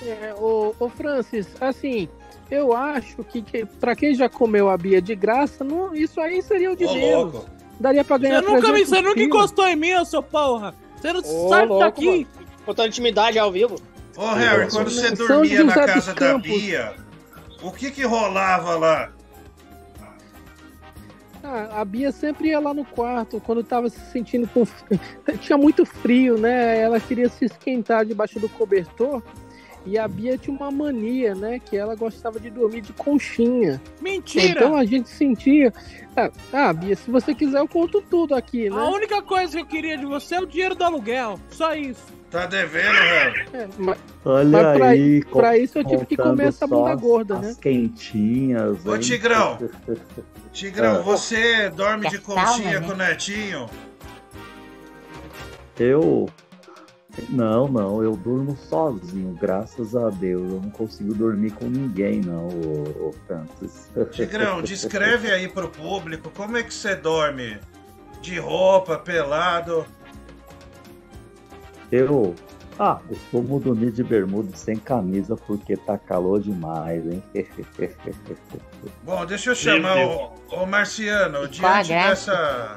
É, ô, ô Francis, assim, eu acho que, que para quem já comeu a Bia de graça, não, isso aí seria o de Ô, menos. louco. Daria pra ganhar Você nunca, me, 300 você nunca encostou em mim, ô seu porra. Você não Ô, sai louco, daqui. mano. Contando intimidade ao vivo. Ô Harry, quando você São dormia na José dos casa da Campos. Bia, o que que rolava lá? Ah, a Bia sempre ia lá no quarto quando tava se sentindo com. <laughs> tinha muito frio, né? Ela queria se esquentar debaixo do cobertor. E a Bia tinha uma mania, né? Que ela gostava de dormir de conchinha. Mentira. Então a gente sentia. Ah, ah, Bia, se você quiser, eu conto tudo aqui, né? A única coisa que eu queria de você é o dinheiro do aluguel. Só isso. Tá devendo, Harry? É, mas, Olha mas pra, aí, pra isso eu tive que comer essa só bunda as- gorda, as né? quentinhas. Ô hein? Tigrão, Tigrão, Ah. <laughs> você dorme de conchinha né? com o Netinho? Eu. Não, não, eu durmo sozinho, graças a Deus. Eu não consigo dormir com ninguém, não, ô, ô Francis. <laughs> Tigrão, descreve aí pro público como é que você dorme. De roupa, pelado. Eu. Ah, eu costumo dormir de bermuda sem camisa porque tá calor demais, hein? <laughs> Bom, deixa eu chamar o, o Marciano. Diante dessa,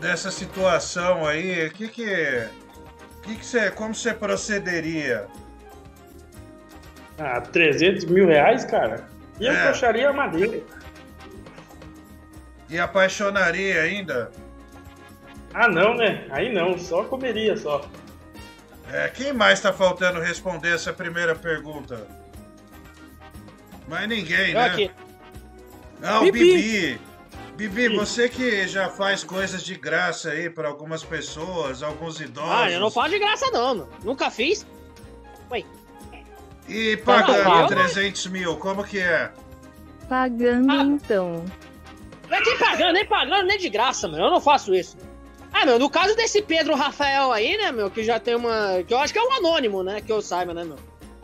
dessa situação aí, o que que, que que você, como você procederia? Ah, 300 mil reais, cara? E eu É. a madeira. E apaixonaria ainda? Ah, não, né? Aí não, só comeria só. É, quem mais tá faltando responder essa primeira pergunta? Mais ninguém, né? aqui. Não, Bibi. Bibi. Bibi, você que já faz coisas de graça aí pra algumas pessoas, alguns idosos. Ah, eu não falo de graça não, mano. Nunca fiz. Ué. E Não, pagando eu- 300 mil, como que é? Pagando então. Não é nem pagando, nem pagando, nem de graça, mano. Eu não faço isso. Ah, meu, no caso desse Pedro Rafael aí, né, meu, que já tem uma. Que eu acho que é um anônimo, né? Que eu saiba, né, meu?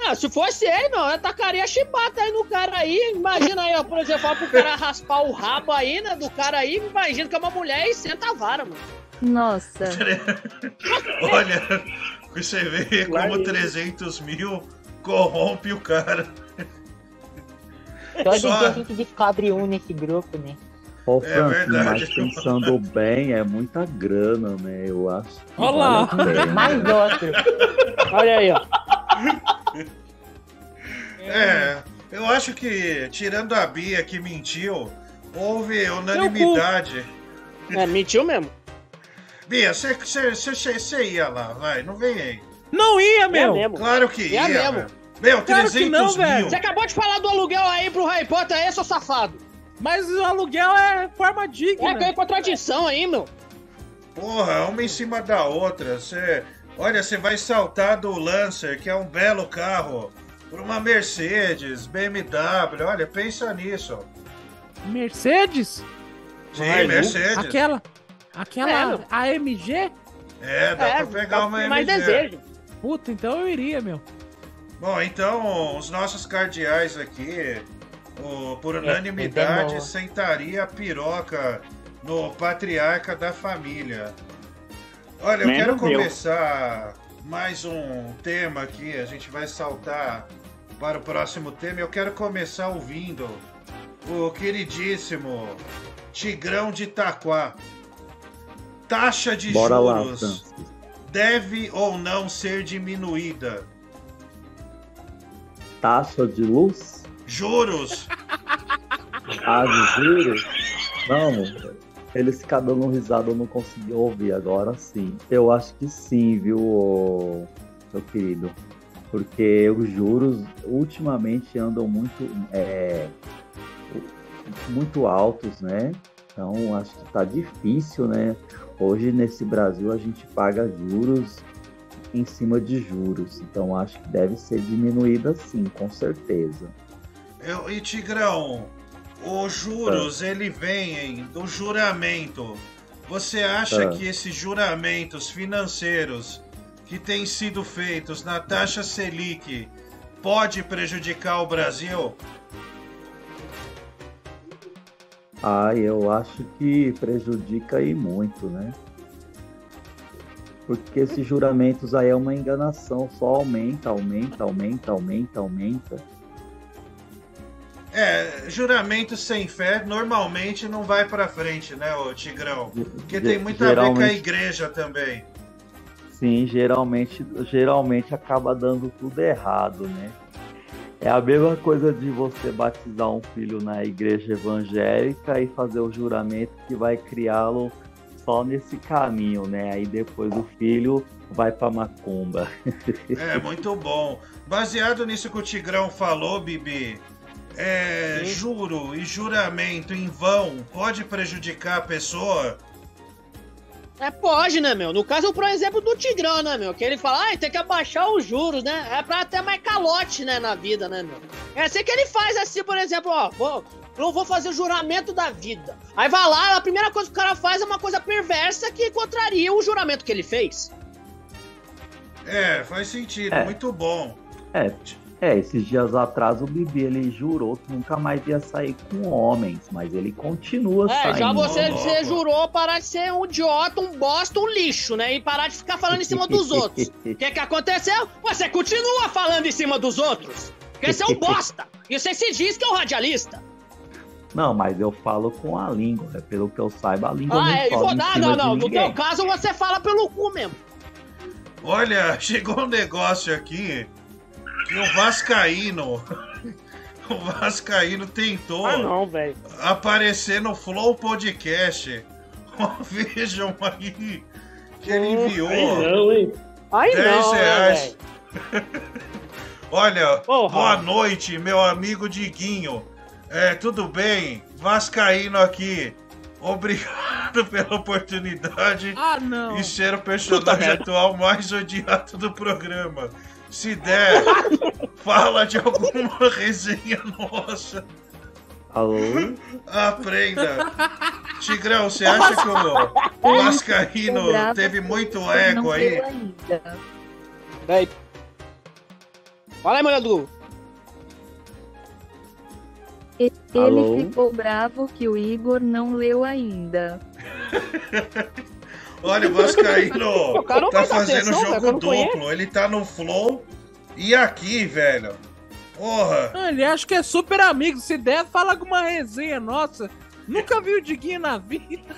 Ah, se fosse ele, meu, eu tacaria chibata aí no cara aí. Imagina aí, ó, por exemplo, fala pro cara raspar o rabo aí, né, do cara aí. Imagina que é uma mulher e senta a vara, mano. Nossa. <laughs> Olha, você vê como 300 mil corrompe o cara. Só- dia a gente descobre um nesse grupo, né? Ô, É Francis, verdade. mas pensando <laughs> bem, é muita grana, né? Eu acho. Olha lá. vale. <laughs> Mais outro. Olha aí, ó. É, eu acho que, tirando a Bia que mentiu, houve unanimidade. É, mentiu mesmo. Bia, você- ia lá, vai, não vem aí. Não ia, É meu. mesmo. Claro que É ia, mesmo. Meu, Claro que 300 não, mil. velho. Você acabou de falar do aluguel aí pro Harry Potter aí, seu safado. Mas o aluguel é forma digna. É, tem contradição aí, meu. Porra, uma em cima da outra. Você, olha, você vai saltar do Lancer, que é um belo carro, por uma Mercedes, BMW. Olha, pensa nisso. Mercedes? Sim, Vai, Mercedes. Aquela. Aquela É. AMG? É, dá É, pra pegar uma tem mais desejo. Puta, então eu iria, meu. Bom, então os nossos cardeais aqui, o- por unanimidade, demorou. sentaria a piroca no patriarca da família. Olha, eu Nem quero meu. começar mais um tema aqui, a gente vai saltar para o próximo tema. Eu quero começar ouvindo o queridíssimo Tigrão de Itaquá. Taxa de Bora lá, juros Francis. deve ou não ser diminuída? Taxa de luz? Juros! Ah, de juros? Não, eles ficam dando risada, eu não consegui ouvir agora sim. Eu acho que sim, viu, meu querido? Porque os juros ultimamente andam muito, é, muito altos, né? Então acho que tá difícil, né? Hoje nesse Brasil a gente paga juros em cima de juros. Então acho que deve ser diminuída sim, com certeza. Eu, e Tigrão, os juros, ele vem do juramento. Você acha Ah. que esses juramentos financeiros que têm sido feitos na taxa Selic pode prejudicar o Brasil? Ah, eu acho que prejudica aí muito, né? Porque esses juramentos aí é uma enganação, só aumenta, aumenta, aumenta, aumenta, aumenta. É, juramento sem fé normalmente não vai pra frente, né, ô Tigrão? Porque tem muito a ver com a igreja também. Sim, geralmente, geralmente acaba dando tudo errado, né? É a mesma coisa de você batizar um filho na igreja evangélica e fazer o juramento que vai criá-lo só nesse caminho, né? Aí depois o filho vai pra macumba. <laughs> É, muito bom. Baseado nisso que o Tigrão falou, Bibi, é, juro e juramento em vão pode prejudicar a pessoa? É, pode, né, meu? No caso, por exemplo, do Tigrão, né, meu? Que ele fala, ah, tem que abaixar os juros, né? É pra ter mais calote, né, na vida, né, meu? É assim que ele faz, assim, por exemplo, ó, vou, eu vou fazer o juramento da vida. Aí vai lá, a primeira coisa que o cara faz é uma coisa perversa que contraria o juramento que ele fez. É, faz sentido, É. muito bom. É, é, esses dias atrás o Bibi ele jurou que nunca mais ia sair com homens, mas ele continua É, saindo. já você, você jurou parar de ser um idiota, um bosta, um lixo, né? E parar de ficar falando em cima dos outros. <laughs> O que que aconteceu? Você continua falando em cima dos outros. Porque você é um bosta. E você se diz que é um radialista. Não, mas eu falo com a língua, né? pelo que eu saiba, a língua Ah, não é, sobe vou em dar, cima não, de não. No teu caso, você fala pelo cu mesmo. Olha, <laughs> chegou um negócio aqui que o Vascaíno. <laughs> O Vascaíno tentou Ah, não, aparecer no Flow Podcast. <laughs> Vejam aí que ele enviou. Aí não, hein? Aí 10 não, né, reais. <laughs> Olha, Porra. boa noite, meu amigo Diguinho. É, tudo bem? Vascaíno aqui. Obrigado pela oportunidade Ah, não. e ser o personagem atual mais odiado do programa. Se der, <laughs> fala de alguma resenha nossa. Alô? Aprenda. Tigrão, você acha que o Bravo, teve muito não ego aí? Daí. Fala aí. E- Alô? Ele ficou bravo que o Igor não leu ainda. <laughs> Olha, <laughs> o Vascaíno O tá fazendo atenção, jogo cara, duplo. Ele tá no Flow e aqui, velho. Porra. Ah, Ele acha que é super amigo. Se der, fala alguma resenha nossa. Nunca vi o Diguinho na vida. <laughs>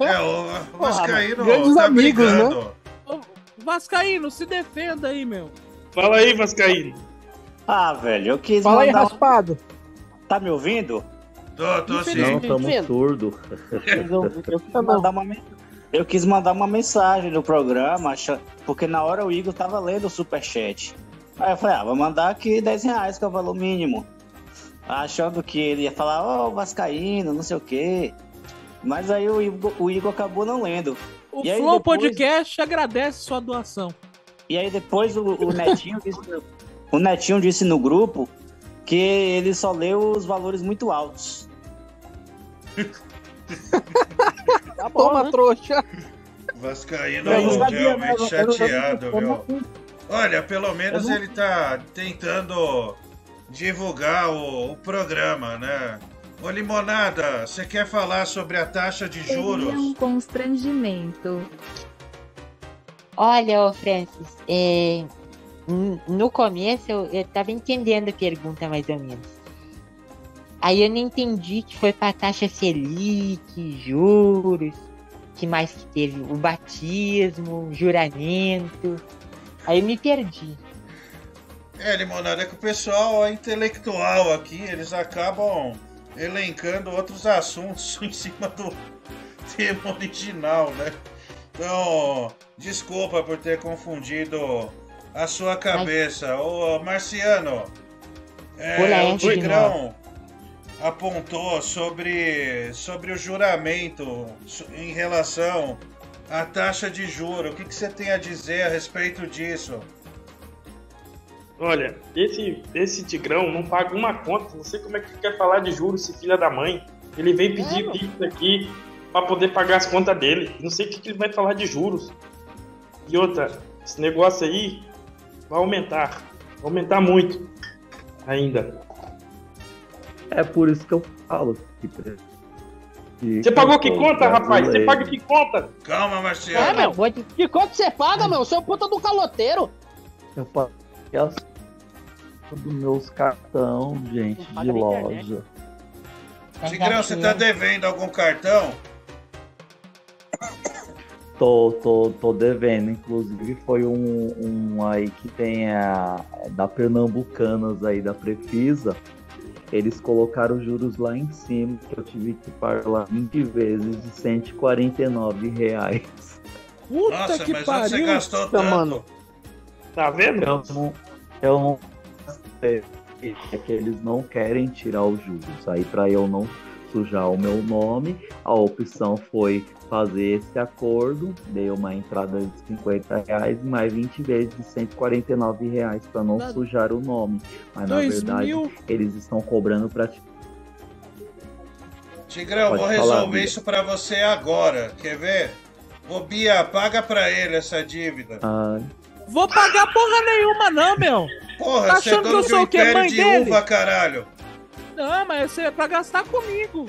É, o Vascaíno grandes tá amigos, né? brigando. Ô, Vascaíno, se defenda aí, meu. Fala aí, Vascaíno. Ah, velho, eu quis Fala aí, mandar... raspado. Tá me ouvindo? Tô, tô sim. Não, estamos surdos. Eu, eu quis mandar uma, men- eu quis mandar uma mensagem no programa, porque na hora o Igor tava lendo o superchat. Aí eu falei, ah, vou mandar aqui 10 reais, que é o valor mínimo. Achando que ele ia falar, ô, Vascaíno, não sei o quê. Mas aí o Igor, o Igor acabou não lendo. O E aí Flow depois- Podcast agradece sua doação. E aí depois o, o Netinho <laughs> disse, o Netinho disse no grupo que ele só leu os valores muito altos. <laughs> Tá bom, Toma, né? trouxa. Vascaíno Eu não sabia, realmente? Eu não sabia chateado, como viu? Olha, pelo menos não- ele tá tentando divulgar o, o programa, né? Ô Limonada, você quer falar sobre a taxa de Seria um juros? constrangimento. Olha, ô Francis, é, no começo eu, eu tava entendendo a pergunta mais ou menos. Aí eu não entendi que foi pra taxa Selic, juros, que mais que teve? O batismo, juramento. Aí eu me perdi. É, Limonada, é que o pessoal é intelectual aqui, eles acabam elencando outros assuntos <laughs> em cima do tema original, né? Então, desculpa por ter confundido a sua cabeça. Ô, Marciano, é, Olá, o Tigrão apontou sobre, sobre o juramento em relação à taxa de juro. O que, que você tem a dizer a respeito disso? Olha, esse, esse Tigrão não paga uma conta. Não sei como é que quer falar de juros, esse filho da mãe. Ele veio pedir pix aqui pra poder pagar as contas dele. Não sei o que, que ele vai falar de juros. E outra, esse negócio aí vai aumentar. Vai aumentar muito ainda. É por isso que eu falo. que Você pagou que conta, rapaz? Você paga que conta? Calma, É, Marciano. meu. Que quanto você paga, meu? Seu puta do caloteiro. Eu paguei as dos meus cartão, gente, de loja. Tigrão, você tá devendo algum cartão? Tô, tô, tô devendo, inclusive foi um, um aí que tem a da Pernambucanas aí da Prefisa. Eles colocaram juros lá em cima, que eu tive que pagar 20 vezes de 149 reais. Puta Nossa, que mas onde você pariu. gastou tanto? mano. Tá vendo? Eu não, eu não sei, é que eles não querem tirar os juros. Aí para eu não sujar o meu nome, a opção foi fazer esse acordo, dei uma entrada de 50 reais e mais 20 vezes de 149 reais para não Na- sujar o nome. Mas na verdade mil- eles estão cobrando para Tigrão, Pode vou falar, resolver Bia. isso pra você agora. Quer ver? Ô Bia, paga pra ele essa dívida. Vou pagar porra nenhuma, não, meu. Porra, tá você é achando que eu sou o quê? Mãe de dele? uva, caralho. Não, mas é pra gastar comigo.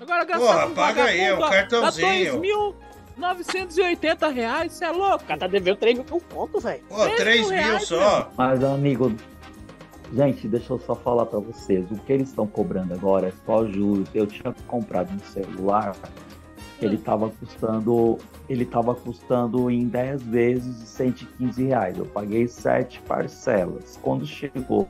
Agora gastar Porra, com paga aí, é um ó, cartãozinho. Dá 2.980 reais, você é louco? O cara tá devendo 3 mil pontos, velho. Pô, 3 mil só. Mas, amigo, gente, deixa eu só falar pra vocês. O que eles estão cobrando agora é só juros. Eu tinha comprado um celular que ele tava custando. Ele tava custando em 10 vezes de 115 reais. Eu paguei 7 parcelas. Quando chegou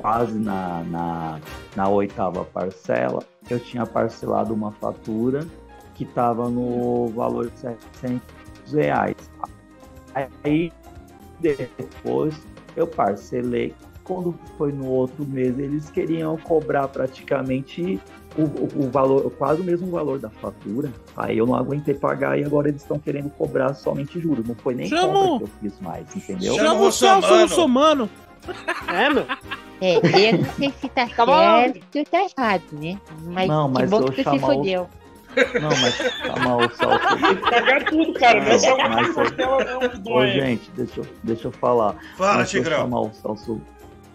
quase na, na, na oitava parcela, eu tinha parcelado uma fatura que estava no valor de 700 200 reais. Aí depois eu parcelei. Quando foi no outro mês, eles queriam cobrar praticamente o, o, o valor, quase o mesmo valor da fatura. Aí eu não aguentei pagar e agora eles estão querendo cobrar somente juros. Não foi nem Chama compra o- que eu fiz mais, entendeu? Chama o Celso Russomano. É, meu. É, eu não sei se tá Tá bom. certo ou tá errado, né? Mas Não, que mas bom eu que tu se chamar o- fodeu. Não, mas chamar o Celso. Tem que pagar tudo, cara. Não é só uma Mas- costela, não, que Ô, gente, deixa eu, deixa eu falar. Fala, Mas se eu Tigrão. chamar o Celso,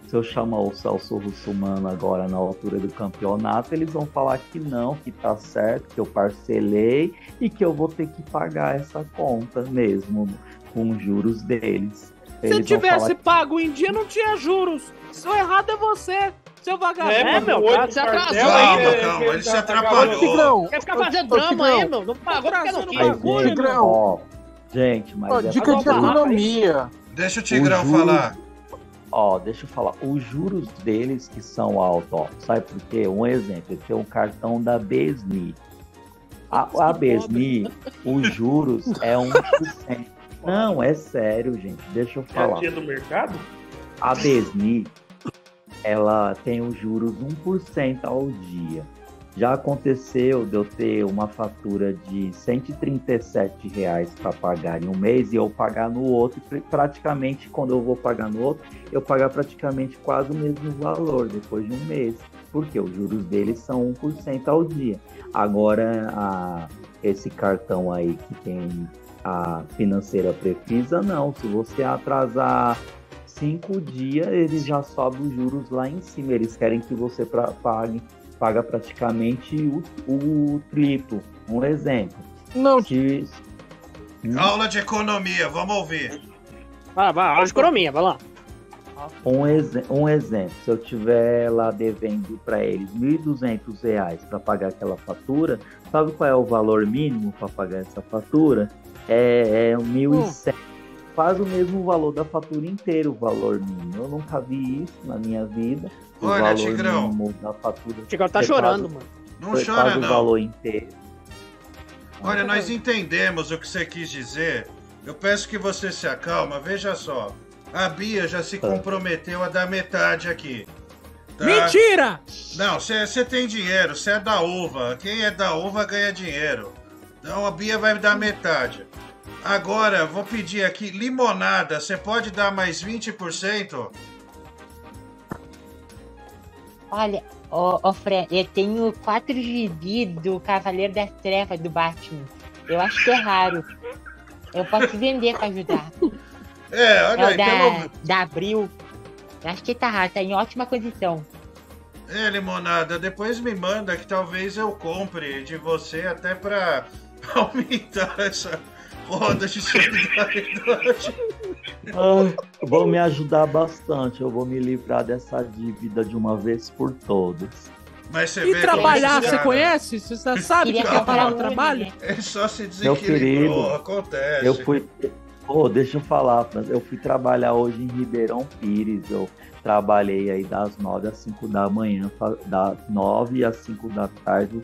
se eu chamar o Celso Russumano agora na altura do campeonato, eles vão falar que não, que tá certo, que eu parcelei e que eu vou ter que pagar essa conta mesmo, com os juros deles. Se tivesse falar pago em dia, não tinha juros. Se o errado é você, seu vagabundo. É, meu, cara, se atrasou Calma, ainda. calma, ele se Ô, atrapalhou. Tigrão, Quer ficar fazendo drama aí, Tigrão. meu? Não pagou porque não quis. Mas, gente, ó, gente, mas Ó, é dica de economia. Deixa o Tigrão juros- falar. Ó, deixa eu falar. Os juros deles que são altos, ó. Sabe por quê? Um exemplo, ele tem um cartão da Besni. A, a Besni, os juros é 1%. Não, é sério, gente. Deixa eu É falar. tia do mercado? A Besni, ela tem os juros 1% ao dia. Já aconteceu de eu ter uma fatura de 137 reais para pagar em um mês e eu pagar no outro, praticamente quando eu vou pagar no outro, eu pagar praticamente quase o mesmo valor depois de um mês, porque os juros deles são 1% ao dia. Agora, a- esse cartão aí que tem a financeira Prefisa, não. Se você atrasar cinco dias, eles já sobem os juros lá em cima. Eles querem que você pra- pague paga praticamente o, o triplo. Um exemplo. Não. Se, Aula de economia, vamos ouvir. Vai, vai, aula de economia, vai lá. um, exe- um exemplo, se eu tiver lá devendo para eles 1.200 reais para pagar aquela fatura, sabe qual é o valor mínimo para pagar essa fatura? É, é Hum. 1.100. Quase o mesmo valor da fatura inteira, o valor mínimo. Eu nunca vi isso na minha vida. O Olha, valor Tigrão. mínimo da fatura. Tigrão tá chorando, quase- mano. Não chora, quase o não. valor inteiro. Olha, nós entendemos o que você quis dizer. Eu peço que você se acalma. Veja só. A Bia já se comprometeu a dar metade aqui. tá? Mentira! Não, você tem dinheiro, você é da uva. Quem é da uva ganha dinheiro. Então a Bia vai dar metade. Agora, vou pedir aqui limonada. Você pode dar mais 20%? Olha, ô, Fran, eu tenho quatro gibi do Cavaleiro das Trevas do Batman. Eu acho que é raro. Eu posso vender pra ajudar. É, olha é aí, o da, pelo- da Abril. Eu acho que tá raro, tá em ótima condição. É, limonada, depois me manda que talvez eu compre de você até pra <laughs> aumentar essa roda de solidariedade. Ah, vão me ajudar bastante. Eu vou me livrar dessa dívida de uma vez por todas. Mas você E vê trabalhar, você cara- conhece? Você já sabe que trabalhar no trabalho? Ele só se desequilibrou, acontece. eu fui. Pô, deixa eu falar, Franz. Eu fui trabalhar hoje em Ribeirão Pires. Eu trabalhei aí das 9 às 5 da manhã, das 9 às 5 da tarde,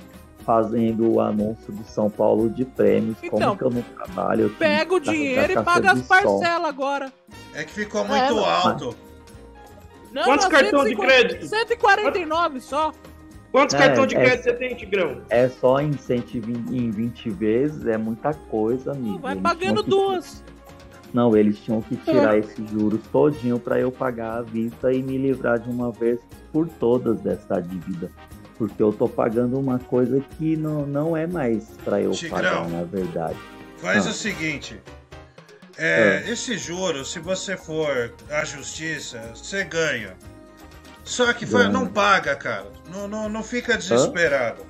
fazendo o anúncio do São Paulo de prêmios. Então, Como que eu não trabalho? Eu Pega o dinheiro e paga as de parcelas agora. É que ficou muito alto. Não, Quantos não, cartões de 150 crédito? 149 só. Quantos É, cartões de é- crédito você tem, Tigrão? É só em 120 em 20 vezes, é muita coisa, amigo. Vai Eles pagando que- duas. Não, eles tinham que tirar É. esses juros todinho para eu pagar à vista e me livrar de uma vez por todas dessa dívida. Porque eu tô pagando uma coisa que não, não é mais para eu Tigrão. pagar, na verdade. Faz Ah. o seguinte. É, Esse juro, se você for à justiça, você ganha. Só que Ganha. não paga, cara. Não, não, não fica desesperado.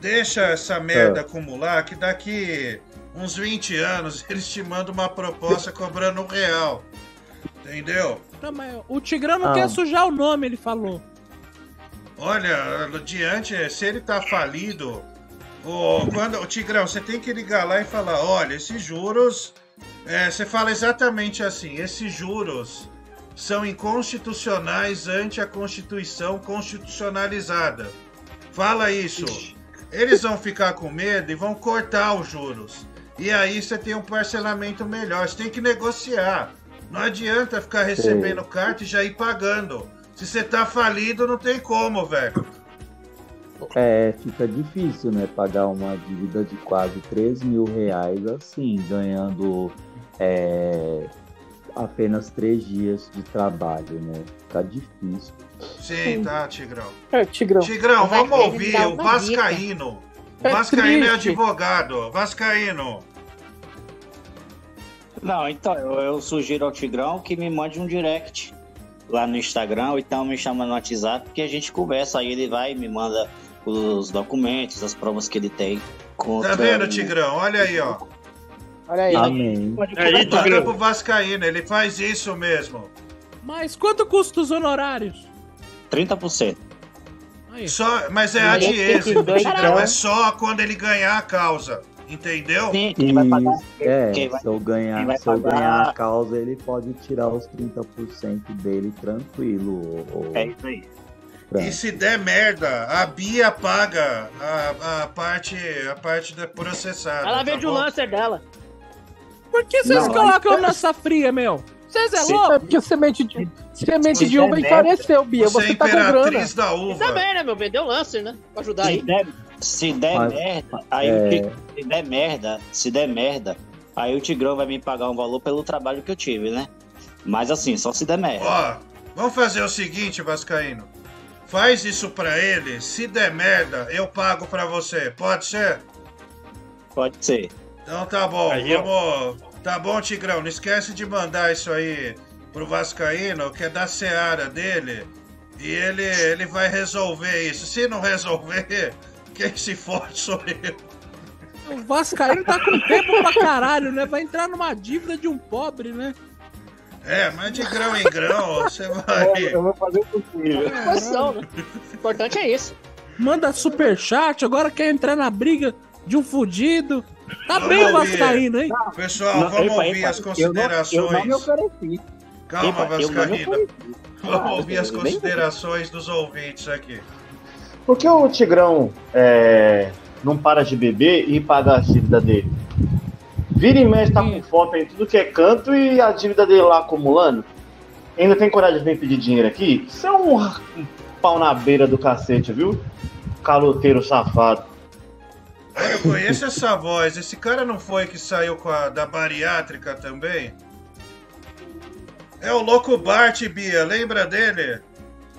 Deixa essa merda Ah. acumular que daqui uns 20 anos <laughs> eles te mandam uma proposta cobrando um real. Entendeu? Não, mas o Tigrão não Ah. quer sujar o nome, ele falou. Olha, diante, se ele tá falido, o, quando, o Tigrão, você tem que ligar lá e falar, olha, esses juros. é, você fala exatamente assim, esses juros são inconstitucionais ante a Constituição constitucionalizada. Fala isso. Eles vão ficar com medo e vão cortar os juros. e aí você tem um parcelamento melhor. Você tem que negociar. Não adianta ficar recebendo carta e já ir pagando. Se você tá falido, não tem como, velho. É, fica difícil, né? Pagar uma dívida de quase 3 mil reais assim, ganhando é, apenas três dias de trabalho, né? Fica difícil. Sim, tá, Tigrão. É, Tigrão. Tigrão, vamos ouvir o Vascaíno. O É Vascaíno é advogado. Vascaíno. Não, então, eu, eu sugiro ao Tigrão que me mande um direct lá no Instagram, ou então me chama no WhatsApp, que a gente conversa. Aí ele vai e me manda os documentos, as provas que ele tem. Contra Tá vendo, Tigrão? Olha aí, ó. Olha aí. Amém. Aí, Manda pro Vascaíno, ele faz isso mesmo. Mas quanto custa os honorários? 30%. Só, mas é Mas a do dois Tigrão, é só quando ele ganhar a causa. Entendeu? Sim, E, é, quem vai- se eu, ganhar, quem vai se eu pagar- ganhar a causa, ele pode tirar os 30% dele tranquilo. ô- ô É isso aí. E Fran. se der merda, a Bia paga a, a parte a parte da processada. Ela tá vende o lancer dela. Por que vocês Não, colocam aí- nossa fria, meu? Vocês é louco? É porque semente de, semente Se de uva der encareceu, Bia. Você é Você tá com grana. imperatriz da E uva. também, né, meu? Vendeu o lancer, né? Pra ajudar Se aí. der, se der Mas- merda, aí é. se der merda, se der merda, aí o Tigrão vai me pagar um valor pelo trabalho que eu tive, né? Mas assim, só se der merda. Ó, vamos fazer o seguinte, Vascaíno. Faz isso pra ele. Se der merda, eu pago pra você. Pode ser? Pode ser. Então tá bom. Aí, vamos. Tá bom, Tigrão. Não esquece de mandar isso aí pro Vascaíno, que é da seara dele. E ele, ele vai resolver isso. Se não resolver, quem se fode sou eu. O Vascaíno tá com tempo pra caralho, né? Vai entrar numa dívida de um pobre, né? É, mas de grão em grão, você vai. <laughs> vou fazer o possível. né? O importante é isso. Manda superchat, agora quer entrar na briga de um fudido. Tá Vamos bem o. Vascaíno, hein? Pessoal, Não, vamos epa, ouvir epa, as eu não- eu não me considerações. Calma, Epa, eu não me Vascaíno. Vamos Ah, ouvir as bem- considerações dos ouvintes aqui. Por que o Tigrão é, não para de beber e paga a dívida dele? Vira e mexe, tá com foto em tudo que é canto e a dívida dele lá acumulando. Ainda tem coragem de vir pedir dinheiro aqui? Isso é um, um pau na beira do cacete, viu? Caloteiro safado. Eu conheço essa voz. Esse cara não foi que saiu com a da bariátrica também? É o louco Bart, Bia. Lembra dele?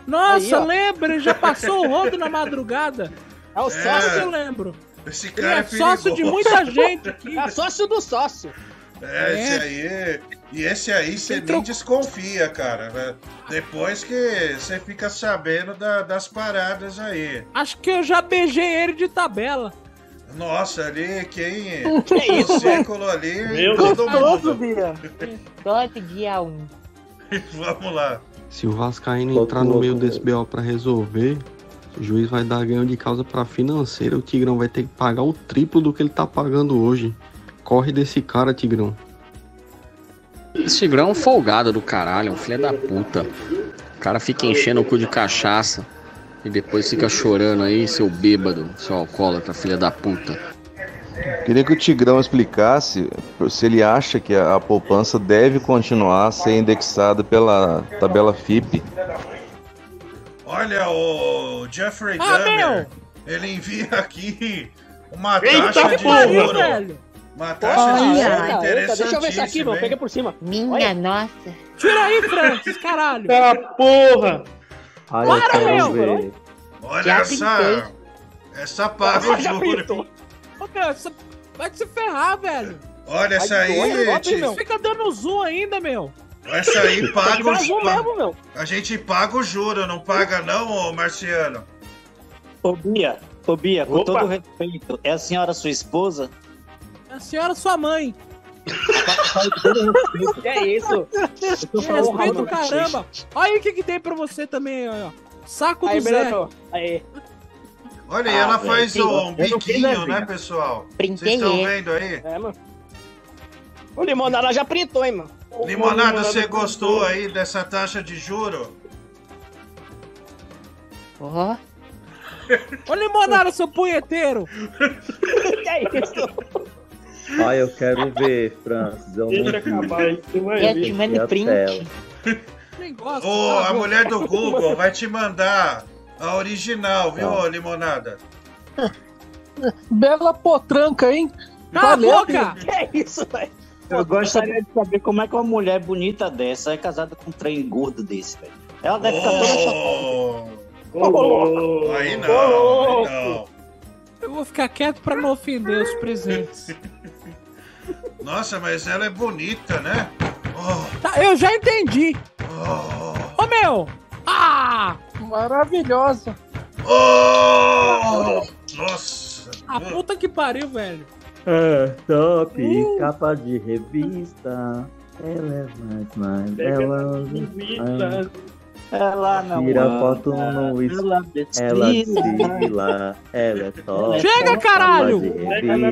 Nossa, Aí, lembra? Ele já passou o rodo na madrugada. É o É. sócio. Eu lembro. Esse Ele cara é é sócio de muita gente aqui. É sócio do sócio. É, esse aí. E esse aí você nem desconfia, cara. né? Depois que você fica sabendo da- das paradas aí. Acho que eu já beijei ele de tabela. Nossa, ali, quem. Que o isso? círculo ali, Meu mundo. Bia. Todo dia um. <laughs> Vamos lá. Se o Vascaíno entrar no meio velho. desse BO pra resolver, o juiz vai dar ganho de causa pra financeira. O Tigrão vai ter que pagar o triplo do que ele tá pagando hoje. Corre desse cara, Tigrão. Esse Tigrão é um folgado do caralho, é um filho da puta. O cara fica enchendo o cu de cachaça e depois fica chorando aí, seu bêbado, seu alcoólatra, filha da puta. Queria que o Tigrão explicasse se ele acha que a, a poupança deve continuar a ser indexada pela tabela FIP. Olha, o Jeffrey Ah, Dahmer, ele envia aqui uma Eita, taxa de pariu, juro. velho. Uma taxa de Olha, juro Eita, eita, deixa eu ver isso aqui, interessantíssima, hein? Peguei por cima. Minha Olha. nossa. Tira aí, Francis, caralho. Ah, porra! Ai, Para, meu, ver. Olha Já essa. Essa paga o Já juro. vai se ferrar, velho. Olha essa aí, tio. meu. Fica dando zoom ainda, meu. essa aí paga os azul mesmo, meu. A gente paga o juro, não paga não, ô Marciano? Ô Bia, ô Bia, com Opa. todo respeito, é a senhora sua esposa? É a senhora sua mãe. <laughs> Que é isso? Que respeito caramba. Olha aí o que, que tem pra você também, ó. Saco Aí, do Zé. Beneto. Aí. Olha, e Ah, ela velho, faz sim, um eu biquinho, né, né, pessoal? Vocês Printei estão ele. vendo aí? É, mano. O limonada já printou, hein, mano. Limonada, O você printou. gostou aí dessa taxa de juro? Ó, Ô, limonada, seu punheteiro. <laughs> Que é isso? Ai, eu quero ver, Francis. Eu Deixa não vi. acabar você vai Eu te mando a print. Nem gosto. Ô, tá a mulher do Google vai te mandar a original, viu, ô, limonada? <laughs> Bela potranca, hein? Cala a boca! filho. Que é isso, velho? Eu gostaria de saber como é que uma mulher bonita dessa é casada com um trem gordo desse, velho. Ela deve ficar toda chapada. Oh, aí não, aí não. Eu vou ficar quieto pra não ofender os presentes. <laughs> Nossa, mas ela é bonita, né? Oh, Tá, eu já entendi. oh, Ô meu! Ah! Maravilhosa. oh! Nossa! A puta que pariu, velho. É, top, Uh. capa de revista. Ela é mais, mais. Pega Ela, revista. Ela não tira anda, foto no ela Ela desfila. Ela é top. Chega, caralho!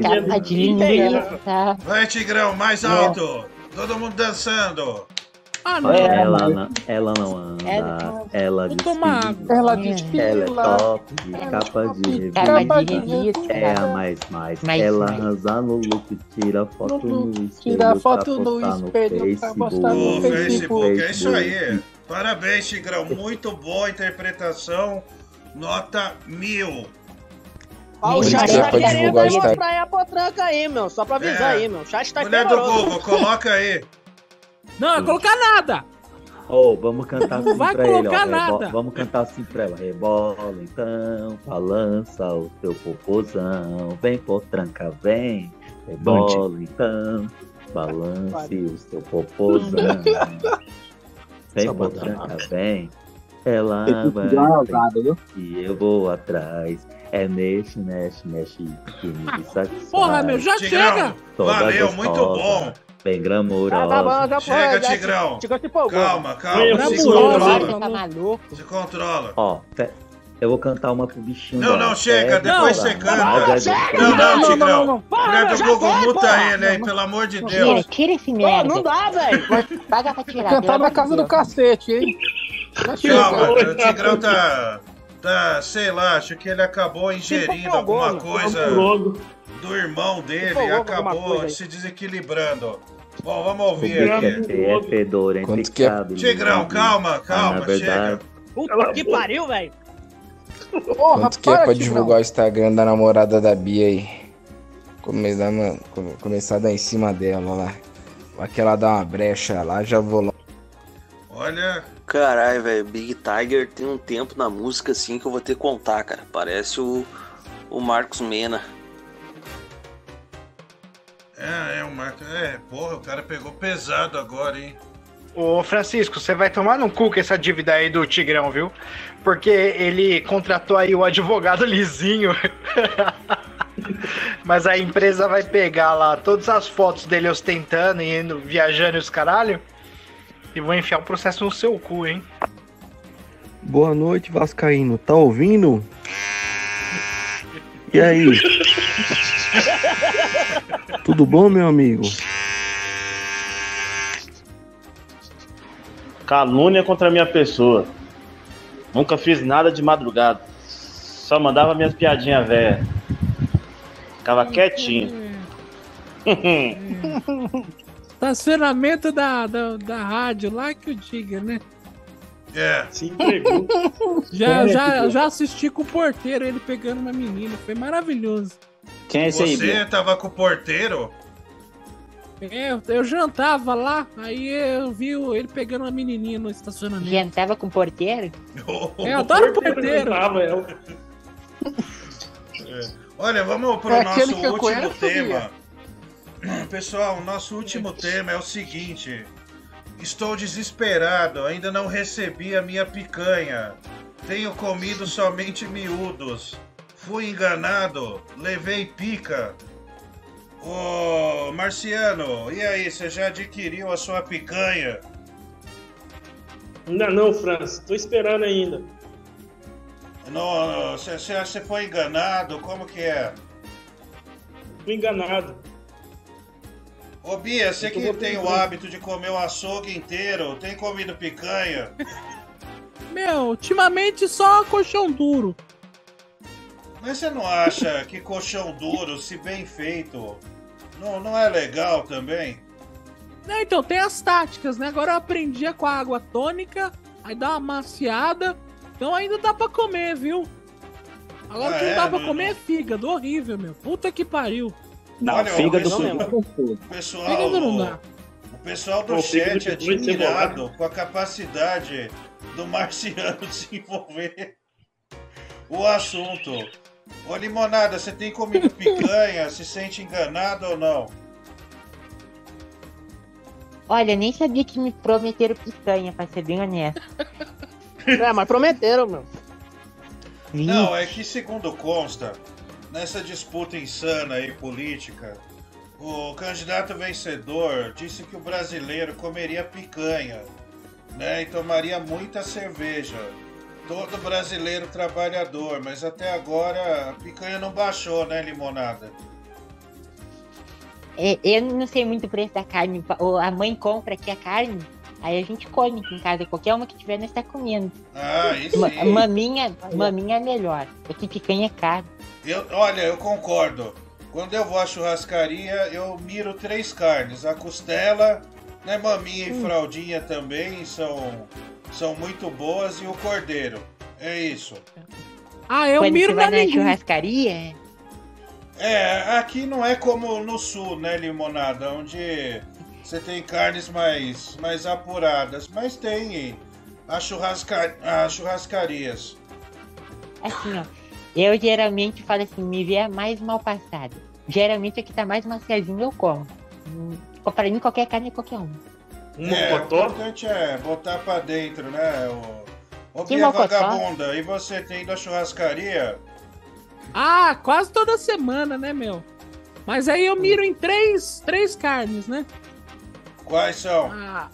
Capa de revista. Vai, Tigrão, mais alto! Todo mundo dançando! Ah, não. Ela não, ela não anda. Ela- Ela Vou tomar desfila. água. Ela Ela é top, capa de revista. Capa de revista. É a mais mais. Mais ela mais. arrasa no look, tira foto no espelho. Tira foto no espelho pra postar no Facebook. Facebook, é isso aí! Parabéns, Tigrão, muito boa interpretação. Nota mil. Ó, o chat tá querendo aí mostrar aí a potranca aí, meu. Só pra avisar É. aí, meu. O chat tá Mulher do. Google, coloca aí. Não, vai colocar nada! Oh, vamos cantar Não assim vai pra ele, ó. nada. Vamos cantar assim pra ela. Rebola então, balança o teu popozão. Vem, potranca, vem. Rebola então, balance o seu popozão. Vem, potranca, vem. Ela vai e eu vou atrás. É mexe, mexe, mexe que me satisfaz. Porra, meu, já Tigrão, chega! Valeu, muito bom. Bem glamurosa. Ah, tá bom, já Chega, Tigrão. Tigrão se empolgou. Calma, calma, se controla. Tá maluco? Se controla. Ó, pe- eu vou cantar uma pro bichinho. Não, não, chega, depois você canta. Chega! Não, não, Não, não, Tigrão. não, não. Mulher do Google, muta porra. ele aí, pelo amor de Tira, Deus. tira esse Pô, merda. não dá, velho. Paga pra tirar. Cantar na casa do cacete, hein? Calma, o Tigrão tá. Tá, sei lá, acho que ele acabou ingerindo empolgou, alguma meu. coisa do irmão dele e alguma acabou se desequilibrando. Bom, vamos ouvir aqui. é é fedor, é Quanto que é? Tigrão, calma, Ah, calma, na verdade, Puta que pariu, velho. Porra, Quanto que é pra para, divulgar o Instagram da namorada da Bia aí? Começar, come- começar a dar em cima dela lá. Vai que ela dá uma brecha lá, já vou lá. Olha, Caralho, velho, Big Tiger tem um tempo na música assim que eu vou ter que contar, cara. Parece o, o Marcos Mena. É, é o Marco. É, porra, o cara pegou pesado agora, hein? Ô Francisco, você vai tomar no cu com essa dívida aí do Tigrão, viu? Porque ele contratou aí o advogado <laughs> lisinho. <laughs> Mas a empresa vai pegar lá todas as fotos dele ostentando e indo viajando e os caralho. E vou enfiar o processo no seu cu, hein? Boa noite, Vascaíno. Tá ouvindo? E aí? <laughs> Tudo bom, meu amigo? Calúnia contra a minha pessoa. Nunca fiz nada de madrugada. Só mandava minhas piadinhas velhas. Ficava quietinho. <laughs> Estacionamento da, da, da rádio lá que eu diga, né? É. Se entregou. Já, já, já assisti com o porteiro, ele pegando uma menina. Foi maravilhoso. Quem é esse aí, Você Bia? tava com o porteiro? É, eu, eu jantava lá, aí eu vi ele pegando uma menininha no estacionamento. Jantava com o porteiro? É, <laughs> eu adoro porteiro. Tava, ela. Olha, vamos pro É nosso eu último conheço, tema. <clears throat> Pessoal, o nosso último tema é o seguinte. Estou desesperado, ainda não recebi a minha picanha. Tenho comido somente miúdos. Fui enganado, levei pica. Ô, Marciano, e aí, você já adquiriu a sua picanha? Ainda não, França. Tô esperando ainda. Não, você, foi enganado? Como que é? Fui enganado. Ô Bia, você que tem o hábito de comer o açougue inteiro, tem comido picanha? <laughs> Meu, ultimamente só colchão duro. Mas você não acha que colchão duro, se bem feito, Não, não é legal também? Não, então, tem as táticas, né? Agora eu aprendi com a água tônica, aí dá uma maciada. Então ainda dá pra comer, viu? Agora Ah, o que não é? dá pra Não- comer é fígado, horrível, meu. Puta que pariu. Não, Olha, fígado o é gostoso. O pessoal, Fígado não dá. o pessoal do fígado chat é admirado com a capacidade do marciano <laughs> desenvolver o assunto. Ô Limonada, você tem comido picanha? se sente enganado ou não? Olha, nem sabia que me prometeram picanha, pra ser bem honesto. <laughs> É, mas prometeram, meu. Não, é que segundo consta, nessa disputa insana aí política, o candidato vencedor disse que o brasileiro comeria picanha, né? E tomaria muita cerveja. Todo brasileiro trabalhador, mas até agora a picanha não baixou, né, limonada? Eu não sei muito o preço da carne. A mãe compra aqui a carne, aí a gente come aqui em casa. Qualquer uma que tiver, nós tá comendo. Ah, isso Ma- sim. Maminha, maminha é melhor. É que picanha é caro. Eu, olha, eu concordo. Quando eu vou à churrascaria, eu miro três carnes. A costela, né, maminha e fraldinha também são, são muito boas e o cordeiro. É isso. Ah, eu Quando miro você vai na churrascaria, É, aqui não é como no sul, né, limonada, onde você tem carnes mais, mais apuradas, mas tem as, churrasca, as churrascarias. assim, ó. Eu geralmente falo assim, me vê a mais mal passada. Geralmente a que tá mais maciazinho eu como. Hum, Pra mim, qualquer carne é qualquer um. É, o importante é botar pra dentro, né? O, Que Bia mocotó? Vagabunda, e você tem ido à churrascaria? Ah, quase toda semana, né, meu? Mas aí eu miro em três, três carnes, né? Quais são? A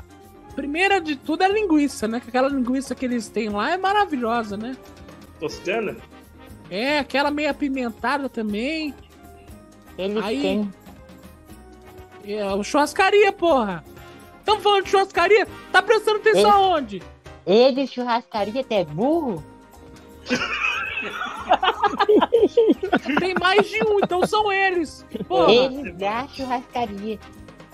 primeira de tudo é a linguiça, né? Que Aquela linguiça que eles têm lá é maravilhosa, né? Toscana? É, aquela meio apimentada também. Eles Aí- têm. É, o churrascaria, porra. Estamos falando de churrascaria? Tá prestando atenção Ei. aonde? Eles, churrascaria, até burro? <laughs> Tem mais de um, então são eles. Porra. Eles da churrascaria.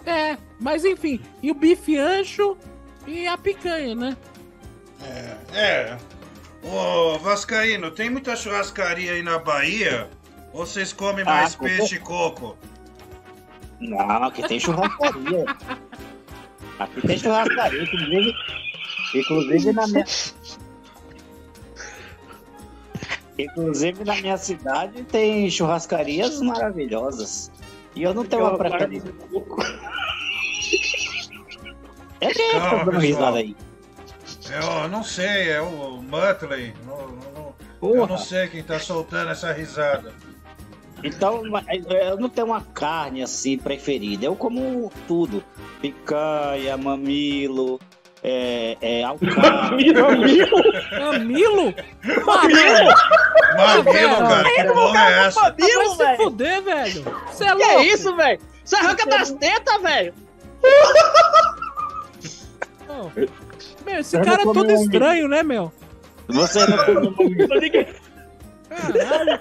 É, mas enfim. E o bife ancho e a picanha, né? É. Ô, Vascaíno, tem muita churrascaria aí na Bahia? Ou vocês comem Ah, mais com peixe e coco? Não, aqui tem churrascaria. <laughs> Aqui tem churrascaria, inclusive, inclusive na minha. Inclusive na minha cidade tem churrascarias maravilhosas. E eu não tenho uma preferência. É que Calma, tá dando pessoal. risada aí. Eu não sei, é o Muttley. Não- não- não- Eu não sei quem tá soltando essa risada. Então, mas eu não tenho uma carne assim preferida. Eu como tudo: picanha, mamilo, é, é alcatra. Mamilo? Mamilo? Mamilo, velho. cara, que porra é essa? Mamilo, Vai se velho. fuder, velho. Você é Que louco? é isso, velho? Você arranca das tetas, velho? Meu, esse Eu cara é todo um estranho, né, meu? Você não come mamilo. Caralho.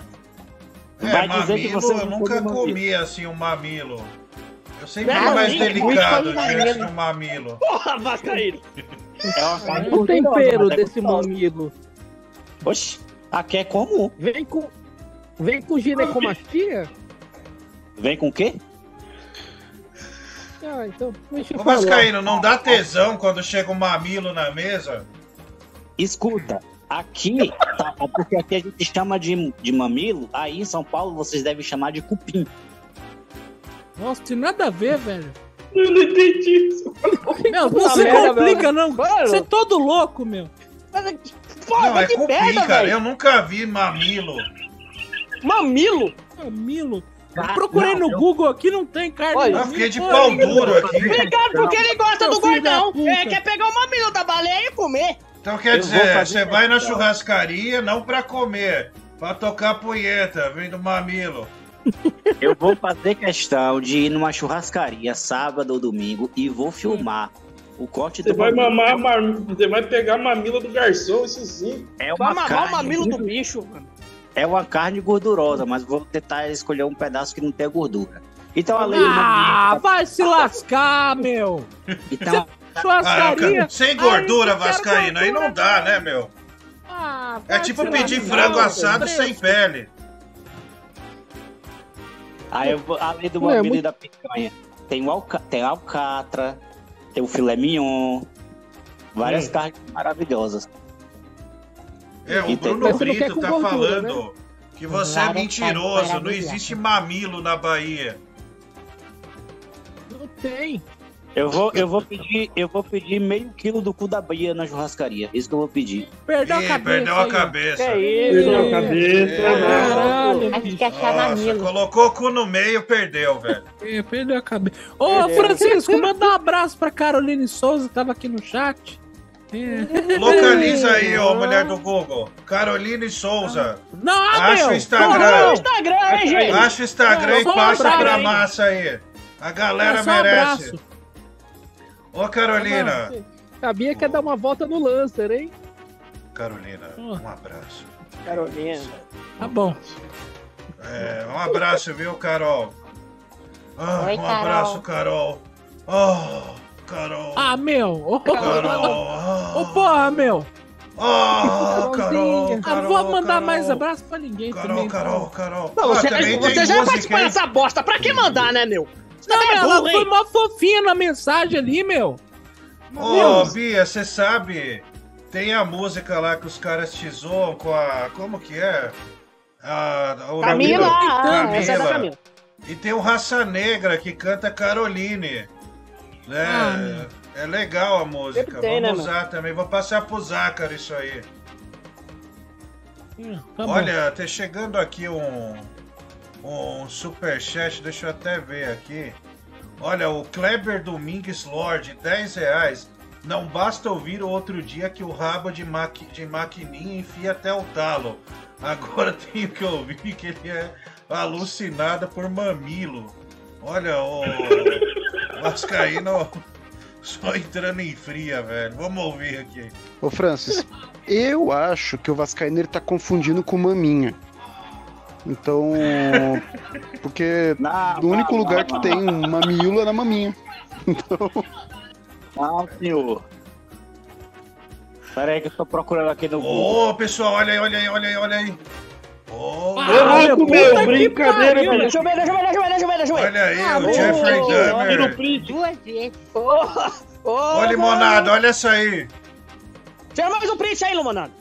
É, Vai dizer que mamilo, você eu nunca comi assim um mamilo. Eu sempre Não, fui mais ninguém delicado come diante mamilo. do mamilo. Porra, Vascaíno. É uma carne O tempero é desse mamilo. Oxi, aqui é comum. Vem com. Vem com ginecomastia? Vem com o quê? Ah, então. Deixa eu Ô falar. Vascaíno, não dá tesão quando chega um mamilo na mesa? Escuta, aqui, tá, é porque aqui a gente chama de, de mamilo, aí em São Paulo vocês devem chamar de cupim. Nossa, tem nada a ver, velho. Eu não entendi isso. <laughs> Meu, não se merda, complica, meu. não. Você é todo louco, meu. Porra, não, é de cupim, merda, cara. velho. Eu nunca vi mamilo. Mamilo? Mamilo. Eu Ah, procurei não, no eu- Google aqui, não tem carne. Olha, Eu fiquei de pau duro aqui. Obrigado, porque ele gosta do gordão. É, quer pegar o mamilo da baleia e comer. Então quer dizer, você vai na churrascaria não pra comer, pra tocar punheta, vem do mamilo. <laughs> Eu vou fazer questão de ir numa churrascaria sábado ou domingo e vou filmar o corte Você do vai mamilo. mamar, a mar- você vai pegar a mamila do garçom, isso sim. É Vai uma mamar o carne, mamilo do bicho, mano. é uma carne gordurosa, mas vou tentar escolher um pedaço que não tenha gordura. Então, além Ah, vai se lascar, meu! Então, Ah, Churrascaria. cara, sem gordura, Aí, Vascaíno, aí não dá, né, meu? Ah, É tipo pedir frango meu. assado sem pele. Aí, eu vou- além do Não, é mamilo muito- e da picanha, tem o alca tem alcatra, tem o filé mignon, várias Hum. carnes maravilhosas. É, o E tem- Bruno não Brito tá gordura, falando né? que você é Várias mentiroso, carnes não existe mamilo na Bahia. Não tem. Eu vou, eu vou pedir, eu vou pedir meio quilo do cu da Bahia na churrascaria. Isso que eu vou pedir. Perdeu a Ih, cabeça. perdeu a cabeça. Que isso? Perdeu a cabeça, Caralho. Acho que é Nossa, colocou o cu no meio, perdeu, velho. É, Perdeu a cabeça. Ô, Francisco, manda um abraço pra Caroline Souza, que tava aqui no chat. É. Localiza aí, ô mulher do Google. Caroline Souza. Não, Acha o Instagram. Porra, Instagram, hein, gente? Acha o Instagram e passa pra massa aí. A galera É, um merece. abraço. Ô, Carolina. Sabia que ia dar uma volta no Lancer, hein? Carolina, um abraço. Carolina. Tá bom. É, um abraço, viu, Carol? Ah, Oi, um Carol. abraço, Carol. Oh, Carol. Ah, meu! Ô, Carol. Ô, porra, meu! Ah, Carol, Ah, Carol, não vou mandar Carol. mais abraço pra ninguém Carol, também. Carol, Carol. Não, você, Ah, você já música, dessa bosta. Pra que mandar, né, meu? Você Não, tá ela foi mó fofinha na mensagem ali, meu. Ô, Deus. Bia, você sabe? Tem a música lá que os caras te zoam com a. Como que é? A, o Camila, ah, essa é da Camila. Camila. E tem o Raça Negra que canta Caroline. Né? Ah, é legal a música. Tem, né, Vamos meu? usar também. Vou passar pro Zácaro isso aí. Tá bom. Olha, tá chegando aqui um, um superchat, deixa eu até ver aqui. Olha, o Kleber Domingues Lorde, 10 reais. Não basta ouvir o outro dia que o rabo de, maqui, de maquininha enfia até o talo. Agora <laughs> tenho que ouvir que ele é alucinado por mamilo. Olha, o <laughs> Vascaíno só entrando em fria, velho. Vamos ouvir aqui. Ô Francis, eu acho que o Vascaíno ele tá confundindo com maminha. Então. Porque o único lugar que tem um mamilo é na maminha. Então. Não, senhor. Pera aí que eu tô procurando aqui no Ô, pessoal, olha aí, olha aí, olha aí, olha aí. Ô, Ah, louco, meu, brincadeira, meu. Deixa eu ver, deixa eu ver, deixa eu ver, deixa eu ver, deixa eu ver. Olha aí, Ah, o ô, Jeffrey ô, Dahmer. Duas vezes. Ô, ô, limonada, olha essa aí. Tira mais um print aí, limonada.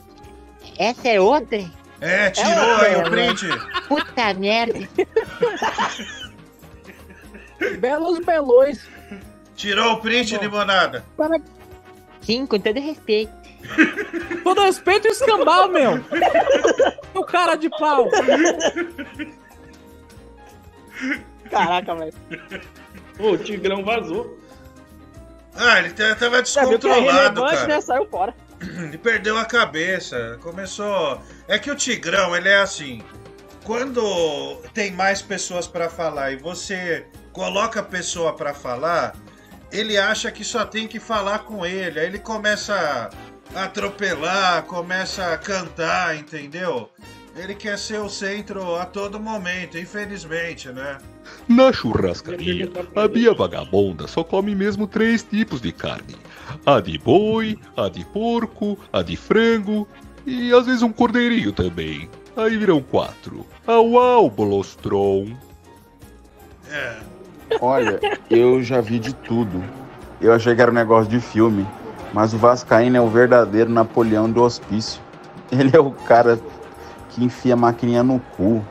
Essa é outra? É, tirou aí o print. Puta merda. <laughs> Belos belões. Tirou o print, limonada. Para... Sim, com todo respeito. <laughs> Todo respeito e escambau, meu. o cara de pau. Caraca, velho. Ô, o Tigrão vazou. Ah, ele tá- tava que é descontrolado, relevante, cara. né? Saiu fora. <clears throat> Ele perdeu a cabeça. Começou. É que o Tigrão, ele é assim. Quando tem mais pessoas pra falar e você coloca a pessoa pra falar, ele acha que só tem que falar com ele. Aí ele começa a atropelar, começa a cantar, entendeu? Ele quer ser o centro a todo momento, infelizmente, né? Na churrascaria, a Bia Vagabonda só come mesmo três tipos de carne: a de boi, a de porco, a de frango e às vezes um cordeirinho também. Aí viram quatro. Au au, Bolostron. É. Olha, eu já vi de tudo. Eu achei que era um negócio de filme. Mas o Vascaíno é o verdadeiro Napoleão do hospício. Ele é o cara que enfia a maquininha no cu.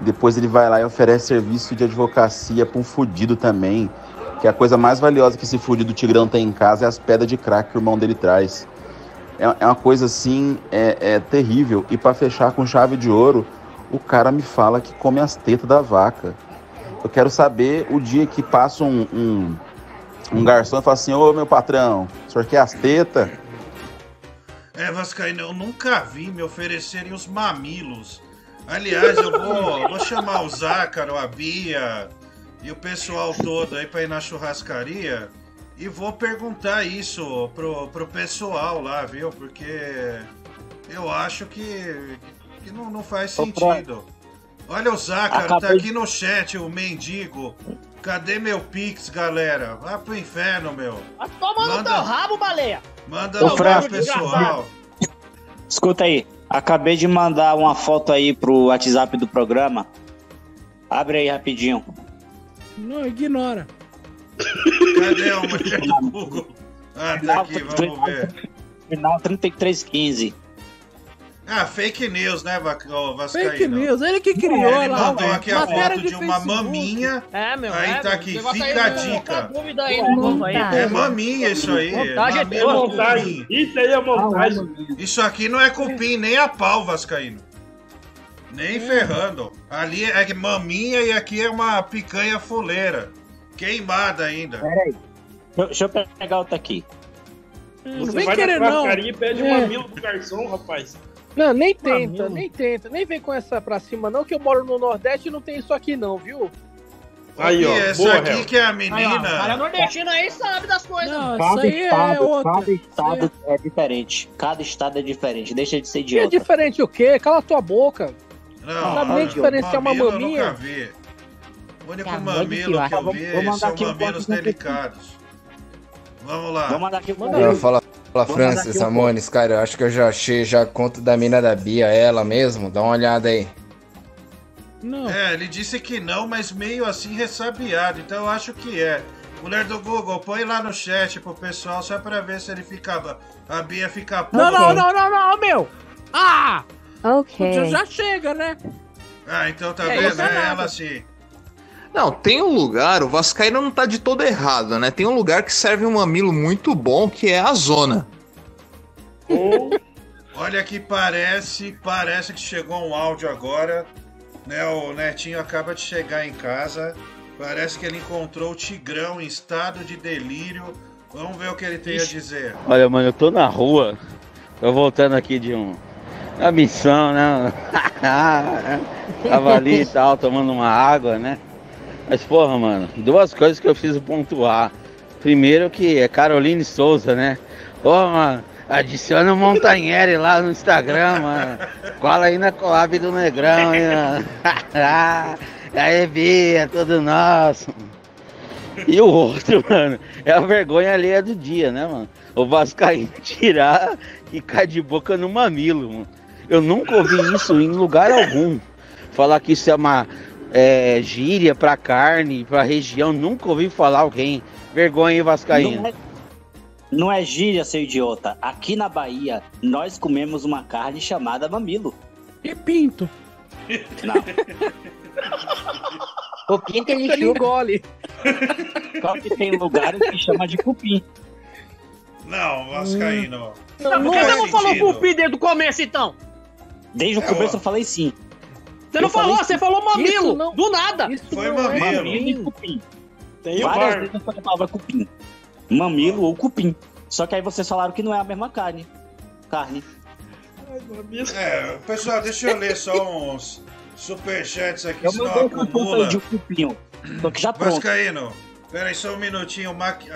Depois ele vai lá e oferece serviço de advocacia pra um fudido também. Que a coisa mais valiosa que esse fudido Tigrão tem em casa é as pedras de crack que o irmão dele traz. É, é uma coisa assim, é, é terrível. E pra fechar com chave de ouro, o cara me fala que come as tetas da vaca. Eu quero saber o dia que passa um, um, um garçom e fala assim: Ô meu patrão, o senhor quer as tetas? É, Vascaíno, eu nunca vi me oferecerem os mamilos. Aliás, eu vou, vou chamar o Zácaro, a Bia e o pessoal todo aí pra ir na churrascaria e vou perguntar isso pro, pro pessoal lá, viu? Porque eu acho que, que não, não faz sentido. Olha o Zácaro, tá Acabei- aqui no chat, o mendigo. Cadê meu Pix, galera? Vai pro inferno, meu. Vai tomar no Manda- teu rabo, baleia. Manda no grupo pessoal. Escuta aí, acabei de mandar uma foto aí pro WhatsApp do programa. Abre aí rapidinho. Não, ignora. Cadê o mulher do Google? Ah, tá aqui, vamos ver. Final 3315. Ah, fake news, né, Vascaíno? Fake news, ele que criou Ele lá. mandou aqui a foto de, uma Facebook. maminha. É, meu. Aí é, tá aqui, fica a com dica. dúvida aí, né, aí. É maminha isso aí. Montagem é. Montagem. Isso aí é montagem. Isso aqui não é cupim, nem a pau, Vascaíno. Nem ferrando. Ali é maminha e aqui é uma picanha fuleira. Queimada ainda. Peraí. Deixa eu pegar outra aqui. Não Você vem vai querer, na não. e pede É. um mamilo pro garçom, rapaz. Não, nem tenta, Mamilo. nem tenta. Nem vem com essa pra cima, não, que eu moro no Nordeste e não tem isso aqui, não, viu? Aí, ó. E essa boa, aqui Hel. que é a Aí, ó, menina. cara nordestino aí sabe das coisas. Não, isso Cada aí é estado, outra. cada estado é diferente. Cada estado é diferente. Deixa de ser E é idiota. diferente o quê? Cala tua boca. Não, Sabe nem diferenciar uma mamilo eu maminha? nunca vi. O único Tá, mamilo que eu Vou- vi vou mandar são aqui mamilos delicados. Vamos lá. Vou mandar aqui pro Eu fala, fala Vou Francis, um Ramones, cara, eu acho que eu já achei já a conta da mina da Bia, ela mesmo. Dá uma olhada aí. Não. É, ele disse que não, mas meio assim ressabiado, então eu acho que é. Mulher do Google, põe lá no chat pro pessoal só pra ver se ele ficava. A Bia fica Não, puta. não, não, não, não, meu. Ah! Ok. Já, já chega, né? Ah, então tá É, vendo? é ela sim. Não, tem um lugar, o Vascaíno não tá de todo errado, né? Tem um lugar que serve um mamilo muito bom, que é a zona. Olha que parece, parece que chegou um áudio agora, né? O Netinho acaba de chegar em casa. Parece que ele encontrou o Tigrão em estado de delírio. Vamos ver o que ele tem a dizer. Olha, mano, eu tô na rua. Tô voltando aqui de um. Uma missão, né? <laughs> Tava ali e tal, tomando uma água, né? Mas, porra, mano, duas coisas que eu preciso pontuar. Primeiro que é Caroline Souza, né? Ô, mano, adiciona o Montanheri lá no Instagram, mano. Cola aí na Coab do Negrão, hein, mano. <laughs> aí, Bia, tudo nosso. E o outro, mano, é a vergonha alheia do dia, né, mano? O Vascaíno tirar e cair de boca no mamilo, mano. Eu nunca ouvi isso em lugar algum. Falar que isso é uma é, gíria pra carne, pra região, nunca ouvi falar alguém. Vergonha, hein, Vascaíno? Não é, não é gíria, seu idiota. Aqui na Bahia, nós comemos uma carne chamada mamilo. E pinto. Não. <laughs> O pinto ele engole. Só que tem lugares que chama de cupim. Não, Vascaíno. Não, por que você não falou cupim desde o começo, então? Desde o É, começo ó. eu falei sim. Você não Eu falei falou, sim. você falou mamilo. Não- Do nada. Isso Foi não é mamilo. Mamilo e cupim. Tem Várias vezes eu falei a palavra cupim. Mamilo ou cupim. Só que aí vocês falaram que não é a mesma carne. Carne. Ai, mamilo. É, pessoal, deixa eu ler só uns superchats aqui, Eu senão mandei acumula. aí de um cupim. Só que já pronto. Vascaíno, pera aí só um minutinho. maqui-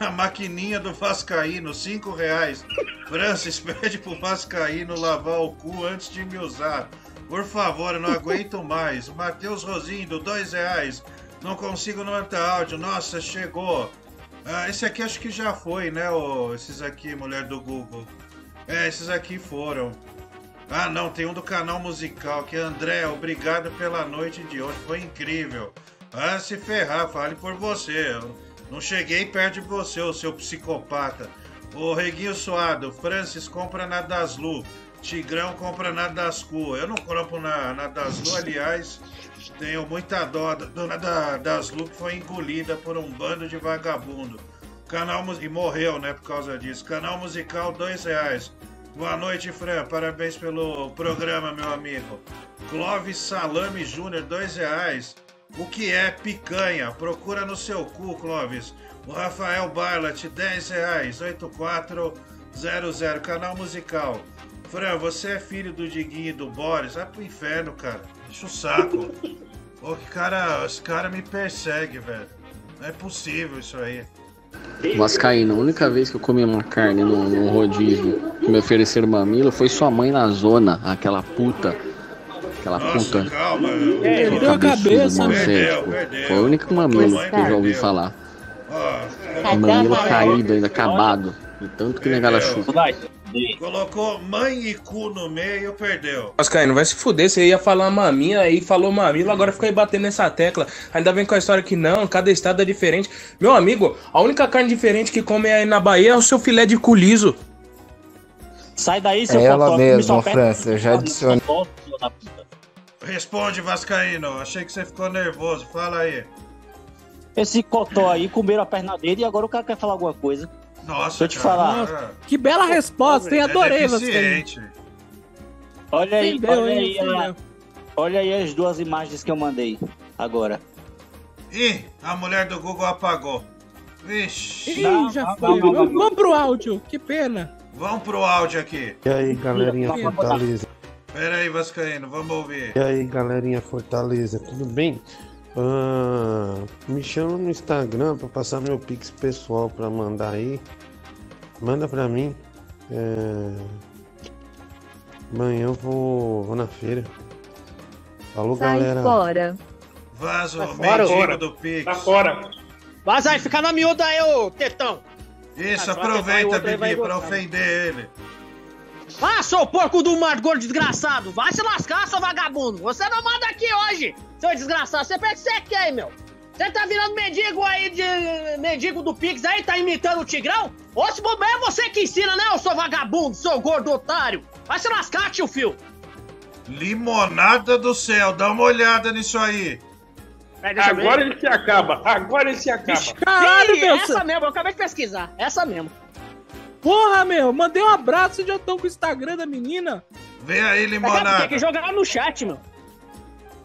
A maquininha do Vascaíno, 5 reais. Francis, <laughs> pede pro Vascaíno lavar o cu antes de me usar. Por favor, eu não aguento mais. Matheus Rosindo, 2 reais. Não consigo mandar áudio. Nossa, chegou. Ah, esse aqui acho que já foi, né? ô, esses aqui, mulher do Google. É, esses aqui foram. Ah, não, tem um do canal musical, que é André, obrigado pela noite de hoje, foi incrível. Ah, se ferrar, fale por você. Não cheguei perto de você, ô seu psicopata. Ô Reguinho Suado, Francis compra na Daslu. Tigrão compra na Dascu. Eu não compro na, na Daslu, aliás, tenho muita dó dona da Daslu que foi engolida por um bando de vagabundo. Canal e morreu, né, por causa disso. Canal musical, dois reais. Boa noite, Fran. Parabéns pelo programa, meu amigo. Clóvis Salame Júnior, dois reais. O que é picanha? Procura no seu cu, Clóvis. O Rafael Barlat, 10 reais. 8400, canal musical. Fran, você é filho do Diguinho e do Boris? Vai pro inferno, cara. Enche o saco. Pô, que cara, esse cara me persegue, velho. Não é possível isso aí. Vascaíno, a única vez que eu comi uma carne num rodízio que me ofereceram mamilo foi sua mãe na zona, aquela puta. Aquela Nossa, puta. calma. Aquele Perdeu a cabeçudo, cabeça, mano, meu. sério, Perdeu, tipo, perdeu. Foi o único mamilo que eu já ouvi falar. Mamilo caído ainda, acabado. De tanto que negada chuva. Colocou mãe e cu no meio, perdeu. Vascaíno, vai se fuder, você ia falar maminha, aí falou mamilo, agora fica aí batendo nessa tecla. Ainda vem com a história que não, cada estado é diferente. Meu amigo, a única carne diferente que come aí na Bahia é o seu filé de cu liso. Sai daí, É ela mesma, França, eu já adicionei. Responde, Vascaíno. Achei que você ficou nervoso. Fala aí. Esse cotó aí comeram a perna dele e agora o cara quer falar alguma coisa. Nossa, Deixa eu te cara. falar. Nossa, Que bela resposta, hein? É Adorei você. deficiente. Olha aí, Entendeu, olha aí, a- Entendeu. olha aí as duas imagens que eu mandei agora. Ih, a mulher do Google apagou. Vixe. Ih, já foi. Vamos, vamos pro áudio, que pena. Vamos pro áudio aqui. E aí, galerinha Fortaleza? Pera aí, Vascaíno, vamos ouvir. E aí, galerinha Fortaleza, tudo bem? Ah, me chama no Instagram pra passar meu pix pessoal pra mandar aí. Manda pra mim. É... Amanhã eu vou, vou na feira. Falou, Sai galera. fora. Vaza o fora, mendigo fora. do Pix. Tá fora. Vaza aí, fica na miúda aí, ô tetão. Isso, Ah, aproveita, Bibi, pra ofender ele. Ah, seu porco do mar gordo desgraçado! Vai se lascar, seu vagabundo! Você não manda aqui hoje, seu desgraçado! Você pensa que você quer, meu? Você tá virando mendigo aí de. mendigo do Pix aí, tá imitando o Tigrão? Ô, se bobear é você que ensina, né, ô seu vagabundo, seu gordo otário! Vai se lascar, tio Fio! Limonada do céu, dá uma olhada nisso aí. Agora ele se acaba. Agora ele se acaba. Caralho, Ih, meu. essa mesmo, eu acabei de pesquisar. Essa mesmo. Porra, meu. Mandei um abraço e já estão com o Instagram da menina. Vem aí, Tem que jogar no chat, meu.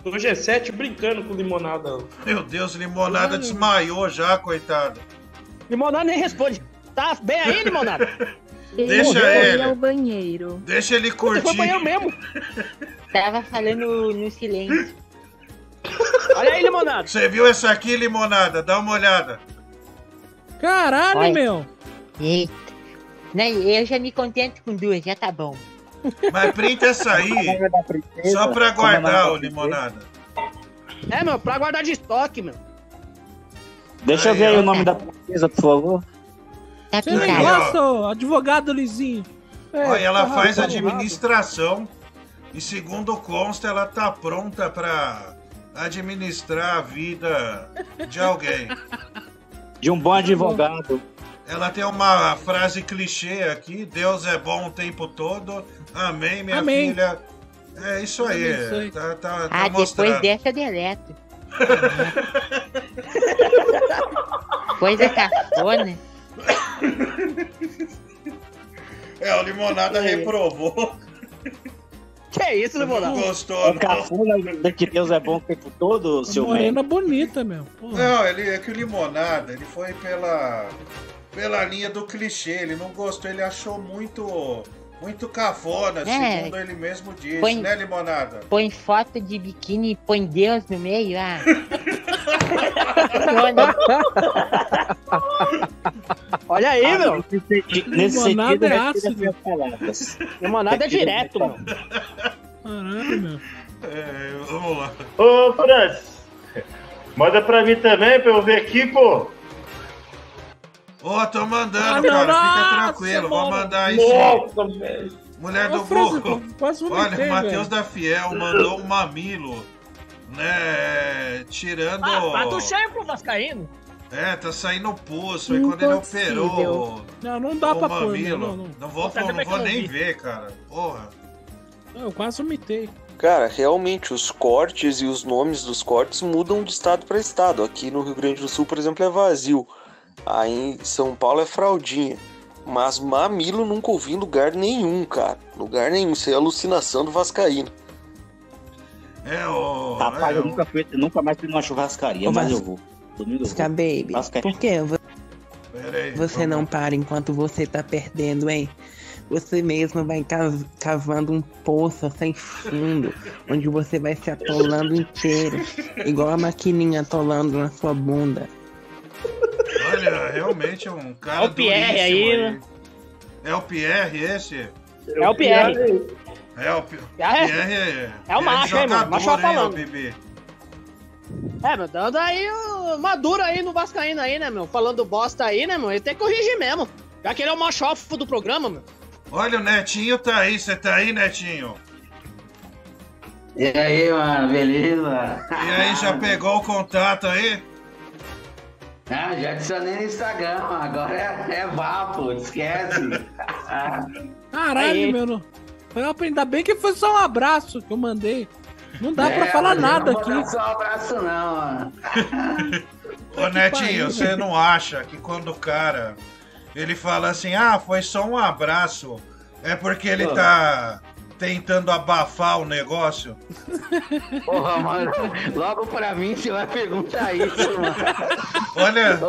No G7 brincando com limonada. Meu Deus, limonada desmaiou já, coitado. Limonada nem responde. Tá bem aí, Limonada? Deixa ele. ao banheiro. Deixa ele Você foi banheiro curtir. mesmo. Tava falando no silêncio. Olha aí, Limonada. Você viu essa aqui, limonada? Dá uma olhada. Caralho, Olha. meu. Eita. Não, eu já me contento com duas, já tá bom. Mas printa essa aí, <laughs> só pra guardar, ô limonada. É, meu, pra guardar de estoque, meu. Deixa eu ver aí o nome da princesa, por favor. Tá Esse negócio, advogado Lizinho. É, Olha, ela tá faz administração e segundo consta, ela tá pronta pra administrar a vida de alguém. De um bom advogado. Ela tem uma frase clichê aqui: Deus é bom o tempo todo. Amém, minha Amém. filha. É isso aí. Tá, tá, tá Ah, depois mostrando. dessa eu deleto. <laughs> Coisa cafona. <laughs> É, o limonada reprovou. Que isso, Limonada? Não gostou, É não. cafuna de que Deus é bom o tempo todo, seu Morena bonita, meu. Porra. Não, ele é que o limonada, ele foi pela pela linha do clichê, ele não gostou, ele achou muito muito cafona, É. segundo ele mesmo disse, Põe- né, limonada? Põe foto de biquíni e põe Deus no meio, ah. <laughs> Olha aí, meu. Nesse Limonada é ácido. Limonada é direto, meu. Caralho, meu. É, vamos lá. Ô, Francis, manda pra mim também pra eu ver aqui, pô. Ô, tô mandando, Ah, cara, nossa, fica tranquilo, vou mano. mandar aí sim. Velho. Mulher do quase Olha, o Matheus da Fiel mandou um mamilo, né, tirando... Ah, prato cheio pro Vascaíno. É, tá saindo pulso, aí quando ele operou Não, não dá o pra pôr, mamilo, meu, não, não. vou, Você não vou nem vi. ver, cara, porra. Eu quase vomitei. Cara, realmente os cortes e os nomes dos cortes mudam de estado para estado. Aqui no Rio Grande do Sul, por exemplo, é vazio. Aí em São Paulo é fraldinha. Mas mamilo nunca ouvi em lugar nenhum, cara. Lugar nenhum. Isso é alucinação do Vascaíno. É, o... Rapaz, é, eu nunca, fui, nunca mais fui numa churrascaria, mas Vas- eu vou. Domingo eu Vasca vou. Baby, Vasca- por que vo- Pera aí, você não para enquanto você tá perdendo, hein? Você mesmo vai cav- cavando um poço sem fundo, onde você vai se atolando inteiro, igual a maquininha atolando na sua bunda. Olha, realmente é um cara É o Pierre duríssimo aí, né? É o Pierre esse? É o Pierre. É o Pi- É, Pierre é o macho, hein, mano? Macho hein, falando. É, meu, dando aí o Maduro aí no Vascaíno aí, né, meu? Falando bosta aí, né, meu? Ele tem que corrigir mesmo. Já que ele é o machofo do programa, meu. Olha, o Netinho tá aí, você tá aí, Netinho? E aí, mano, beleza? E aí, já <laughs> pegou o contato aí? Ah, já adicionei no Instagram, agora é, é vapo, esquece. <laughs> Caralho, Aí. meu. Não... Ainda bem que foi só um abraço que eu mandei. Não dá pra É, falar mas eu nada não aqui. só um abraço, não, mano. Ô, <laughs> Netinho, você não acha que quando o cara ele fala assim, ah, foi só um abraço, é porque ele Pô. tá tentando abafar o negócio? Porra, mano, logo pra mim você vai perguntar isso, mano. Olha,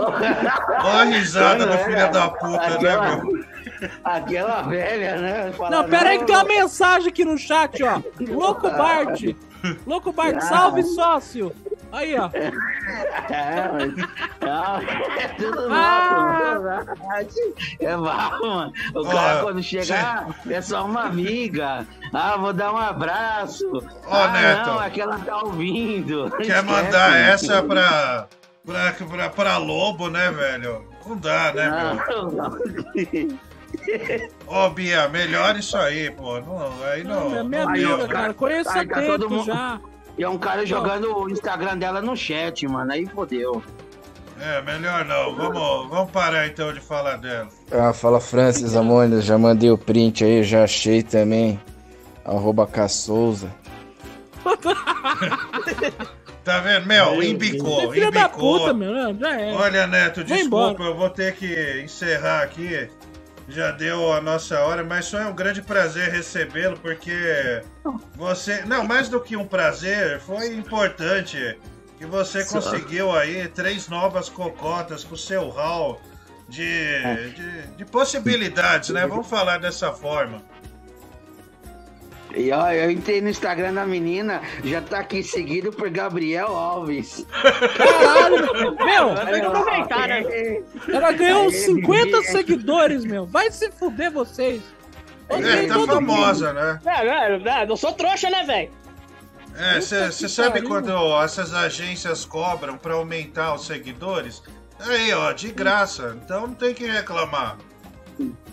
olha a risada do filho da puta, né, aquela- meu? Aquela velha, né? Fala, Não, pera aí que tem uma mensagem aqui no chat, ó. Louco Bart. Louco Bart, Ah. salve sócio. Aí, ó. É, mas... Não, é tudo Ah. nosso. É vapo, mano. O cara quando chegar é só uma amiga. Ah, vou dar um abraço. Ó, ah, Neto. não, é que ela tá ouvindo. Quer Esquece, mandar mano. essa pra, pra, pra, pra Lobo, né, velho? Não dá, né, meu? Não, não. Ô, Bia, melhor isso aí, pô. Não, aí não. é minha não amiga, deu, cara. Conheço há tá todo tempo mundo- já. E é um cara jogando o Instagram dela no chat, mano. Aí fodeu. É, melhor não. Vamos, vamos parar então de falar dela. Ah, fala Francis Amônia, já mandei o print aí, já achei também. Arroba Caçouza. <laughs> Tá vendo? Meu, Você embicou, da embicou. puta, meu. Não, já é. Olha, Neto, desculpa, eu vou ter que encerrar aqui. Já deu a nossa hora, mas foi um grande prazer recebê-lo, porque você. Não, mais do que um prazer, foi importante que você Só. conseguiu aí três novas cocotas com o seu hall de, de, de possibilidades, né? Vamos falar dessa forma. E ó, eu entrei no Instagram da menina, já tá aqui seguido por Gabriel Alves. Caralho, meu. Tem que aproveitar, né? Ela ganhou uns Aí, 50 Bibi. seguidores, meu. Vai se fuder vocês. É, tá famosa, né? É, é, é, não sou trouxa, né, velho? É, você sabe quando essas agências cobram pra aumentar os seguidores? Aí, ó, de graça. Então não tem que reclamar.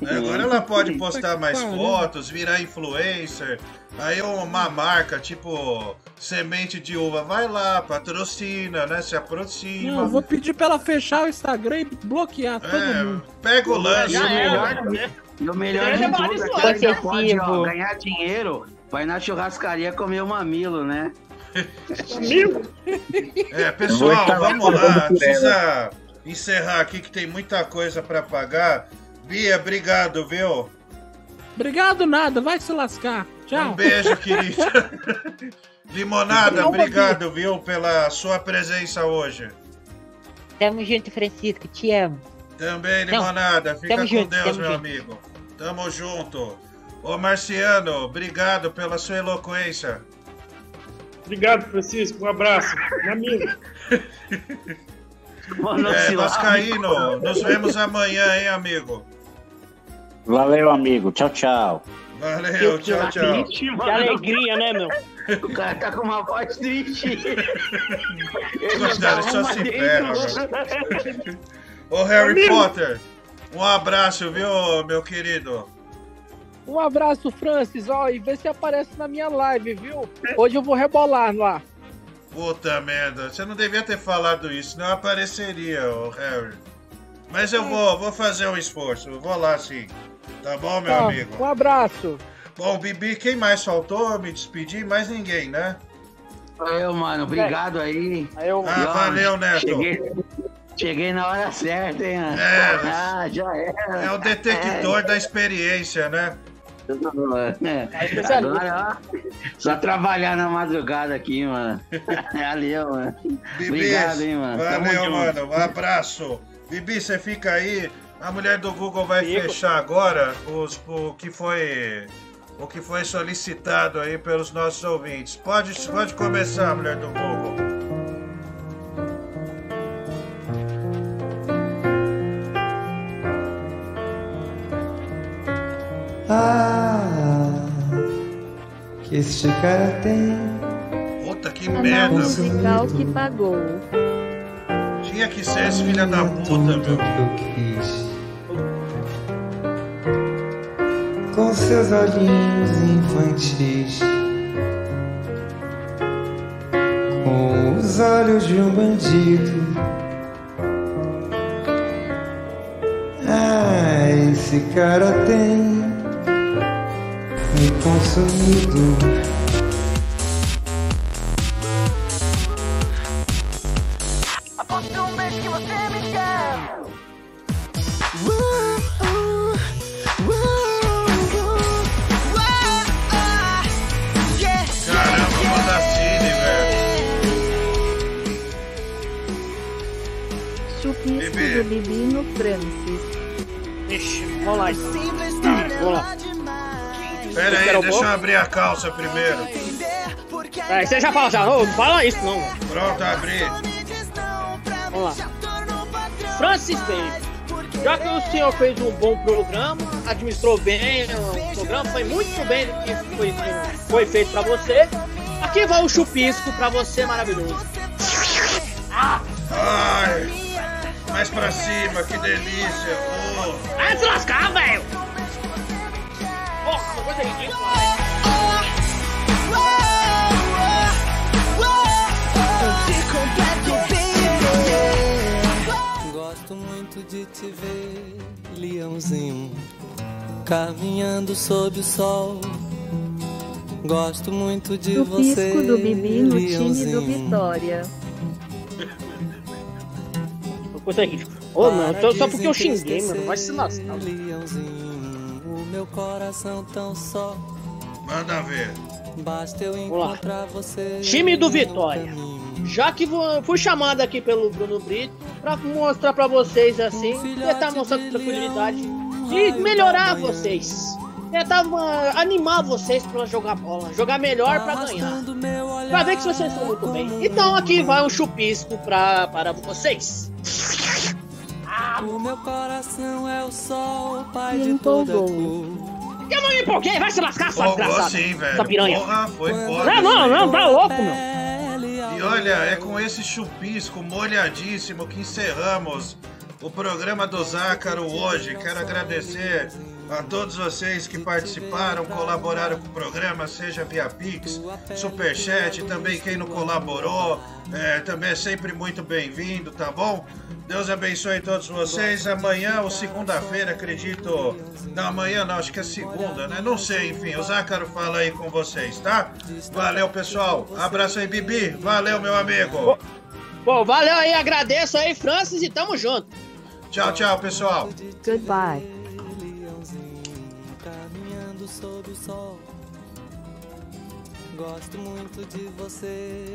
É, Agora ela pode postar mais pariu. fotos, virar influencer. Aí uma marca, tipo semente de uva, vai lá, patrocina, né? Se aproxima. Não, eu vou pedir pra ela fechar o Instagram e bloquear todo É, mundo. pega o lanche. E Já melhor, era. e o melhor de é tudo é que ainda possessivo. pode ó, ganhar dinheiro, vai na churrascaria comer o mamilo, né? É, pessoal, vamos lá. Precisa encerrar aqui que tem muita coisa pra pagar. Bia, obrigado, viu? Obrigado nada, vai se lascar. Tchau. Um beijo, <laughs> querido. Limonada, Não, obrigado, viu, pela sua presença hoje. Tamo junto, Francisco. Te amo. Também, Não, Limonada. Fica tamo com junto, Deus, meu junto. amigo. Tamo junto. Ô, Marciano, obrigado pela sua eloquência. Obrigado, Francisco. Um abraço. Meu amigo. <laughs> Mano, É, Vascaíno, nos vemos amanhã, hein, amigo? Valeu, amigo. Tchau, tchau. Valeu, tchau, tchau. Triste, Que mano. alegria, né, meu? O cara tá com uma voz triste. <laughs> Ele Coitado, tá só se ferra, <laughs> Ô, Harry Potter, um abraço, viu, meu querido? Um abraço, Francis. Ó, e vê se aparece na minha live, viu? Hoje eu vou rebolar lá. Puta merda, você não devia ter falado isso, não apareceria, ô Harry. Mas eu vou, vou fazer um esforço, eu vou lá sim. Tá bom, meu Tá, amigo? Um abraço. Bom, Bibi, quem mais faltou? Me despedir? Mais ninguém, né? Eu, mano, obrigado aí. Eu, Ah, E, ó, valeu, Neto. Cheguei, cheguei na hora certa, hein? mano? É, ah, já era. É o detector da experiência, né? É. Agora, ó, só trabalhar na madrugada aqui, mano. <laughs> Valeu, mano. Bibi, Obrigado, hein, mano. Tamo Valeu, junto. mano. Um abraço. Bibi, você fica aí. A mulher do Google vai fechar agora os, o que foi o que foi solicitado aí pelos nossos ouvintes. Pode, pode começar, mulher do Google. Ah, este cara tem. Puta que Canal merda. musical que pagou. Tinha que ser esse filho da puta, meu. Com seus olhinhos infantis. Com os olhos de um bandido. Ah, esse cara tem me consumido. Abrir a calça primeiro. É, você já fala já, não fala isso não. Pronto, abri. Vamos lá. Francis Baby, já que o senhor fez um bom programa, administrou bem o programa, foi muito bem do que foi, foi feito pra você. Aqui vai o chupisco pra você maravilhoso. Ai, mais pra cima, que delícia. Oh. Vai se lascar, velho! Nossa, coisa ridícula. Gosto muito de te ver, leãozinho, caminhando sob o sol. Gosto muito de você. Chupisco do Bibi no time do. Vitória. Coisa ridícula. Ô, meu, só, só porque eu xinguei, mano. Vai se lascar. Leãozinho, o meu coração tão só. Manda ver. Basta eu encontrar você. Time do Vitória. caminho. Já que fui chamado aqui pelo Bruno Brito pra mostrar pra vocês assim, tentar mostrar com tranquilidade e melhorar vocês. Tentar ah, animar vocês pra jogar bola, jogar melhor pra ganhar. Pra ver que vocês estão muito bem. Então aqui vai um chupisco pra, para vocês. O meu coração é o sol, pai de toda cor. Eu não me empolguei, vai se lascar, sua desgraçada. sim, velho. Essa piranha. Porra, foi foda. Não, não, não, tá louco, meu. E olha, é com esse chupisco molhadíssimo que encerramos o programa do Zácaro hoje. Quero agradecer a todos vocês que participaram, colaboraram com o programa, seja via Pix, Superchat, também quem não colaborou, é, também é sempre muito bem-vindo, tá bom? Deus abençoe todos vocês. Amanhã ou segunda-feira, acredito. Não, amanhã não, acho que é segunda, né? Não sei, enfim, o Zácaro fala aí com vocês, tá? Valeu, pessoal. Abraço aí, Bibi. Valeu, meu amigo. Bom, valeu aí, agradeço aí, Francis, e tamo junto. Tchau, tchau, pessoal. Goodbye. Gosto muito de você.